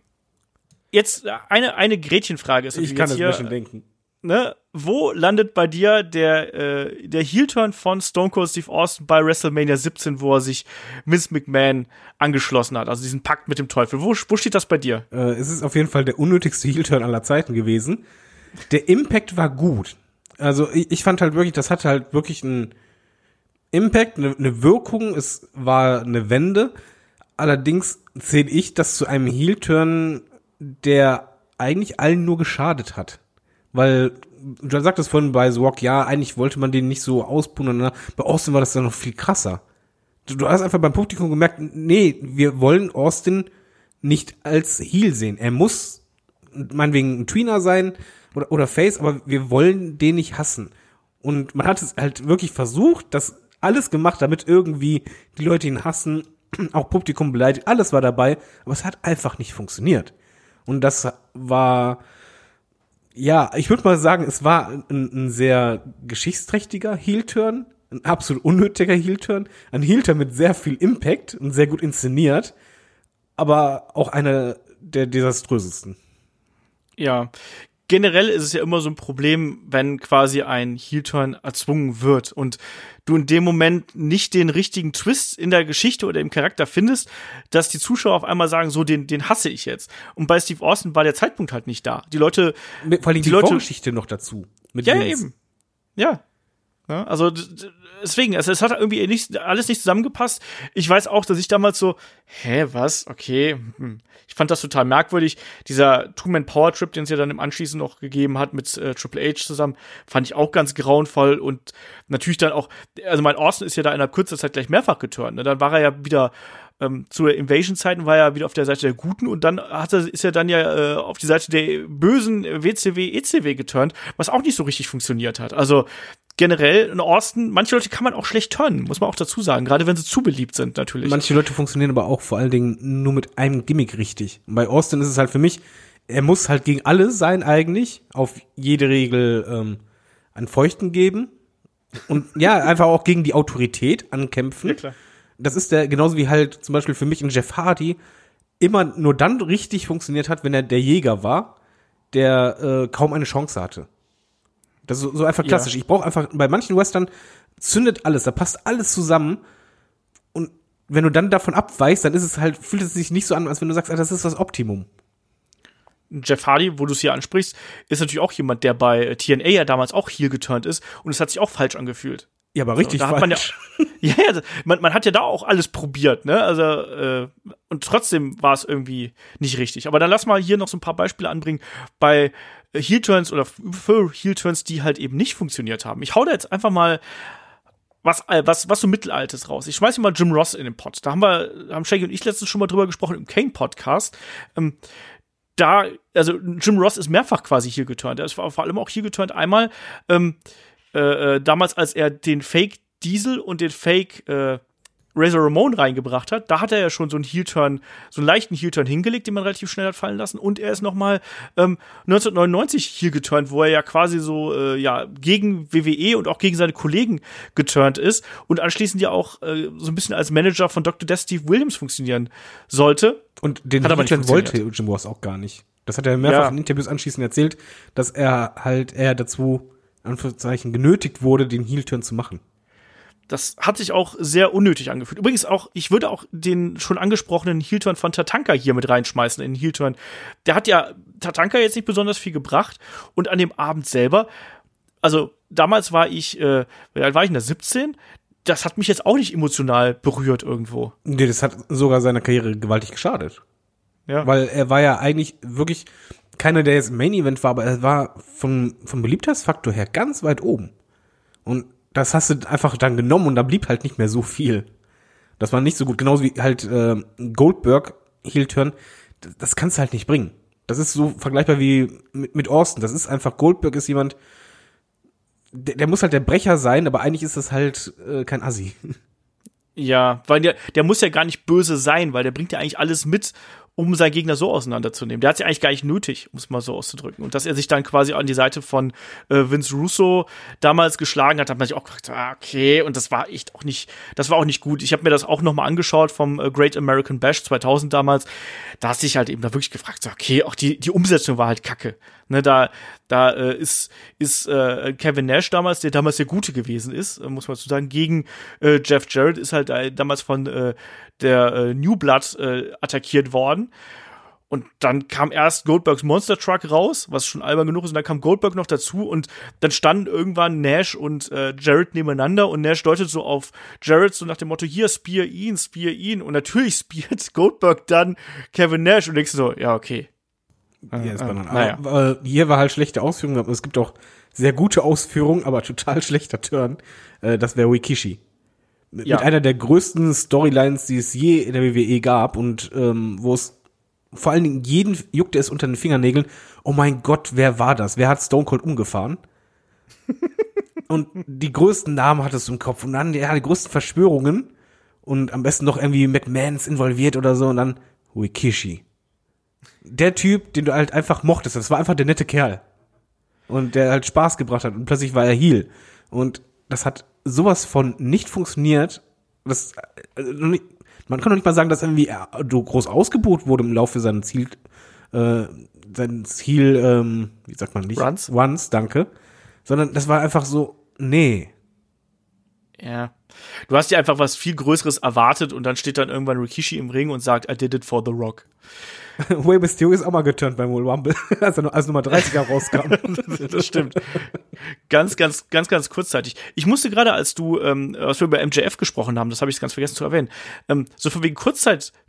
jetzt eine, eine Gretchenfrage ist Ich natürlich kann das hier, ein bisschen denken. Ne, wo landet bei dir der, äh, der Heel-Turn von Stone Cold Steve Austin bei WrestleMania 17, wo er sich Vince McMahon angeschlossen hat, also diesen Pakt mit dem Teufel? Wo, wo steht das bei dir? Äh, es ist auf jeden Fall der unnötigste Heel-Turn aller Zeiten gewesen. Der Impact war gut. Also ich, ich fand halt wirklich, das hatte halt wirklich einen Impact, eine, eine Wirkung, es war eine Wende. Allerdings zähle ich das zu einem Heel-Turn, der eigentlich allen nur geschadet hat. Weil, du sagtest vorhin bei The Rock, ja, eigentlich wollte man den nicht so ausbuhen. und Bei Austin war das dann noch viel krasser. Du, du hast einfach beim Publikum gemerkt, nee, wir wollen Austin nicht als Heel sehen. Er muss meinetwegen ein Tweener sein oder, oder Face, aber wir wollen den nicht hassen. Und man hat es halt wirklich versucht, das alles gemacht, damit irgendwie die Leute ihn hassen, auch Publikum beleidigt, alles war dabei, aber es hat einfach nicht funktioniert. Und das war, ja, ich würde mal sagen, es war ein, ein sehr geschichtsträchtiger Heel-Turn, ein absolut unnötiger Heel-Turn, ein Heel-Turn mit sehr viel Impact und sehr gut inszeniert, aber auch einer der desaströsesten. Ja, generell ist es ja immer so ein Problem, wenn quasi ein Heel-Turn erzwungen wird und du in dem Moment nicht den richtigen Twist in der Geschichte oder im Charakter findest, dass die Zuschauer auf einmal sagen, so, den, den hasse ich jetzt. Und bei Steve Austin war der Zeitpunkt halt nicht da. Die Leute, Mit- Vor allem die, Die Leute- Vorgeschichte noch dazu. Ja, Vince. eben. Ja. Ja, also deswegen, also es hat irgendwie nicht, alles nicht zusammengepasst. Ich weiß auch, dass ich damals so, hä, was? Okay. Hm. Ich fand das total merkwürdig. Dieser Two-Man-Power-Trip, den es ja dann im Anschließend noch gegeben hat mit äh, Triple H zusammen, fand ich auch ganz grauenvoll und natürlich dann auch, also mein Austin ist ja da innerhalb kurzer Zeit gleich mehrfach geturnt. Ne? Dann war er ja wieder ähm, zu Invasion-Zeiten war er wieder auf der Seite der Guten und dann hat er, ist er dann ja äh, auf die Seite der bösen WCW, ECW geturnt, was auch nicht so richtig funktioniert hat. Also generell in Austin, manche Leute kann man auch schlecht turnen, muss man auch dazu sagen, gerade wenn sie zu beliebt sind natürlich. Manche Leute funktionieren aber auch vor allen Dingen nur mit einem Gimmick richtig. Und bei Austin ist es halt für mich, er muss halt gegen alle sein eigentlich, auf jede Regel ähm, einen Feuchten geben. Und ja, einfach auch gegen die Autorität ankämpfen. Ja, klar. Das ist der, genauso wie halt zum Beispiel für mich ein Jeff Hardy immer nur dann richtig funktioniert hat, wenn er der Jäger war, der äh, kaum eine Chance hatte. Das ist so, so einfach Ja. klassisch. Ich brauche einfach, bei manchen Western zündet alles, da passt alles zusammen. Und wenn du dann davon abweichst, dann ist es halt, fühlt es sich nicht so an, als wenn du sagst, ah, das ist das Optimum. Jeff Hardy, wo du es hier ansprichst, ist natürlich auch jemand, der bei TNA ja damals auch hier geturnt ist und es hat sich auch falsch angefühlt. Ja, aber richtig hat man ja, ja, ja, man, man hat ja da auch alles probiert, ne? Also äh, und trotzdem war es irgendwie nicht richtig. Aber dann lass mal hier noch so ein paar Beispiele anbringen bei äh, Heel Turns oder für Heel Turns, die halt eben nicht funktioniert haben. Ich hau da jetzt einfach mal was, äh, was, was so Mittelaltes raus. Ich schmeiß hier mal Jim Ross in den Pot. Da haben wir, haben Shaggy und ich letztens schon mal drüber gesprochen im Kane Podcast. Ähm, da, also Jim Ross ist mehrfach quasi hier geturnt. Er ist vor vor allem auch hier geturnt. Einmal ähm, äh, äh, damals, als er den Fake Diesel und den Fake äh, Razor Ramon reingebracht hat, da hat er ja schon so einen Heel-Turn, so einen leichten Heel-Turn hingelegt, den man relativ schnell hat fallen lassen. Und er ist noch mal ähm, 1999 hier geturnt, wo er ja quasi so äh, ja gegen WWE und auch gegen seine Kollegen geturnt ist und anschließend ja auch äh, so ein bisschen als Manager von Dr. Death Steve Williams funktionieren sollte. Und den Hat aber nicht wollte. Jim Ross auch gar nicht. Das hat er mehrfach Ja. in Interviews anschließend erzählt, dass er halt eher dazu, Anführungszeichen, genötigt wurde, den Heel-Turn zu machen. Das hat sich auch sehr unnötig angefühlt. Übrigens auch, ich würde auch den schon angesprochenen Heel-Turn von Tatanka hier mit reinschmeißen in den Heel-Turn. Der hat ja Tatanka jetzt nicht besonders viel gebracht und an dem Abend selber, also damals war ich, äh, wie alt war ich denn da, 17? Das hat mich jetzt auch nicht emotional berührt irgendwo. Nee, das hat sogar seiner Karriere gewaltig geschadet. Ja. Weil er war ja eigentlich wirklich keiner, der jetzt im Main Event war, aber er war vom, vom Beliebtheitsfaktor her ganz weit oben. Und das hast du einfach dann genommen und da blieb halt nicht mehr so viel. Das war nicht so gut. Genauso wie halt äh, Goldberg Heel Turn. Das, das kannst du halt nicht bringen. Das ist so vergleichbar wie mit, mit Austin. Das ist einfach, Goldberg ist jemand, der, der muss halt der Brecher sein, aber eigentlich ist das halt äh, kein Assi. Ja, weil der, der muss ja gar nicht böse sein, weil der bringt ja eigentlich alles mit, um seinen Gegner so auseinanderzunehmen. Der hat ja eigentlich gar nicht nötig, um es mal so auszudrücken. Und dass er sich dann quasi an die Seite von äh, Vince Russo damals geschlagen hat, hat man sich auch gefragt, ah, okay, und das war echt auch nicht, das war auch nicht gut. Ich habe mir das auch nochmal angeschaut vom äh, Great American Bash 2000 damals. Da hast du dich halt eben da wirklich gefragt, so, okay, auch die, die Umsetzung war halt kacke. Ne, da da äh, ist, ist äh, Kevin Nash damals, der damals der Gute gewesen ist, äh, muss man zu sagen, gegen äh, Jeff Jarrett ist halt äh, damals von äh, der äh, New Blood äh, attackiert worden. Und dann kam erst Goldbergs Monster Truck raus, was schon albern genug ist, und dann kam Goldberg noch dazu und dann standen irgendwann Nash und äh, Jarrett nebeneinander und Nash deutet so auf Jarrett so nach dem Motto, hier, spear ihn, spear ihn. Und natürlich speart Goldberg dann Kevin Nash und denkst so, ja, okay. Hier ist äh, Banane. naja. Aber, äh, hier war halt schlechte Ausführung, aber es gibt auch sehr gute Ausführungen, aber total schlechter Turn. Äh, das wäre Wikishi. Mit, Ja. mit einer der größten Storylines, die es je in der WWE gab und ähm, wo es vor allen Dingen jeden juckte es unter den Fingernägeln. Oh mein Gott, wer war das? Wer hat Stone Cold umgefahren? und die größten Namen hattest du im Kopf und dann ja, die größten Verschwörungen und am besten noch irgendwie McMahons involviert oder so und dann Wikishi der Typ, den du halt einfach mochtest, das war einfach der nette Kerl. Und der halt Spaß gebracht hat und plötzlich war er Heal. Und das hat sowas von nicht funktioniert. Das, also nicht- man kann doch nicht mal sagen, dass irgendwie er so groß ausgebucht wurde im Laufe seiner Ziel, äh, seines Ziel, ähm, wie sagt man nicht? Runs? Runs, danke. Sondern das war einfach so, nee. Ja. Du hast dir einfach was viel Größeres erwartet und dann steht dann irgendwann Rikishi im Ring und sagt, I did it for The Rock. Way Mysterio ist auch mal geturnt beim Royal Rumble, als er als Nummer 30er rauskam. das stimmt. Ganz, ganz, ganz, ganz kurzzeitig. Ich musste gerade, als du, ähm, als wir über MJF gesprochen haben, das habe ich ganz vergessen zu erwähnen, ähm, so von wegen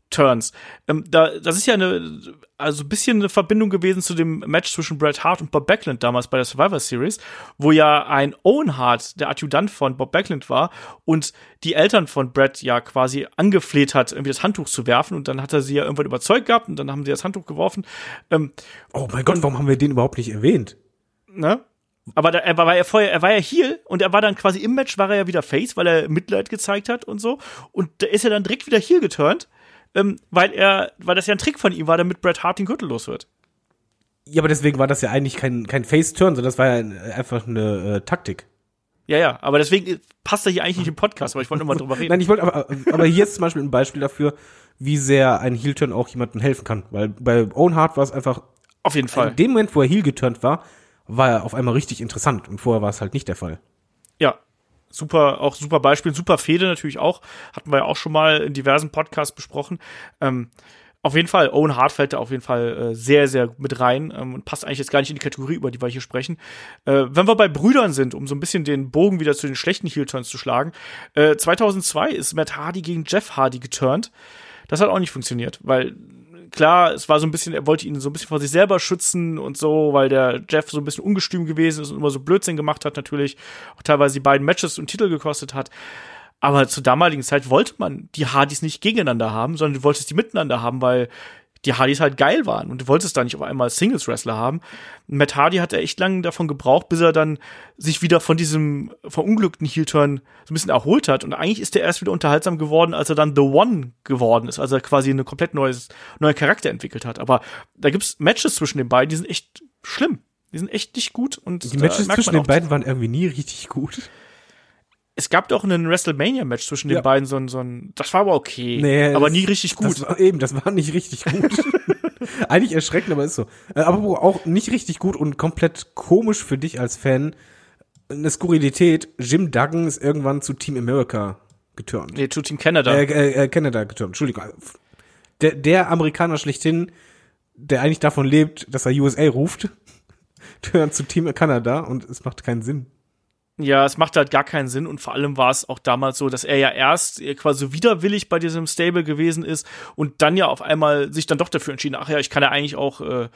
Kurzzeit-Turns, ähm, da, das ist ja eine, also ein bisschen eine Verbindung gewesen zu dem Match zwischen Bret Hart und Bob Backlund damals bei der Survivor Series, wo ja ein Owen Hart der Adjutant von Bob Backlund war und die Eltern von Bret ja quasi angefleht hat, irgendwie das Handtuch zu werfen und dann hat er sie ja irgendwann überzeugt gehabt und dann haben sie das Handtuch geworfen. Ähm, oh mein Gott, warum haben wir den überhaupt nicht erwähnt? ne? Aber da, er war ja vorher, er war ja Heel und er war dann quasi im Match war er ja wieder Face, weil er Mitleid gezeigt hat und so. Und da ist er dann direkt wieder Heel geturnt, ähm, weil er, weil das ja ein Trick von ihm war, damit Bret Hart den Gürtel los wird. Ja, aber deswegen war das ja eigentlich kein, kein Face-Turn, sondern das war ja einfach eine äh, Taktik. Ja, ja, aber deswegen passt er hier eigentlich nicht im Podcast, aber ich wollte nur mal drüber reden. Nein, ich wollte aber, aber hier ist zum Beispiel ein Beispiel dafür, wie sehr ein Heel-Turn auch jemandem helfen kann. Weil bei Owen Hart war es einfach, Auf jeden Fall. in dem Moment, wo er Heel geturnt war, war er auf einmal richtig interessant und vorher war es halt nicht der Fall. Ja. Super, auch super Beispiel, super Fehde natürlich auch. Hatten wir ja auch schon mal in diversen Podcasts besprochen. Ähm, auf jeden Fall, Owen Hart fällt da auf jeden Fall äh, sehr, sehr mit rein ähm, und passt eigentlich jetzt gar nicht in die Kategorie, über die wir hier sprechen. Äh, wenn wir bei Brüdern sind, um so ein bisschen den Bogen wieder zu den schlechten Heel-Turns zu schlagen, äh, 2002 ist Matt Hardy gegen Jeff Hardy geturnt. Das hat auch nicht funktioniert, weil klar, es war so ein bisschen, er wollte ihn so ein bisschen vor sich selber schützen und so, weil der Jeff so ein bisschen ungestüm gewesen ist und immer so Blödsinn gemacht hat, natürlich. Auch teilweise die beiden Matches und Titel gekostet hat. Aber zur damaligen Zeit wollte man die Hardys nicht gegeneinander haben, sondern du wolltest die miteinander haben, weil die Hardys halt geil waren und du wolltest da nicht auf einmal Singles-Wrestler haben. Matt Hardy hat er echt lange davon gebraucht, bis er dann sich wieder von diesem verunglückten Heel-Turn so ein bisschen erholt hat. Und eigentlich ist er erst wieder unterhaltsam geworden, als er dann The One geworden ist, als er quasi eine komplett neues, neuen Charakter entwickelt hat. Aber da gibt's Matches zwischen den beiden, die sind echt schlimm. Die sind echt nicht gut und Die Matches zwischen den beiden waren irgendwie nie richtig gut. Es gab doch einen WrestleMania-Match zwischen den Ja. beiden, so ein, so ein, das war aber okay, Nee, aber das- nie richtig gut. Das war, eben, das war nicht richtig gut. Eigentlich erschreckend, aber ist so. Äh, aber auch nicht richtig gut und komplett komisch für dich als Fan. Eine Skurrilität. Jim Duggan ist irgendwann zu Team America geturnt. nee, zu Team Canada. Äh, äh, äh, Canada geturnt, Entschuldigung. Der, der Amerikaner schlechthin, der eigentlich davon lebt, dass er USA ruft, turnt zu Team Kanada und es macht keinen Sinn. Ja, es macht halt gar keinen Sinn und vor allem war es auch damals so, dass er ja erst quasi widerwillig bei diesem Stable gewesen ist und dann ja auf einmal sich dann doch dafür entschieden, ach ja, ich kann ja eigentlich auch äh,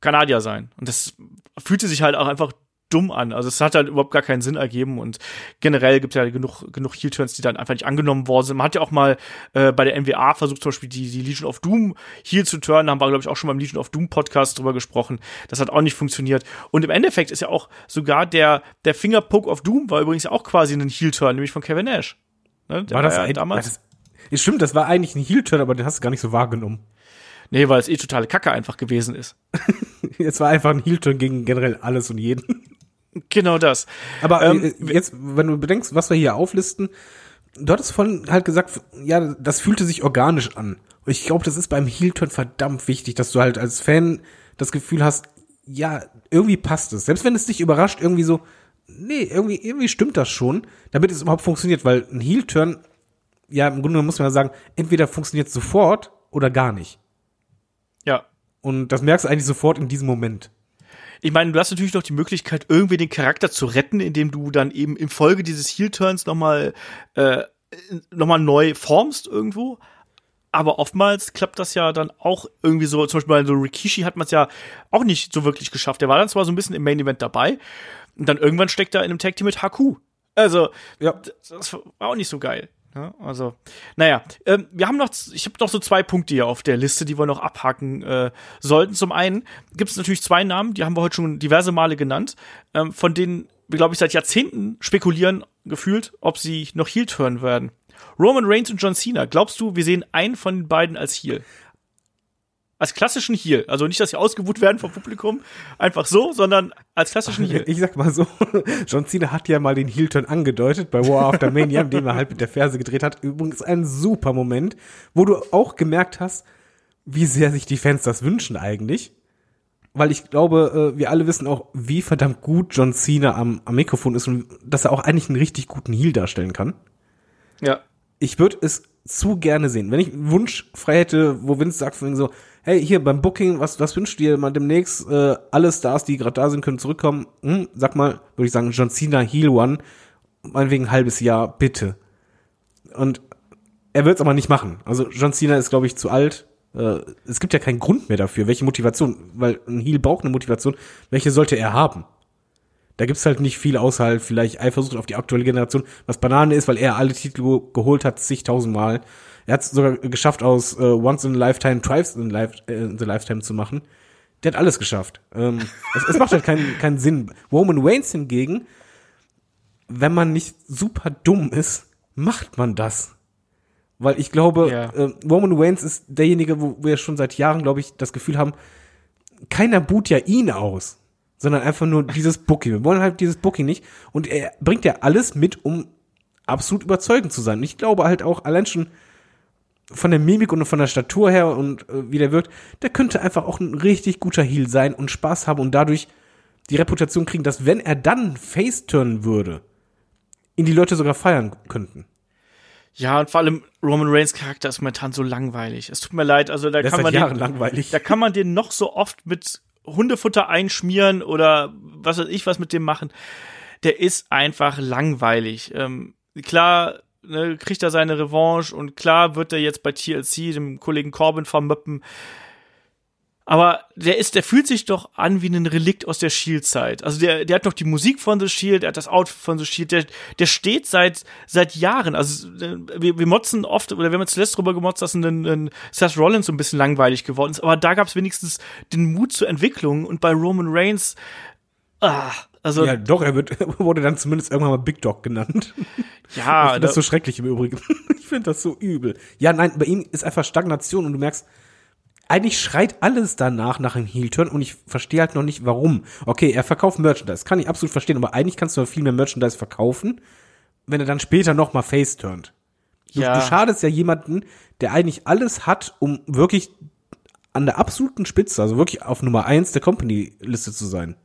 Kanadier sein. Und das fühlte sich halt auch einfach dumm an. Also es hat halt überhaupt gar keinen Sinn ergeben und generell gibt es ja genug, genug Heel-Turns, die dann einfach nicht angenommen worden sind. Man hat ja auch mal äh, bei der NWA versucht, zum Beispiel die, die Legion of Doom Heel zu turnen. Da haben wir, glaube ich, auch schon beim Legion of Doom Podcast drüber gesprochen. Das hat auch nicht funktioniert. Und im Endeffekt ist ja auch sogar der, der Fingerpoke of Doom war übrigens ja auch quasi ein Heel-Turn, nämlich von Kevin Nash. Ne? War das ja ein, damals? Das, ist stimmt, das war eigentlich ein Heel-Turn, aber den hast du gar nicht so wahrgenommen. Nee, weil es eh totale Kacke einfach gewesen ist. Es war einfach ein Heel-Turn gegen generell alles und jeden. Genau das. Aber Ähm, äh, jetzt, wenn du bedenkst, was wir hier auflisten, du hattest vorhin halt gesagt, ja, das fühlte sich organisch an. Und ich glaube, das ist beim Heel-Turn verdammt wichtig, dass du halt als Fan das Gefühl hast, ja, irgendwie passt es. Selbst wenn es dich überrascht, irgendwie so, nee, irgendwie, irgendwie stimmt das schon, damit es überhaupt funktioniert, weil ein Heel-Turn, ja, im Grunde muss man ja sagen, entweder funktioniert sofort oder gar nicht. Ja. Und das merkst du eigentlich sofort in diesem Moment. Ich meine, du hast natürlich noch die Möglichkeit, irgendwie den Charakter zu retten, indem du dann eben im Folge dieses Heel-Turns nochmal äh, noch mal neu formst irgendwo. Aber oftmals klappt das ja dann auch irgendwie so, zum Beispiel bei so Rikishi hat man es ja auch nicht so wirklich geschafft. Der war dann zwar so ein bisschen im Main Event dabei und dann irgendwann steckt er in einem Tag Team mit Haku. Also, Ja. das, das war auch nicht so geil. Ja, also, naja, ähm, wir haben noch, ich habe noch so zwei Punkte hier auf der Liste, die wir noch abhaken äh, sollten. Zum einen gibt es natürlich zwei Namen, die haben wir heute schon diverse Male genannt, ähm, von denen wir, glaube ich, seit Jahrzehnten spekulieren, gefühlt, ob sie noch Heel turnen werden. Roman Reigns und John Cena, glaubst du, wir sehen einen von den beiden als Heel? Als klassischen Heel. Also nicht, dass sie ausgebucht werden vom Publikum, einfach so, sondern als klassischen Heel. Ich sag mal so, John Cena hat ja mal den Heel-Turn angedeutet bei War After Mania, indem er halt mit der Ferse gedreht hat. Übrigens ein super Moment, wo du auch gemerkt hast, wie sehr sich die Fans das wünschen eigentlich. Weil ich glaube, äh, wir alle wissen auch, wie verdammt gut John Cena am, am Mikrofon ist und dass er auch eigentlich einen richtig guten Heel darstellen kann. Ja. Ich würde es zu gerne sehen. Wenn ich einen Wunsch frei hätte, wo Vince sagt von so, hey, hier beim Booking, was, was wünschst du dir mal demnächst? Äh, alle Stars, die gerade da sind, können zurückkommen. Hm, sag mal, würde ich sagen, John Cena, Heel One, meinetwegen ein halbes Jahr, bitte. Und er wird es aber nicht machen. Also John Cena ist, glaube ich, zu alt. Äh, es gibt ja keinen Grund mehr dafür. Welche Motivation? Weil ein Heel braucht eine Motivation. Welche sollte er haben? Da gibt's halt nicht viel außer halt vielleicht Eifersucht auf die aktuelle Generation, was Banane ist, weil er alle Titel ge- geholt hat, zigtausendmal. Er hat sogar geschafft, aus äh, Once in a Lifetime Twice in, life, äh, in the Lifetime zu machen. Der hat alles geschafft. Ähm, es, es macht halt keinen, keinen Sinn. Roman Reigns hingegen, wenn man nicht super dumm ist, macht man das. Weil ich glaube, Ja. äh, Roman Reigns ist derjenige, wo wir schon seit Jahren, glaube ich, das Gefühl haben, keiner boot ja ihn aus, sondern einfach nur dieses Booking. Wir wollen halt dieses Booking nicht. Und er bringt ja alles mit, um absolut überzeugend zu sein. Und ich glaube halt auch allein schon von der Mimik und von der Statur her und äh, wie der wirkt, der könnte einfach auch ein richtig guter Heel sein und Spaß haben und dadurch die Reputation kriegen, dass wenn er dann Face-turnen würde, ihn die Leute sogar feiern könnten. Ja, und vor allem Roman Reigns Charakter ist momentan so langweilig. Es tut mir leid, also da Der kann man den, langweilig. da kann man den noch so oft mit Hundefutter einschmieren oder was weiß ich was mit dem machen. Der ist einfach langweilig. Ähm, klar, ne, kriegt er seine Revanche und klar wird er jetzt bei TLC dem Kollegen Corbin vermöppen. Aber der ist, der fühlt sich doch an wie ein Relikt aus der Shield-Zeit. Also der, der hat noch die Musik von The Shield, er hat das Outfit von The Shield, der, der steht seit, seit Jahren. Also äh, wir, wir motzen oft, oder wir haben zuletzt drüber gemotzt, dass ein, ein Seth Rollins so ein bisschen langweilig geworden ist. Aber da gab es wenigstens den Mut zur Entwicklung. Und bei Roman Reigns, ah, also ja, doch, er wird, wurde dann zumindest irgendwann mal Big Dog genannt. ja, ich finde das da- so schrecklich im Übrigen. ich finde das so übel. Ja, nein, bei ihm ist einfach Stagnation und du merkst, eigentlich schreit alles danach nach einem Heel-Turn und ich verstehe halt noch nicht, warum. Okay, er verkauft Merchandise, kann ich absolut verstehen, aber eigentlich kannst du noch viel mehr Merchandise verkaufen, wenn er dann später noch mal face turnt. Du, Ja. du schadest ja jemanden, der eigentlich alles hat, um wirklich an der absoluten Spitze, also wirklich auf Nummer eins der Company-Liste zu sein.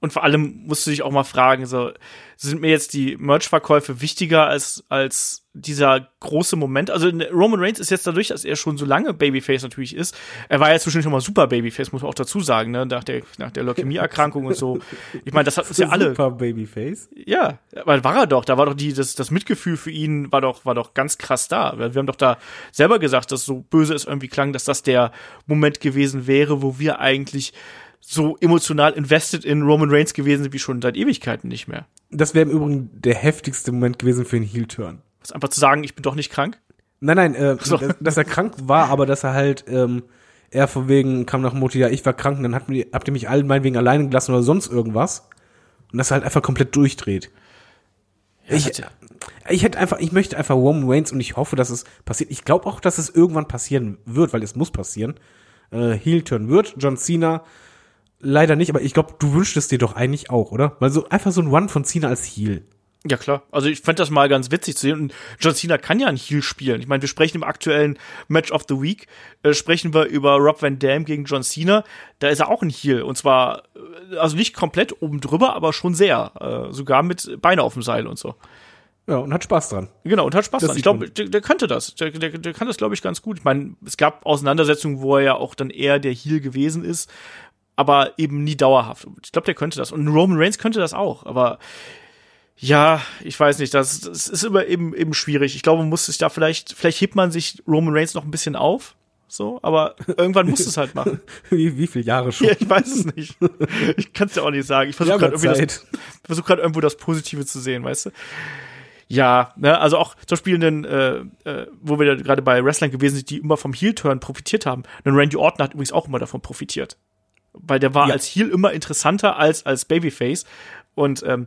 Und vor allem musst du dich auch mal fragen, so, sind mir jetzt die Merch-Verkäufe wichtiger als, als dieser große Moment? Also Roman Reigns ist jetzt dadurch, dass er schon so lange Babyface natürlich ist, er war ja zwischendurch noch mal super Babyface, muss man auch dazu sagen, ne, nach der, nach der Leukämie-Erkrankung und so. Ich meine, das hat uns ja alle, Super Babyface. ja, aber war er doch, da war doch die, das, das Mitgefühl für ihn war doch, war doch ganz krass da. Wir haben doch da selber gesagt, dass so böse es irgendwie klang, dass das der Moment gewesen wäre, wo wir eigentlich so emotional invested in Roman Reigns gewesen sind wie schon seit Ewigkeiten nicht mehr. Das wäre im Übrigen der heftigste Moment gewesen für einen Heel-Turn. Das einfach zu sagen, ich bin doch nicht krank. Nein, nein, äh, So. dass, dass er krank war, aber dass er halt, ähm, er von wegen kam nach Motto, ja, ich war krank und dann habt ihr, habt ihr mich allen meinetwegen alleine gelassen oder sonst irgendwas. Und dass er halt einfach komplett durchdreht. ich, hat ja- ich hätte einfach, ich möchte einfach Roman Reigns und ich hoffe, dass es passiert. Ich glaube auch, dass es irgendwann passieren wird, weil es muss passieren. Äh, Heel-Turn wird. John Cena leider nicht, aber ich glaube, du wünschst es dir doch eigentlich auch, oder? Weil so einfach so ein Run von Cena als Heel. Ja, klar. Also ich fand das mal ganz witzig zu sehen. Und John Cena kann ja ein Heel spielen. Ich meine, wir sprechen im aktuellen Match of the Week, äh, sprechen wir über Rob Van Dam gegen John Cena. Da ist er auch ein Heel. Und zwar, äh, also nicht komplett oben drüber, aber schon sehr. Äh, sogar mit Beine auf dem Seil und so. Ja, und hat Spaß dran. Genau, und hat Spaß Das dran. Ich glaube, der, der könnte das. Der, der, der kann das, glaube ich, ganz gut. Ich meine, es gab Auseinandersetzungen, wo er ja auch dann eher der Heel gewesen ist, aber eben nie dauerhaft. Ich glaube, der könnte das. Und Roman Reigns könnte das auch, aber ja, ich weiß nicht, das, das ist immer eben, eben schwierig. Ich glaube, man muss sich da vielleicht, vielleicht hebt man sich Roman Reigns noch ein bisschen auf, so, aber irgendwann muss es halt machen. Wie, wie viele Jahre schon? Ja, ich weiß es nicht. Ich kann es dir auch nicht sagen. Ich versuche gerade versuche gerade irgendwo das Positive zu sehen, weißt du? Ja, ne, also auch zum Beispiel, einen, äh, äh, wo wir gerade bei Wrestlern gewesen sind, die immer vom Heel-Turn profitiert haben. Denn Randy Orton hat übrigens auch immer davon profitiert. Weil der war Ja. als Heel immer interessanter als als Babyface. Und ähm,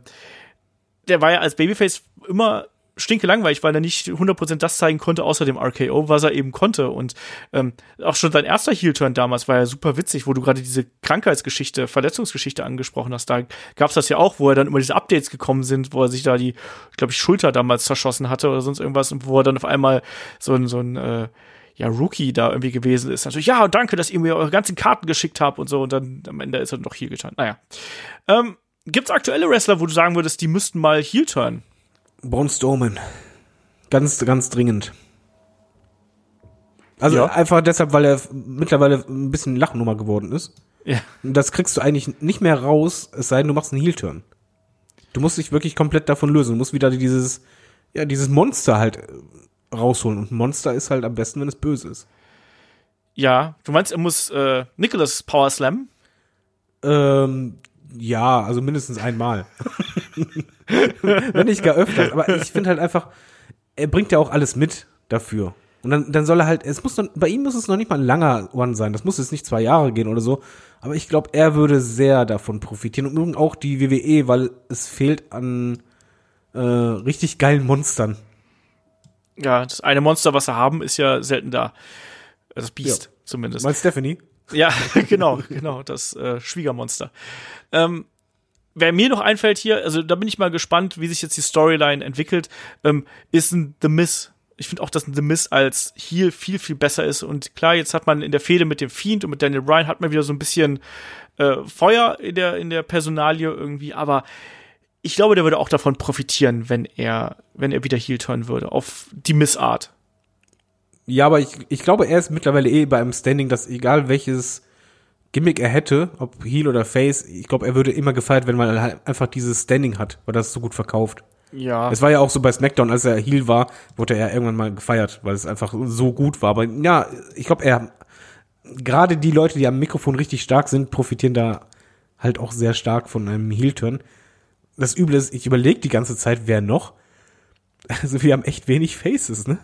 der war ja als Babyface immer stinke langweilig, weil er nicht 100% das zeigen konnte, außer dem RKO, was er eben konnte. Und ähm, auch schon sein erster Heel-Turn damals war ja super witzig, wo du gerade diese Krankheitsgeschichte, Verletzungsgeschichte angesprochen hast. Da gab's das ja auch, wo er dann immer diese Updates gekommen sind, wo er sich da die, glaube ich, Schulter damals zerschossen hatte oder sonst irgendwas und wo er dann auf einmal so ein, so ein äh, ja, Rookie da irgendwie gewesen ist. Also, ja, danke, dass ihr mir eure ganzen Karten geschickt habt und so. Und dann am Ende ist er noch Heel geturnt. Naja. Ähm, gibt's aktuelle Wrestler, wo du sagen würdest, die müssten mal Heel turnen? Braun Strowman. Ganz, ganz dringend. Also Ja. einfach deshalb, weil er mittlerweile ein bisschen Lachnummer geworden ist. Ja. Und Das kriegst du eigentlich nicht mehr raus, es sei denn, du machst einen Heel-Turn. Du musst dich wirklich komplett davon lösen. Du musst wieder dieses, ja, dieses Monster halt äh, rausholen. Und ein Monster ist halt am besten, wenn es böse ist. Ja, du meinst, er muss äh, Nicholas Power Slam? Ähm, ja, also mindestens einmal. wenn nicht gar öfters. Aber ich finde halt einfach, er bringt ja auch alles mit dafür. Und dann, dann soll er halt, es muss noch, bei ihm muss es noch nicht mal ein langer One sein. Das muss jetzt nicht zwei Jahre gehen oder so. Aber ich glaube, er würde sehr davon profitieren. Und übrigens auch die WWE, weil es fehlt an äh, richtig geilen Monstern. Ja, das eine Monster, was sie haben, ist ja selten da. Das Biest, zumindest. Meinst Stephanie? Ja, genau, genau, das äh, Schwiegermonster. Ähm, wer mir noch einfällt hier, also da bin ich mal gespannt, wie sich jetzt die Storyline entwickelt, ähm, ist ein The Miz. Ich finde auch, dass ein The Miz als Heel viel, viel besser ist. Und klar, jetzt hat man in der Fehde mit dem Fiend und mit Daniel Bryan hat man wieder so ein bisschen äh, Feuer in der, in der Personalie irgendwie, aber ich glaube, der würde auch davon profitieren, wenn er, wenn er wieder Heel turnen würde, auf die Missart. Ja, aber ich, ich glaube, er ist mittlerweile eh bei einem Standing, dass egal welches Gimmick er hätte, ob Heel oder Face, ich glaube, er würde immer gefeiert, wenn man halt einfach dieses Standing hat, weil das so gut verkauft. Ja. Es war ja auch so bei SmackDown, als er Heel war, wurde er irgendwann mal gefeiert, weil es einfach so gut war. Aber ja, ich glaube, er gerade die Leute, die am Mikrofon richtig stark sind, profitieren da halt auch sehr stark von einem Heel-Turn. Das Üble ist, ich überlege die ganze Zeit, wer noch. Also wir haben echt wenig Faces, ne?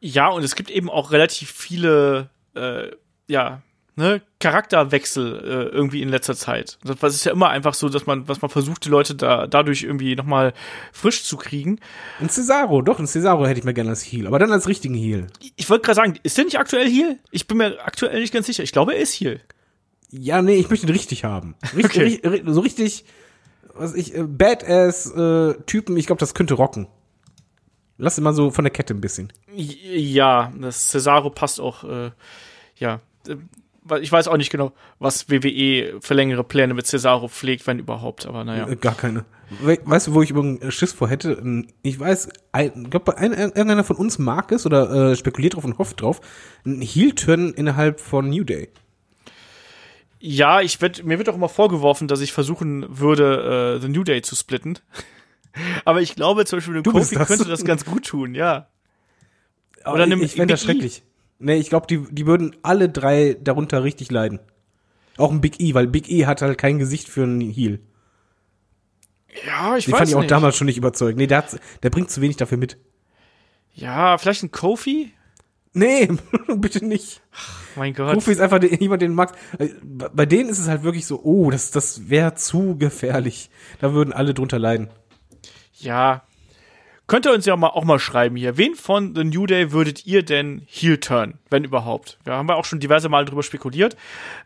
Ja, und es gibt eben auch relativ viele, äh, ja, ne, Charakterwechsel äh, irgendwie in letzter Zeit. Das das ist ja immer einfach so, dass man, was man versucht, die Leute da dadurch irgendwie nochmal frisch zu kriegen. Ein Cesaro, doch, ein Cesaro hätte ich mir gerne als Heel, aber dann als richtigen Heel. Ich wollte gerade sagen, ist der nicht aktuell hier? Ich bin mir aktuell nicht ganz sicher. Ich glaube, er ist hier. Ja, nee, ich möchte ihn richtig haben. Richtig, Okay. ri- so richtig, was ich, äh, Badass-Typen, ich glaube, das könnte rocken. Lass mal so von der Kette ein bisschen. Ja, das Cesaro passt auch, äh, ja. Äh, Ich weiß auch nicht genau, was WWE für längere Pläne mit Cesaro pflegt, wenn überhaupt, aber naja. Äh, Gar keine. We weißt du, wo ich übrigens Schiss vor hätte? Ich weiß, ein, glaub, ein, irgendeiner von uns mag es oder äh, spekuliert drauf und hofft drauf. Ein Heel-Turn innerhalb von New Day. Ja, ich werd, mir wird auch immer vorgeworfen, dass ich versuchen würde, äh, The New Day zu splitten. Aber ich glaube, zum Beispiel, Du Kofi das. könnte das ganz gut tun, ja. Oder Oder einem ich fände das E. schrecklich. Nee, ich glaube, die, die würden alle drei darunter richtig leiden. Auch ein Big E, weil Big E hat halt kein Gesicht für einen Heel. Ja, ich Die weiß fand ich auch nicht. damals schon nicht überzeugt. Nee, der, hat, der bringt zu wenig dafür mit. Ja, vielleicht ein Kofi? Nee, bitte nicht. Mein Gott. Kofi ist einfach den, jemand, den magst. Äh, Bei bei denen ist es halt wirklich so, oh, das, das wäre zu gefährlich. Da würden alle drunter leiden. Ja. Könnt ihr uns ja mal, auch mal schreiben hier. Wen von The New Day würdet ihr denn Heel turn, wenn überhaupt? Wir haben ja auch schon diverse Male drüber spekuliert,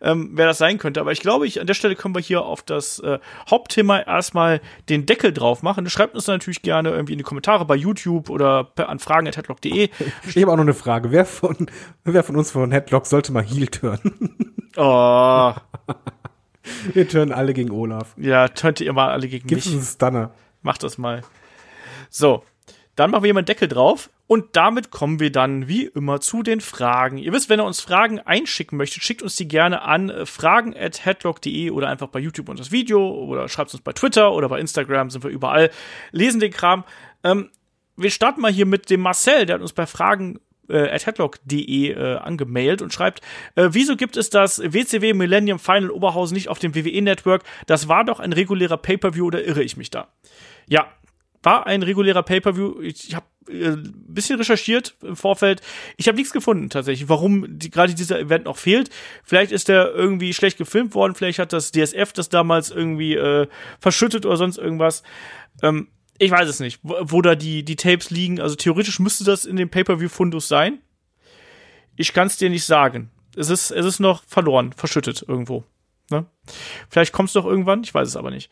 ähm, wer das sein könnte. Aber ich glaube, ich, an der Stelle können wir hier auf das äh, Hauptthema erstmal den Deckel drauf machen. Schreibt uns natürlich gerne irgendwie in die Kommentare bei YouTube oder per, an fragen.headlock.de. Ich habe auch noch eine Frage. Wer von, wer von uns von Headlock sollte mal Heel turnen? Oh, Wir turnen alle gegen Olaf. ja, turnt ihr mal alle gegen Gibt's mich. einen Stunner? Macht das mal. So, dann machen wir hier mal einen Deckel drauf. Und damit kommen wir dann wie immer zu den Fragen. Ihr wisst, wenn ihr uns Fragen einschicken möchtet, schickt uns die gerne an äh, fragen.headlock.de oder einfach bei YouTube unter das Video oder schreibt uns bei Twitter oder bei Instagram, sind wir überall, lesen den Kram. Ähm, wir starten mal hier mit dem Marcel, der hat uns bei Fragen äh, at headlock.de äh, angemailt und schreibt, äh, wieso gibt es das WCW Millennium Final Oberhausen nicht auf dem WWE Network? Das war doch ein regulärer Pay-Per-View oder irre ich mich da? Ja, war ein regulärer Pay-per-View. Ich, habe äh, ein bisschen recherchiert im Vorfeld. Ich habe nichts gefunden tatsächlich, warum die, gerade dieser Event noch fehlt. Vielleicht ist der irgendwie schlecht gefilmt worden. Vielleicht hat das DSF das damals irgendwie äh, verschüttet oder sonst irgendwas. Ähm, ich weiß es nicht, wo, wo da die, die Tapes liegen. Also theoretisch müsste das in dem Pay-per-View-Fundus sein. Ich kann es dir nicht sagen. Es ist, es ist noch verloren, verschüttet irgendwo. Ne? Vielleicht kommt es doch irgendwann, ich weiß es aber nicht.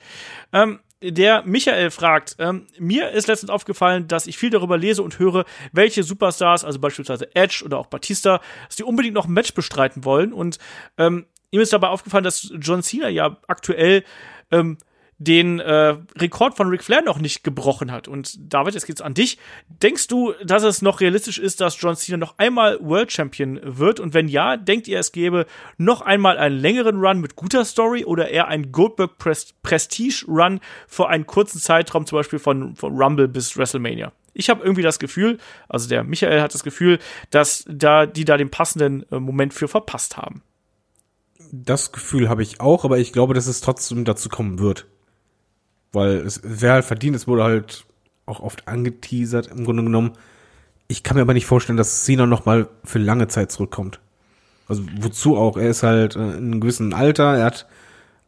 Ähm, der Michael fragt, ähm, mir ist letztens aufgefallen, dass ich viel darüber lese und höre, welche Superstars, also beispielsweise Edge oder auch Batista, dass die unbedingt noch ein Match bestreiten wollen. Und ähm, ihm ist dabei aufgefallen, dass John Cena ja aktuell ähm, den äh, Rekord von Ric Flair noch nicht gebrochen hat. Und David, jetzt geht's an dich. Denkst du, dass es noch realistisch ist, dass John Cena noch einmal World Champion wird? Und wenn ja, denkt ihr, es gäbe noch einmal einen längeren Run mit guter Story oder eher einen Goldberg Pres Prestige Run für einen kurzen Zeitraum, zum Beispiel von, von Rumble bis WrestleMania? Ich habe irgendwie das Gefühl, also der Michael hat das Gefühl, dass da die da den passenden äh, Moment für verpasst haben. Das Gefühl habe ich auch, aber ich glaube, dass es trotzdem dazu kommen wird. Weil es wäre halt verdient, es wurde halt auch oft angeteasert im Grunde genommen. Ich kann mir aber nicht vorstellen, dass Cena noch mal für lange Zeit zurückkommt. Also wozu auch? Er ist halt äh, in einem gewissen Alter, er hat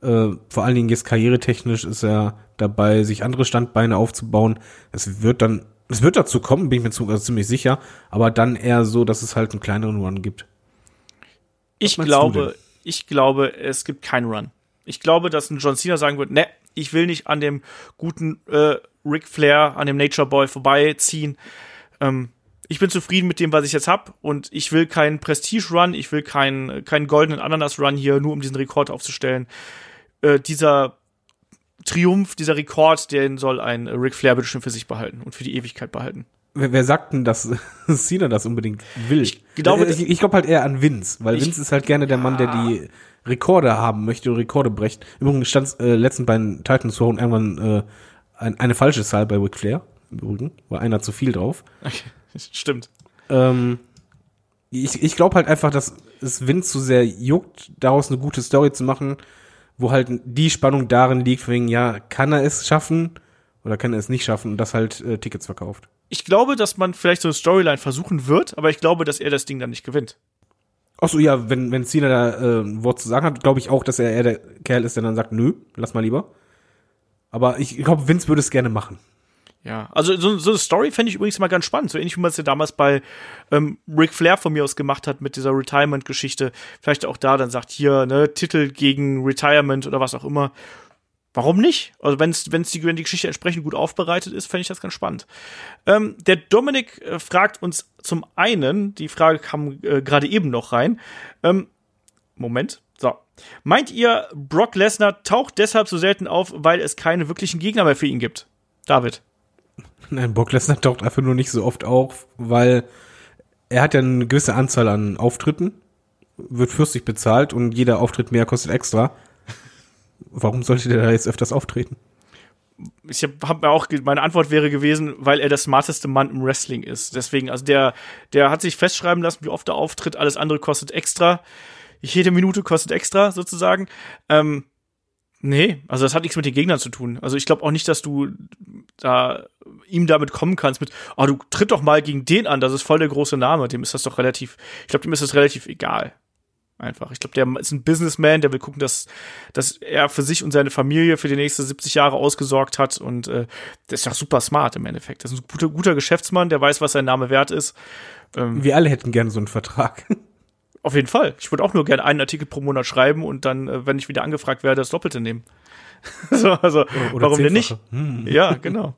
äh, vor allen Dingen jetzt karrieretechnisch ist er dabei, sich andere Standbeine aufzubauen. Es wird dann, es wird dazu kommen, bin ich mir zu, also ziemlich sicher, aber dann eher so, dass es halt einen kleineren Run gibt. Ich du denn? glaube, ich glaube, es gibt keinen Run. Ich glaube, dass ein John Cena sagen wird, ne, ich will nicht an dem guten äh, Ric Flair, an dem Nature Boy vorbeiziehen. Ähm, ich bin zufrieden mit dem, was ich jetzt hab und ich will keinen Prestige-Run, ich will keinen, keinen goldenen Ananas-Run hier, nur um diesen Rekord aufzustellen. Äh, dieser Triumph, dieser Rekord, den soll ein Ric Flair bitte schön für sich behalten und für die Ewigkeit behalten. Wer, wer sagt denn, dass Cena das unbedingt will? Ich glaube, Äh, ich, ich glaube halt eher an Vince, weil Ich- Vince ist halt gerne der Mann, der die Rekorde haben möchte und Rekorde brecht. Übrigens stand äh, letztens bei den Titans Throne irgendwann äh, ein, eine falsche Zahl bei Ric Flair. Im Übrigen war einer zu viel drauf. Okay, stimmt. Ähm, ich ich glaube halt einfach, dass es Vince zu sehr juckt, daraus eine gute Story zu machen, wo halt die Spannung darin liegt, wegen, ja, kann er es schaffen oder kann er es nicht schaffen und das halt äh, Tickets verkauft. Ich glaube, dass man vielleicht so eine Storyline versuchen wird, aber ich glaube, dass er das Ding dann nicht gewinnt. Ach so, ja, wenn, wenn Cena da äh, ein Wort zu sagen hat, glaube ich auch, dass er eher der Kerl ist, der dann sagt, nö, lass mal lieber. Aber ich glaube, Vince würde es gerne machen. Ja, also so, so eine Story fände ich übrigens mal ganz spannend. So ähnlich wie man es ja damals bei ähm, Ric Flair von mir aus gemacht hat mit dieser Retirement-Geschichte. Vielleicht auch da dann sagt, hier, ne, Titel gegen Retirement oder was auch immer. Warum nicht? Also wenn's, wenn's die, wenn die Geschichte entsprechend gut aufbereitet ist, fände ich das ganz spannend. Ähm, der Dominik äh, fragt uns zum einen, die Frage kam äh, gerade eben noch rein. Ähm, Moment. So. Meint ihr, Brock Lesnar taucht deshalb so selten auf, weil es keine wirklichen Gegner mehr für ihn gibt? David. Nein, Brock Lesnar taucht einfach nur nicht so oft auf, weil er hat ja eine gewisse Anzahl an Auftritten, wird fürstlich bezahlt und jeder Auftritt mehr kostet extra. Warum sollte der da jetzt öfters auftreten? ich habe hab mir auch meine Antwort wäre gewesen, weil er der smarteste Mann im Wrestling ist. Deswegen, also der der hat sich festschreiben lassen, wie oft er auftritt. Alles andere kostet extra. Jede Minute kostet extra sozusagen. Ähm, nee, also das hat nichts mit den Gegnern zu tun. Also ich glaube auch nicht, dass du da ihm damit kommen kannst mit, oh, du tritt doch mal gegen den an. Das ist voll der große Name. Dem ist das doch relativ. Ich glaube, dem ist das relativ egal. Einfach. Ich glaube, der ist ein Businessman, der will gucken, dass, dass er für sich und seine Familie für die nächsten 70 Jahre ausgesorgt hat. Und äh, der ist doch super smart im Endeffekt. Das ist ein guter, guter Geschäftsmann, der weiß, was sein Name wert ist. Ähm, Wir alle hätten gerne so einen Vertrag. auf jeden Fall. Ich würde auch nur gerne einen Artikel pro Monat schreiben und dann, äh, wenn ich wieder angefragt werde, das Doppelte nehmen. so, also, Oder warum denn nicht? Hm. Ja, genau.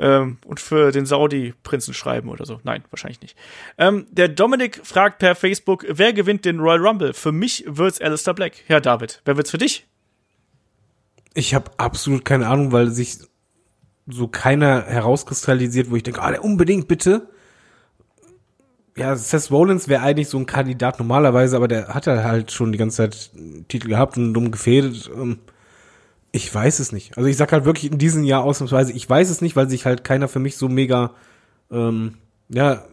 Ähm, und für den Saudi-Prinzen schreiben oder so. Nein, wahrscheinlich nicht. Ähm, der Dominik fragt per Facebook, wer gewinnt den Royal Rumble? Für mich wird's Alistair Black. Ja, David, wer wird's für dich? Ich habe absolut keine Ahnung, weil sich so keiner herauskristallisiert, wo ich denke, ah, unbedingt bitte. Ja, Seth Rollins wäre eigentlich so ein Kandidat normalerweise, aber der hat ja halt schon die ganze Zeit Titel gehabt und dumm gefädelt. Ähm, Ich weiß es nicht. Also ich sag halt wirklich in diesem Jahr ausnahmsweise, ich weiß es nicht, weil sich halt keiner für mich so mega ähm, ja,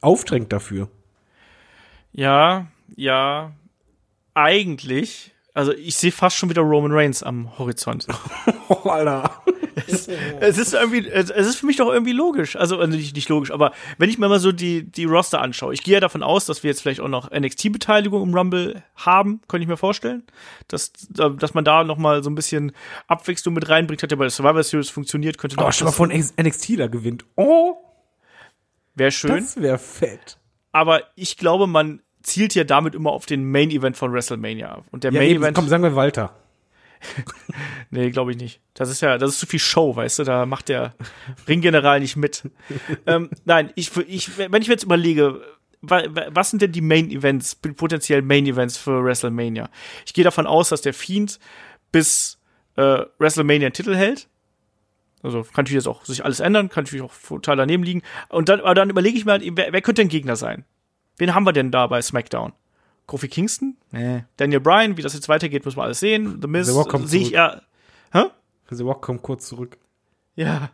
aufdrängt dafür. Ja, ja, eigentlich. Also ich sehe fast schon wieder Roman Reigns am Horizont. Oh, Alter. es, es ist irgendwie, es ist für mich doch irgendwie logisch. Also äh, nicht, nicht logisch, aber wenn ich mir mal so die, die Roster anschaue, ich gehe ja davon aus, dass wir jetzt vielleicht auch noch NXT-Beteiligung im Rumble haben, könnte ich mir vorstellen. Dass, dass man da noch mal so ein bisschen Abwechslung mit reinbringt, hat ja bei der Survivor Series funktioniert, könnte Oh, doch schon mal von NXT da gewinnt. Oh, wäre schön. das wäre fett. aber ich glaube, man zielt ja damit immer auf den Main Event von WrestleMania. ab. Und der Ja, Main eben, Event, komm, sagen wir Walter. nee, glaube ich nicht. Das ist ja, das ist zu viel Show, weißt du, da macht der Ringgeneral nicht mit. ähm, nein, ich, ich, wenn ich mir jetzt überlege, wa- wa- was sind denn die Main Events, potenziell Main Events für WrestleMania? Ich gehe davon aus, dass der Fiend bis äh, WrestleMania einen Titel hält. Also kann natürlich jetzt auch sich alles ändern, kann natürlich auch total daneben liegen. Und dann, aber dann überlege ich mir halt, wer, wer könnte denn Gegner sein? Wen haben wir denn da bei SmackDown? Kofi Kingston? Nee. Daniel Bryan, wie das jetzt weitergeht, muss man alles sehen. The Miz The Rock kommt sehe ich eher. Hä? The Rock kommt kurz zurück. Ja.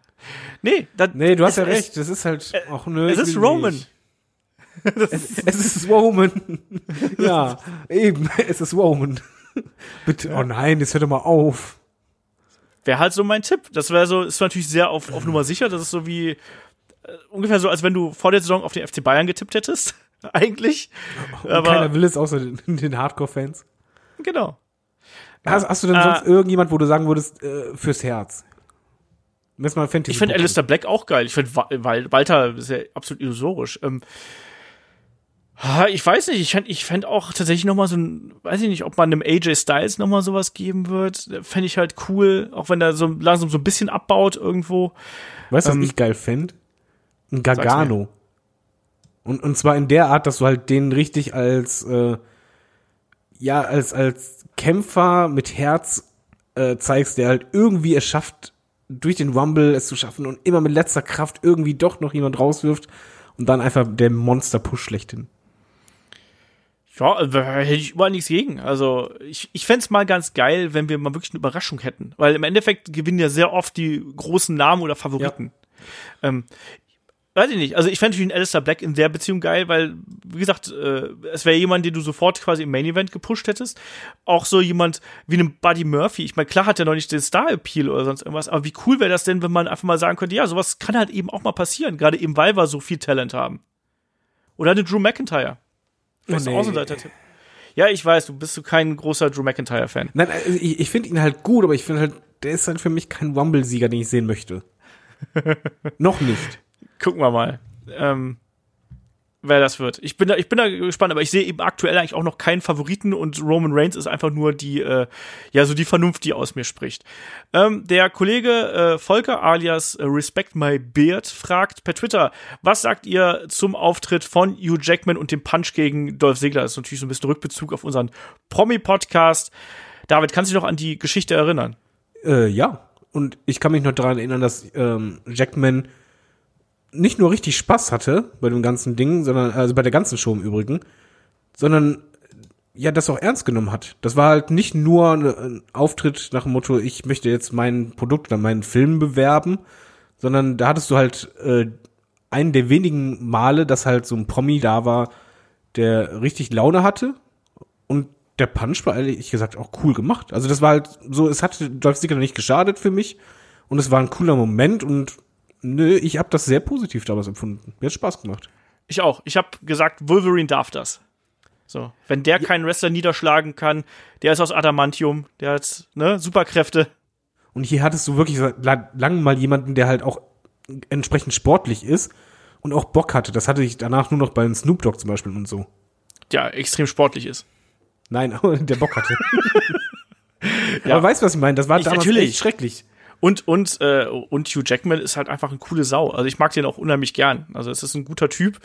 Nee, das, Nee, du hast ja recht. Das ist halt. Ach, nö, es ist Roman. Es, es ist Roman. ja, eben. Es ist Roman. Bitte. Oh nein, jetzt hört doch mal auf. Wäre halt so mein Tipp. Das wäre so, ist natürlich sehr auf, auf Nummer sicher. Das ist so wie äh, ungefähr so, als wenn du vor der Saison auf den FC Bayern getippt hättest. Eigentlich. Und Aber keiner will es außer den, den Hardcore-Fans. genau. Hast, hast du denn Äh, sonst irgendjemand, wo du sagen würdest, äh, fürs Herz? Lass mal Fantasy. Ich finde. Alistair Black auch geil. Ich finde Wal Walter ist ja absolut illusorisch. Ähm, ich weiß nicht, ich fände ich fänd auch tatsächlich noch mal so ein, weiß ich nicht, ob man einem AJ Styles noch mal sowas geben wird. Fände ich halt cool, auch wenn er so langsam so ein bisschen abbaut irgendwo. Weißt du, was ähm, ich geil fänd? Ein Gargano. Und, und zwar in der Art, dass du halt den richtig als, äh, ja, als, als Kämpfer mit Herz äh, zeigst, der halt irgendwie es schafft, durch den Rumble es zu schaffen und immer mit letzter Kraft irgendwie doch noch jemand rauswirft und dann einfach der Monster-Push schlechthin. Ja, also, hätte ich überall nichts gegen. Also ich, ich fände mal ganz geil, wenn wir mal wirklich eine Überraschung hätten. Weil im Endeffekt gewinnen ja sehr oft die großen Namen oder Favoriten. Ähm, weiß ich nicht. Also ich fände natürlich einen Alistair Black in der Beziehung geil, weil, wie gesagt, äh, es wäre jemand, den du sofort quasi im Main Event gepusht hättest. Auch so jemand wie einem Buddy Murphy. Ich meine, klar hat er noch nicht den Star-Appeal oder sonst irgendwas, aber wie cool wäre das denn, wenn man einfach mal sagen könnte, ja, sowas kann halt eben auch mal passieren, gerade eben, weil wir so viel Talent haben. Oder eine Drew McIntyre. Vielleicht Oh, nee. Außenseiter-Tipp. Ja, ich weiß, du bist so kein großer Drew McIntyre-Fan. Nein, also ich, ich finde ihn halt gut, aber ich finde halt, der ist halt für mich kein Rumble-Sieger, den ich sehen möchte. noch nicht. Gucken wir mal. Ähm, wer das wird. Ich bin da, ich bin da gespannt, aber ich sehe eben aktuell eigentlich auch noch keinen Favoriten und Roman Reigns ist einfach nur die, äh, ja, so die Vernunft, die aus mir spricht. Ähm, der Kollege äh, Volker alias äh, Respect My Beard fragt per Twitter, was sagt ihr zum Auftritt von Hugh Jackman und dem Punch gegen Dolph Ziggler? Das ist natürlich so ein bisschen Rückbezug auf unseren Promi-Podcast. David, kannst du dich noch an die Geschichte erinnern? Äh, ja. Und ich kann mich noch daran erinnern, dass ähm, Jackman nicht nur richtig Spaß hatte bei dem ganzen Ding, sondern, also bei der ganzen Show im Übrigen, sondern ja, das auch ernst genommen hat. Das war halt nicht nur ein Auftritt nach dem Motto, ich möchte jetzt mein Produkt oder meinen Film bewerben, sondern da hattest du halt äh, einen der wenigen Male, dass halt so ein Promi da war, der richtig Laune hatte und der Punch war ehrlich gesagt auch cool gemacht. Also das war halt so, es hat Dolph Ziggler nicht geschadet für mich und es war ein cooler Moment und nö, ich habe das sehr positiv damals empfunden. Mir hat Spaß gemacht. Ich auch. Ich habe gesagt, Wolverine darf das. So, wenn der keinen Wrestler niederschlagen kann, der ist aus Adamantium, der hat ne, Superkräfte. Und hier hattest du wirklich seit la- langem mal jemanden, der halt auch entsprechend sportlich ist und auch Bock hatte. Das hatte ich danach nur noch bei Snoop Dogg zum Beispiel und so. Ja, extrem sportlich ist. Nein, aber der Bock hatte. Aber weißt du, was ich meine? Das war Ich- damals natürlich. echt schrecklich. Und, und, äh, und Hugh Jackman ist halt einfach eine coole Sau. Also ich mag den auch unheimlich gern. Also es ist ein guter Typ.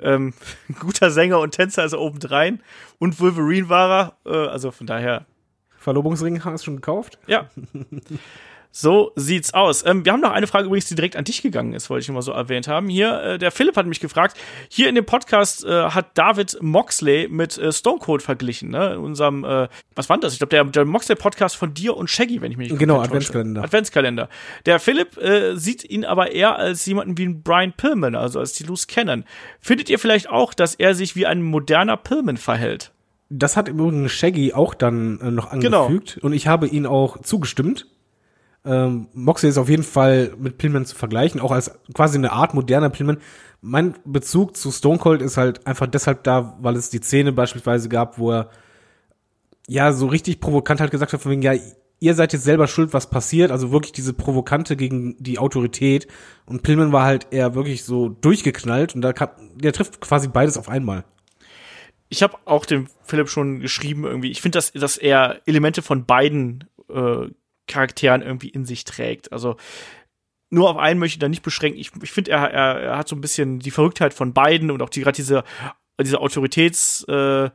Ähm, ein guter Sänger und Tänzer ist er obendrein. Und Wolverine war er. Äh, also von daher, Verlobungsring hast du schon gekauft? ja. So sieht's aus. Ähm, wir haben noch eine Frage übrigens, die direkt an dich gegangen ist, wollte ich mal so erwähnt haben. Hier, äh, der Philipp hat mich gefragt, hier in dem Podcast äh, hat David Moxley mit äh, Stone Cold verglichen, ne? In unserem, äh, was war denn das? Ich glaube, der, der Moxley-Podcast von dir und Shaggy, wenn ich mich nicht Genau. Adventskalender. Adventskalender. Der Philipp äh, sieht ihn aber eher als jemanden wie ein Brian Pillman, also als die Loose Cannon. Findet ihr vielleicht auch, dass er sich wie ein moderner Pillman verhält? Das hat im Übrigen Shaggy auch dann äh, noch Genau. angefügt und ich habe ihn auch zugestimmt. Ähm, Moxley ist auf jeden Fall mit Pillman zu vergleichen, auch als quasi eine Art moderner Pillman. Mein Bezug zu Stone Cold ist halt einfach deshalb da, weil es die Szene beispielsweise gab, wo er ja so richtig provokant halt gesagt hat, von wegen, ja, ihr seid jetzt selber schuld, was passiert, also wirklich diese Provokante gegen die Autorität und Pillman war halt eher wirklich so durchgeknallt und da kam, der trifft quasi beides auf einmal. ich habe auch dem Philipp schon geschrieben irgendwie. Ich finde, dass, dass er Elemente von beiden äh, Charakteren irgendwie in sich trägt. Also nur auf einen möchte ich da nicht beschränken. Ich, ich finde, er, er, er hat so ein bisschen die Verrücktheit von beiden und auch die gerade diese, diese Autoritäts, äh,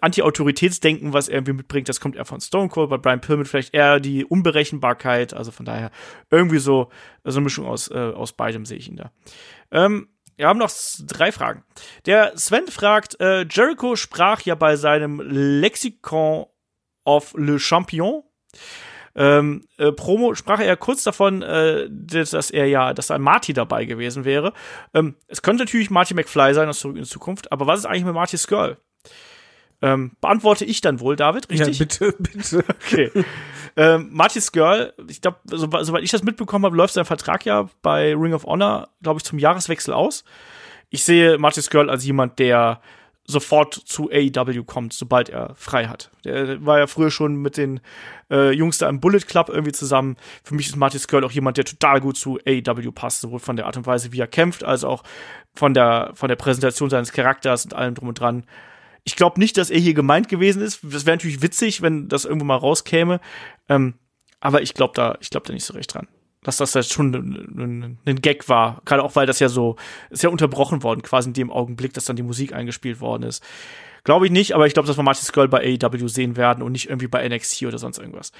Anti-Autoritätsdenken, was er irgendwie mitbringt, das kommt eher von Stone Cold, bei Brian Pillman vielleicht eher die Unberechenbarkeit. Also von daher irgendwie so, so eine Mischung aus, äh, aus beidem sehe ich ihn da. Ähm, wir haben noch drei Fragen. Der Sven fragt, äh, Jericho sprach ja bei seinem Lexikon of Le Champion ähm, äh, Promo sprach er kurz davon, äh, dass er ja, dass ein Marty dabei gewesen wäre. Ähm, es könnte natürlich Marty McFly sein aus Zurück in die Zukunft, aber was ist eigentlich mit Marty Skrull? Ähm, beantworte ich dann wohl, David, richtig? Ja, bitte, bitte. Okay. ähm, Marty's Girl, ich glaube, so, soweit ich das mitbekommen habe, läuft sein Vertrag ja bei Ring of Honor, glaube ich, zum Jahreswechsel aus. Ich sehe Marty's Girl als jemand, der sofort zu AEW kommt, sobald er frei hat. Der war ja früher schon mit den äh, Jungs da im Bullet Club irgendwie zusammen. Für mich ist Marty's Girl auch jemand, der total gut zu AEW passt, sowohl von der Art und Weise, wie er kämpft, als auch von der, von der Präsentation seines Charakters und allem drum und dran. Ich glaube nicht, dass er hier gemeint gewesen ist. Das wäre natürlich witzig, wenn das irgendwo mal rauskäme. Ähm, aber ich glaube da, ich glaube da nicht so recht dran. Dass das jetzt schon ein, Gag war. Gerade auch, weil das ja so, ist ja unterbrochen worden, quasi in dem Augenblick, dass dann die Musik eingespielt worden ist. Glaube ich nicht, aber ich glaube, dass wir Marty Skull bei AEW sehen werden und nicht irgendwie bei NXT oder sonst irgendwas.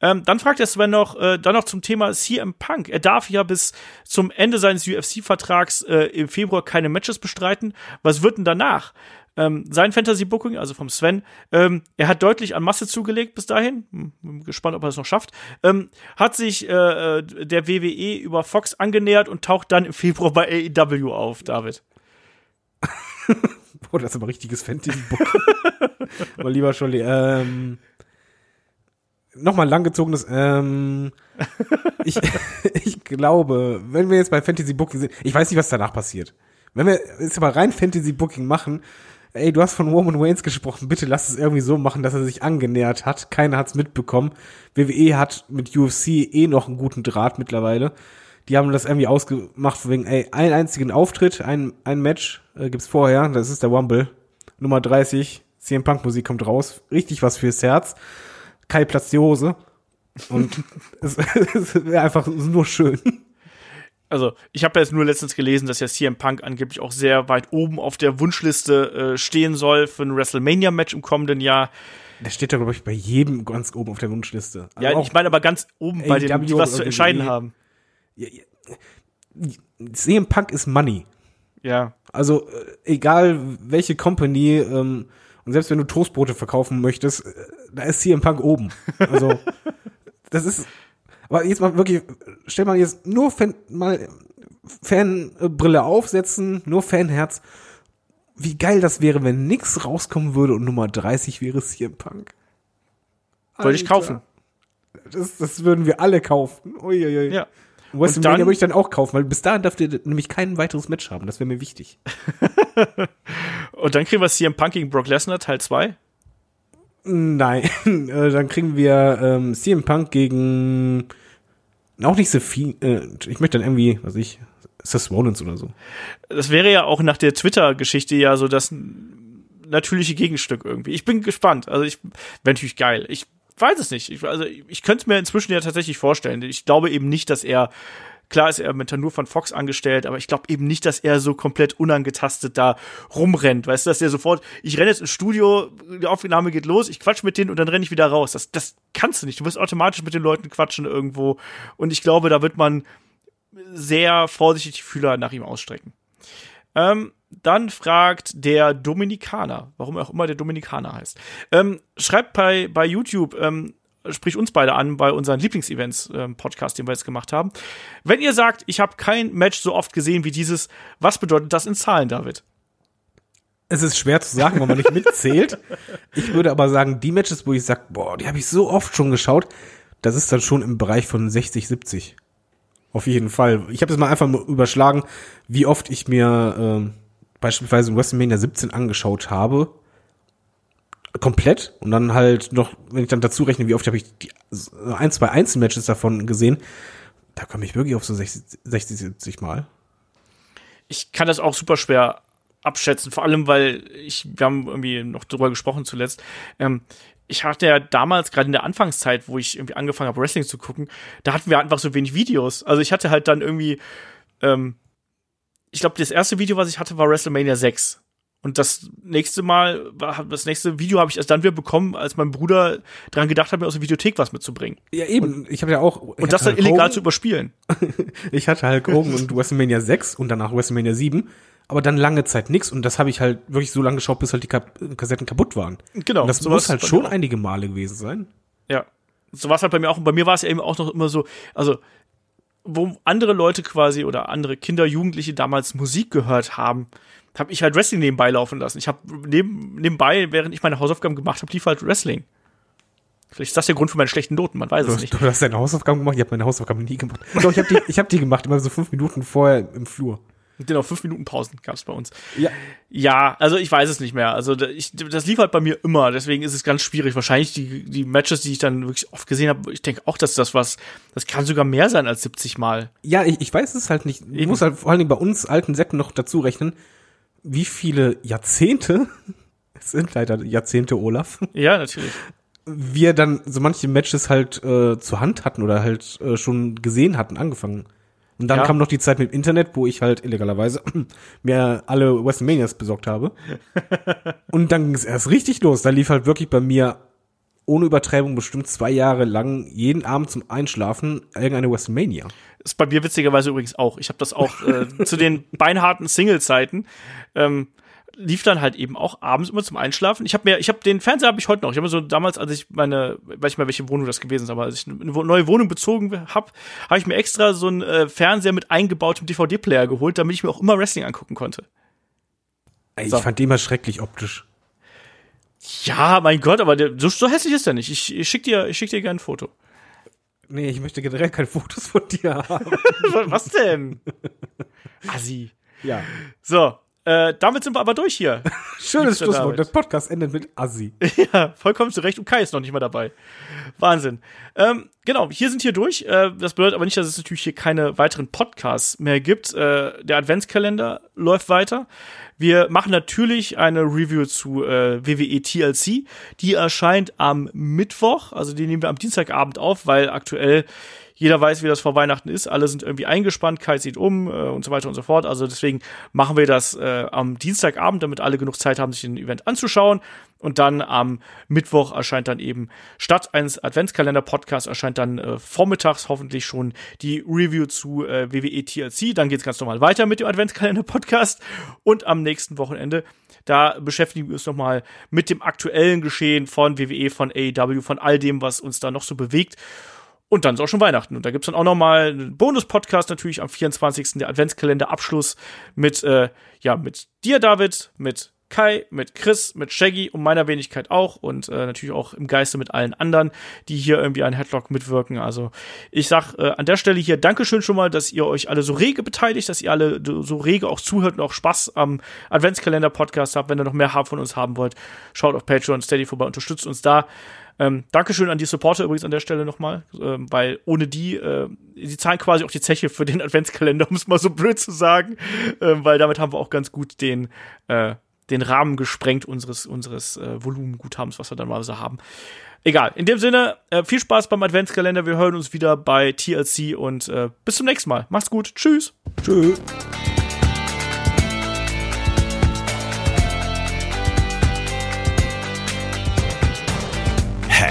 Ähm, dann fragt der Sven noch, äh, dann noch zum Thema CM Punk. Er darf ja bis zum Ende seines UFC-Vertrags äh, im Februar keine Matches bestreiten. Was wird denn danach? Ähm, sein Fantasy Booking, also vom Sven, ähm, er hat deutlich an Masse zugelegt bis dahin. Hm, bin gespannt, ob er es noch schafft. Ähm, hat sich äh, äh, der WWE über Fox angenähert und taucht dann im Februar bei AEW auf, David. Boah, das ist aber richtiges Fantasy-Book. aber lieber Scholli, ähm, nochmal ein langgezogenes, ähm, ich, ich glaube, wenn wir jetzt bei Fantasy Booking sind, ich weiß nicht, was danach passiert. Wenn wir jetzt aber rein Fantasy Booking machen, ey, du hast von Roman Waynes gesprochen, bitte lass es irgendwie so machen, dass er sich angenähert hat. Keiner hat's mitbekommen. WWE hat mit UFC eh noch einen guten Draht mittlerweile. die haben das irgendwie ausgemacht wegen, ey, einen einzigen Auftritt, ein, ein Match äh, gibt's vorher, das ist der Wumble. Nummer 30, CM Punk Musik kommt raus. Richtig was fürs Herz. Kai platzt die Hose. Und es, es wäre einfach nur schön. Also, ich habe jetzt nur letztens gelesen, dass ja CM Punk angeblich auch sehr weit oben auf der Wunschliste äh, stehen soll für ein WrestleMania-Match im kommenden Jahr. Der steht da, glaube ich, bei jedem ganz oben auf der Wunschliste. Also ja, ich meine aber ganz oben bei denen, die AEW was zu oder entscheiden haben. CM Punk ist Money. Ja. Also äh, egal welche Company ähm, und selbst wenn du Toastbrote verkaufen möchtest, äh, da ist CM Punk oben. Also das ist aber jetzt mal wirklich stell mal jetzt nur Fan, mal Fanbrille aufsetzen, nur Fanherz. Wie geil das wäre, wenn nix rauskommen würde und Nummer 30 wäre CM Punk. Wollte ich Alter. kaufen. Das, das würden wir alle kaufen. Uiuiui. Ja. WrestleMania würde ich dann auch kaufen, weil bis dahin dürft ihr nämlich kein weiteres Match haben. Das wäre mir wichtig. Und dann kriegen wir CM Punk gegen Brock Lesnar Teil 2. Nein, äh, dann kriegen wir ähm, CM Punk gegen auch nicht so viel. Äh, ich möchte dann irgendwie, was ich, Seth Rollins oder so. Das wäre ja auch nach der Twitter-Geschichte ja so das natürliche Gegenstück irgendwie. Ich bin gespannt. Also ich wäre natürlich geil. Ich weiß es nicht. Ich, also ich könnte es mir inzwischen ja tatsächlich vorstellen. Ich glaube eben nicht, dass er Klar ist er mit nur von Fox angestellt, aber ich glaube eben nicht, dass er so komplett unangetastet da rumrennt. Weißt du, dass er sofort, ich renne jetzt ins Studio, die Aufnahme geht los, ich quatsch mit denen und dann renne ich wieder raus. Das, das kannst du nicht. Du wirst automatisch mit den Leuten quatschen irgendwo. Und ich glaube, da wird man sehr vorsichtig die Fühler nach ihm ausstrecken. Ähm, dann fragt der Dominikaner, warum auch immer der Dominikaner heißt. Ähm, schreibt bei, bei YouTube, ähm, sprich uns beide an bei unseren Lieblingsevents-Podcast, den wir jetzt gemacht haben. Wenn ihr sagt, ich habe kein Match so oft gesehen wie dieses, was bedeutet das in Zahlen, David? Es ist schwer zu sagen, wenn man nicht mitzählt. Ich würde aber sagen, die Matches, wo ich sage, boah, die habe ich so oft schon geschaut, das ist dann schon im Bereich von 60, 70. Auf jeden Fall. Ich habe es mal einfach nur überschlagen, wie oft ich mir ähm, beispielsweise WrestleMania 17 angeschaut habe. Komplett. Und dann halt noch, wenn ich dann dazu rechne, wie oft habe ich die äh, ein, zwei Einzelmatches davon gesehen, da komme ich wirklich auf so 60, 60 70 Mal. ich kann das auch super schwer abschätzen, vor allem weil ich, wir haben irgendwie noch drüber gesprochen zuletzt. Ähm, ich hatte ja damals, gerade in der Anfangszeit, wo ich irgendwie angefangen habe, Wrestling zu gucken, da hatten wir einfach so wenig Videos. Also ich hatte halt dann irgendwie, ähm, ich glaube, das erste Video, was ich hatte, war WrestleMania 6. Und das nächste Mal, das nächste Video habe ich erst dann wieder bekommen, als mein Bruder dran gedacht hat, mir aus der Videothek was mitzubringen. Ja, eben. ich habe ja auch. Und das dann illegal zu überspielen. Ich hatte Hulk Hogan und WrestleMania 6 und danach WrestleMania 7, aber dann lange Zeit nix und das habe ich halt wirklich so lange geschaut, bis halt die Kassetten kaputt waren. Genau. Und das muss halt schon einige Male gewesen sein. Ja. So war es halt bei mir auch. Und bei mir war es ja eben auch noch immer so, also, wo andere Leute quasi oder andere Kinder, Jugendliche damals Musik gehört haben, habe ich halt Wrestling nebenbei laufen lassen. Ich habe neben, nebenbei, während ich meine Hausaufgaben gemacht habe, lief halt Wrestling. Vielleicht ist das der Grund für meine schlechten Noten, man weiß Du, es nicht. du hast deine Hausaufgaben gemacht, ich habe meine Hausaufgaben nie gemacht. Doch, ich habe die, ich hab die gemacht, immer so fünf Minuten vorher im Flur. Genau, fünf Minuten Pausen gab es bei uns. Ja. Ja, also ich weiß es nicht mehr. Also ich, das lief halt bei mir immer, deswegen ist es ganz schwierig. Wahrscheinlich die, die Matches, die ich dann wirklich oft gesehen habe, ich denke auch, dass das was, das kann sogar mehr sein als 70 Mal. Ja, ich, ich weiß es halt nicht. Ich muss halt vor allen Dingen bei uns alten Säcken noch dazu rechnen, wie viele Jahrzehnte, es sind leider Jahrzehnte, Olaf, Ja, natürlich. wir dann so manche Matches halt äh, zur Hand hatten oder halt äh, schon gesehen hatten, angefangen. Und dann Ja. kam noch die Zeit mit Internet, wo ich halt illegalerweise mir alle WrestleManias besorgt habe. Und dann ging es erst richtig los. Da lief halt wirklich bei mir ohne Übertreibung bestimmt zwei Jahre lang jeden Abend zum Einschlafen irgendeine WrestleMania. Ist bei mir witzigerweise übrigens auch. Ich habe das auch äh, zu den beinharten Single-Zeiten. Ähm, lief dann halt eben auch abends immer zum Einschlafen. Ich habe mir, ich habe den Fernseher habe ich heute noch. Ich habe mir so damals, als ich meine, weiß ich mal, welche Wohnung das gewesen ist, aber als ich eine neue Wohnung bezogen habe, habe ich mir extra so einen äh, Fernseher mit eingebautem DVD-Player geholt, damit ich mir auch immer Wrestling angucken konnte. Ey, So. Ich fand den immer schrecklich optisch. Ja, mein Gott, aber der, so, so hässlich ist der nicht. Ich, ich schick dir, ich schick dir gerne ein Foto. Nee, ich möchte generell keine Fotos von dir haben. Was denn? Assi. ja. So, Äh, damit sind wir aber durch hier. Schönes Schlusswort. Der. Podcast endet mit Assi. ja, vollkommen zu Recht. Und Kai ist noch nicht mal dabei. Wahnsinn. Ähm, genau, hier sind hier durch. Äh, das bedeutet aber nicht, dass es natürlich hier keine weiteren Podcasts mehr gibt. Äh, der Adventskalender läuft weiter. Wir machen natürlich eine Review zu äh, WWE TLC. Die erscheint am Mittwoch. Also die nehmen wir am Dienstagabend auf, weil aktuell jeder weiß, wie das vor Weihnachten ist. Alle sind irgendwie eingespannt, Kai zieht um äh, und so weiter und so fort. Also deswegen machen wir das äh, am Dienstagabend, damit alle genug Zeit haben, sich den Event anzuschauen. Und dann am Mittwoch erscheint dann eben statt eines Adventskalender-Podcasts erscheint dann äh, vormittags hoffentlich schon die Review zu äh, WWE TLC. Dann geht's ganz normal weiter mit dem Adventskalender-Podcast. Und am nächsten Wochenende da beschäftigen wir uns nochmal mit dem aktuellen Geschehen von WWE, von AEW, von all dem, was uns da noch so bewegt. Und dann ist auch schon Weihnachten. Und da gibt's dann auch noch mal einen Bonus-Podcast natürlich am 24. Der Adventskalender-Abschluss mit, äh, ja, mit dir, David, mit Kai, mit Chris, mit Shaggy und meiner Wenigkeit auch und äh, natürlich auch im Geiste mit allen anderen, die hier irgendwie an Headlock mitwirken. Also ich sag äh, an der Stelle hier Dankeschön schon mal, dass ihr euch alle so rege beteiligt, dass ihr alle so rege auch zuhört und auch Spaß am Adventskalender-Podcast habt. Wenn ihr noch mehr haben von uns haben wollt, schaut auf Patreon, Steady vorbei, unterstützt uns da. Ähm, Dankeschön an die Supporter übrigens an der Stelle nochmal, ähm, weil ohne die, äh, die zahlen quasi auch die Zeche für den Adventskalender, um es mal so blöd zu sagen, ähm, weil damit haben wir auch ganz gut den, äh, den Rahmen gesprengt unseres, unseres äh, Volumenguthabens, was wir dann mal so haben. Egal, in dem Sinne, äh, viel Spaß beim Adventskalender. Wir hören uns wieder bei TLC und äh, bis zum nächsten Mal. Macht's gut. Tschüss. Tschüss.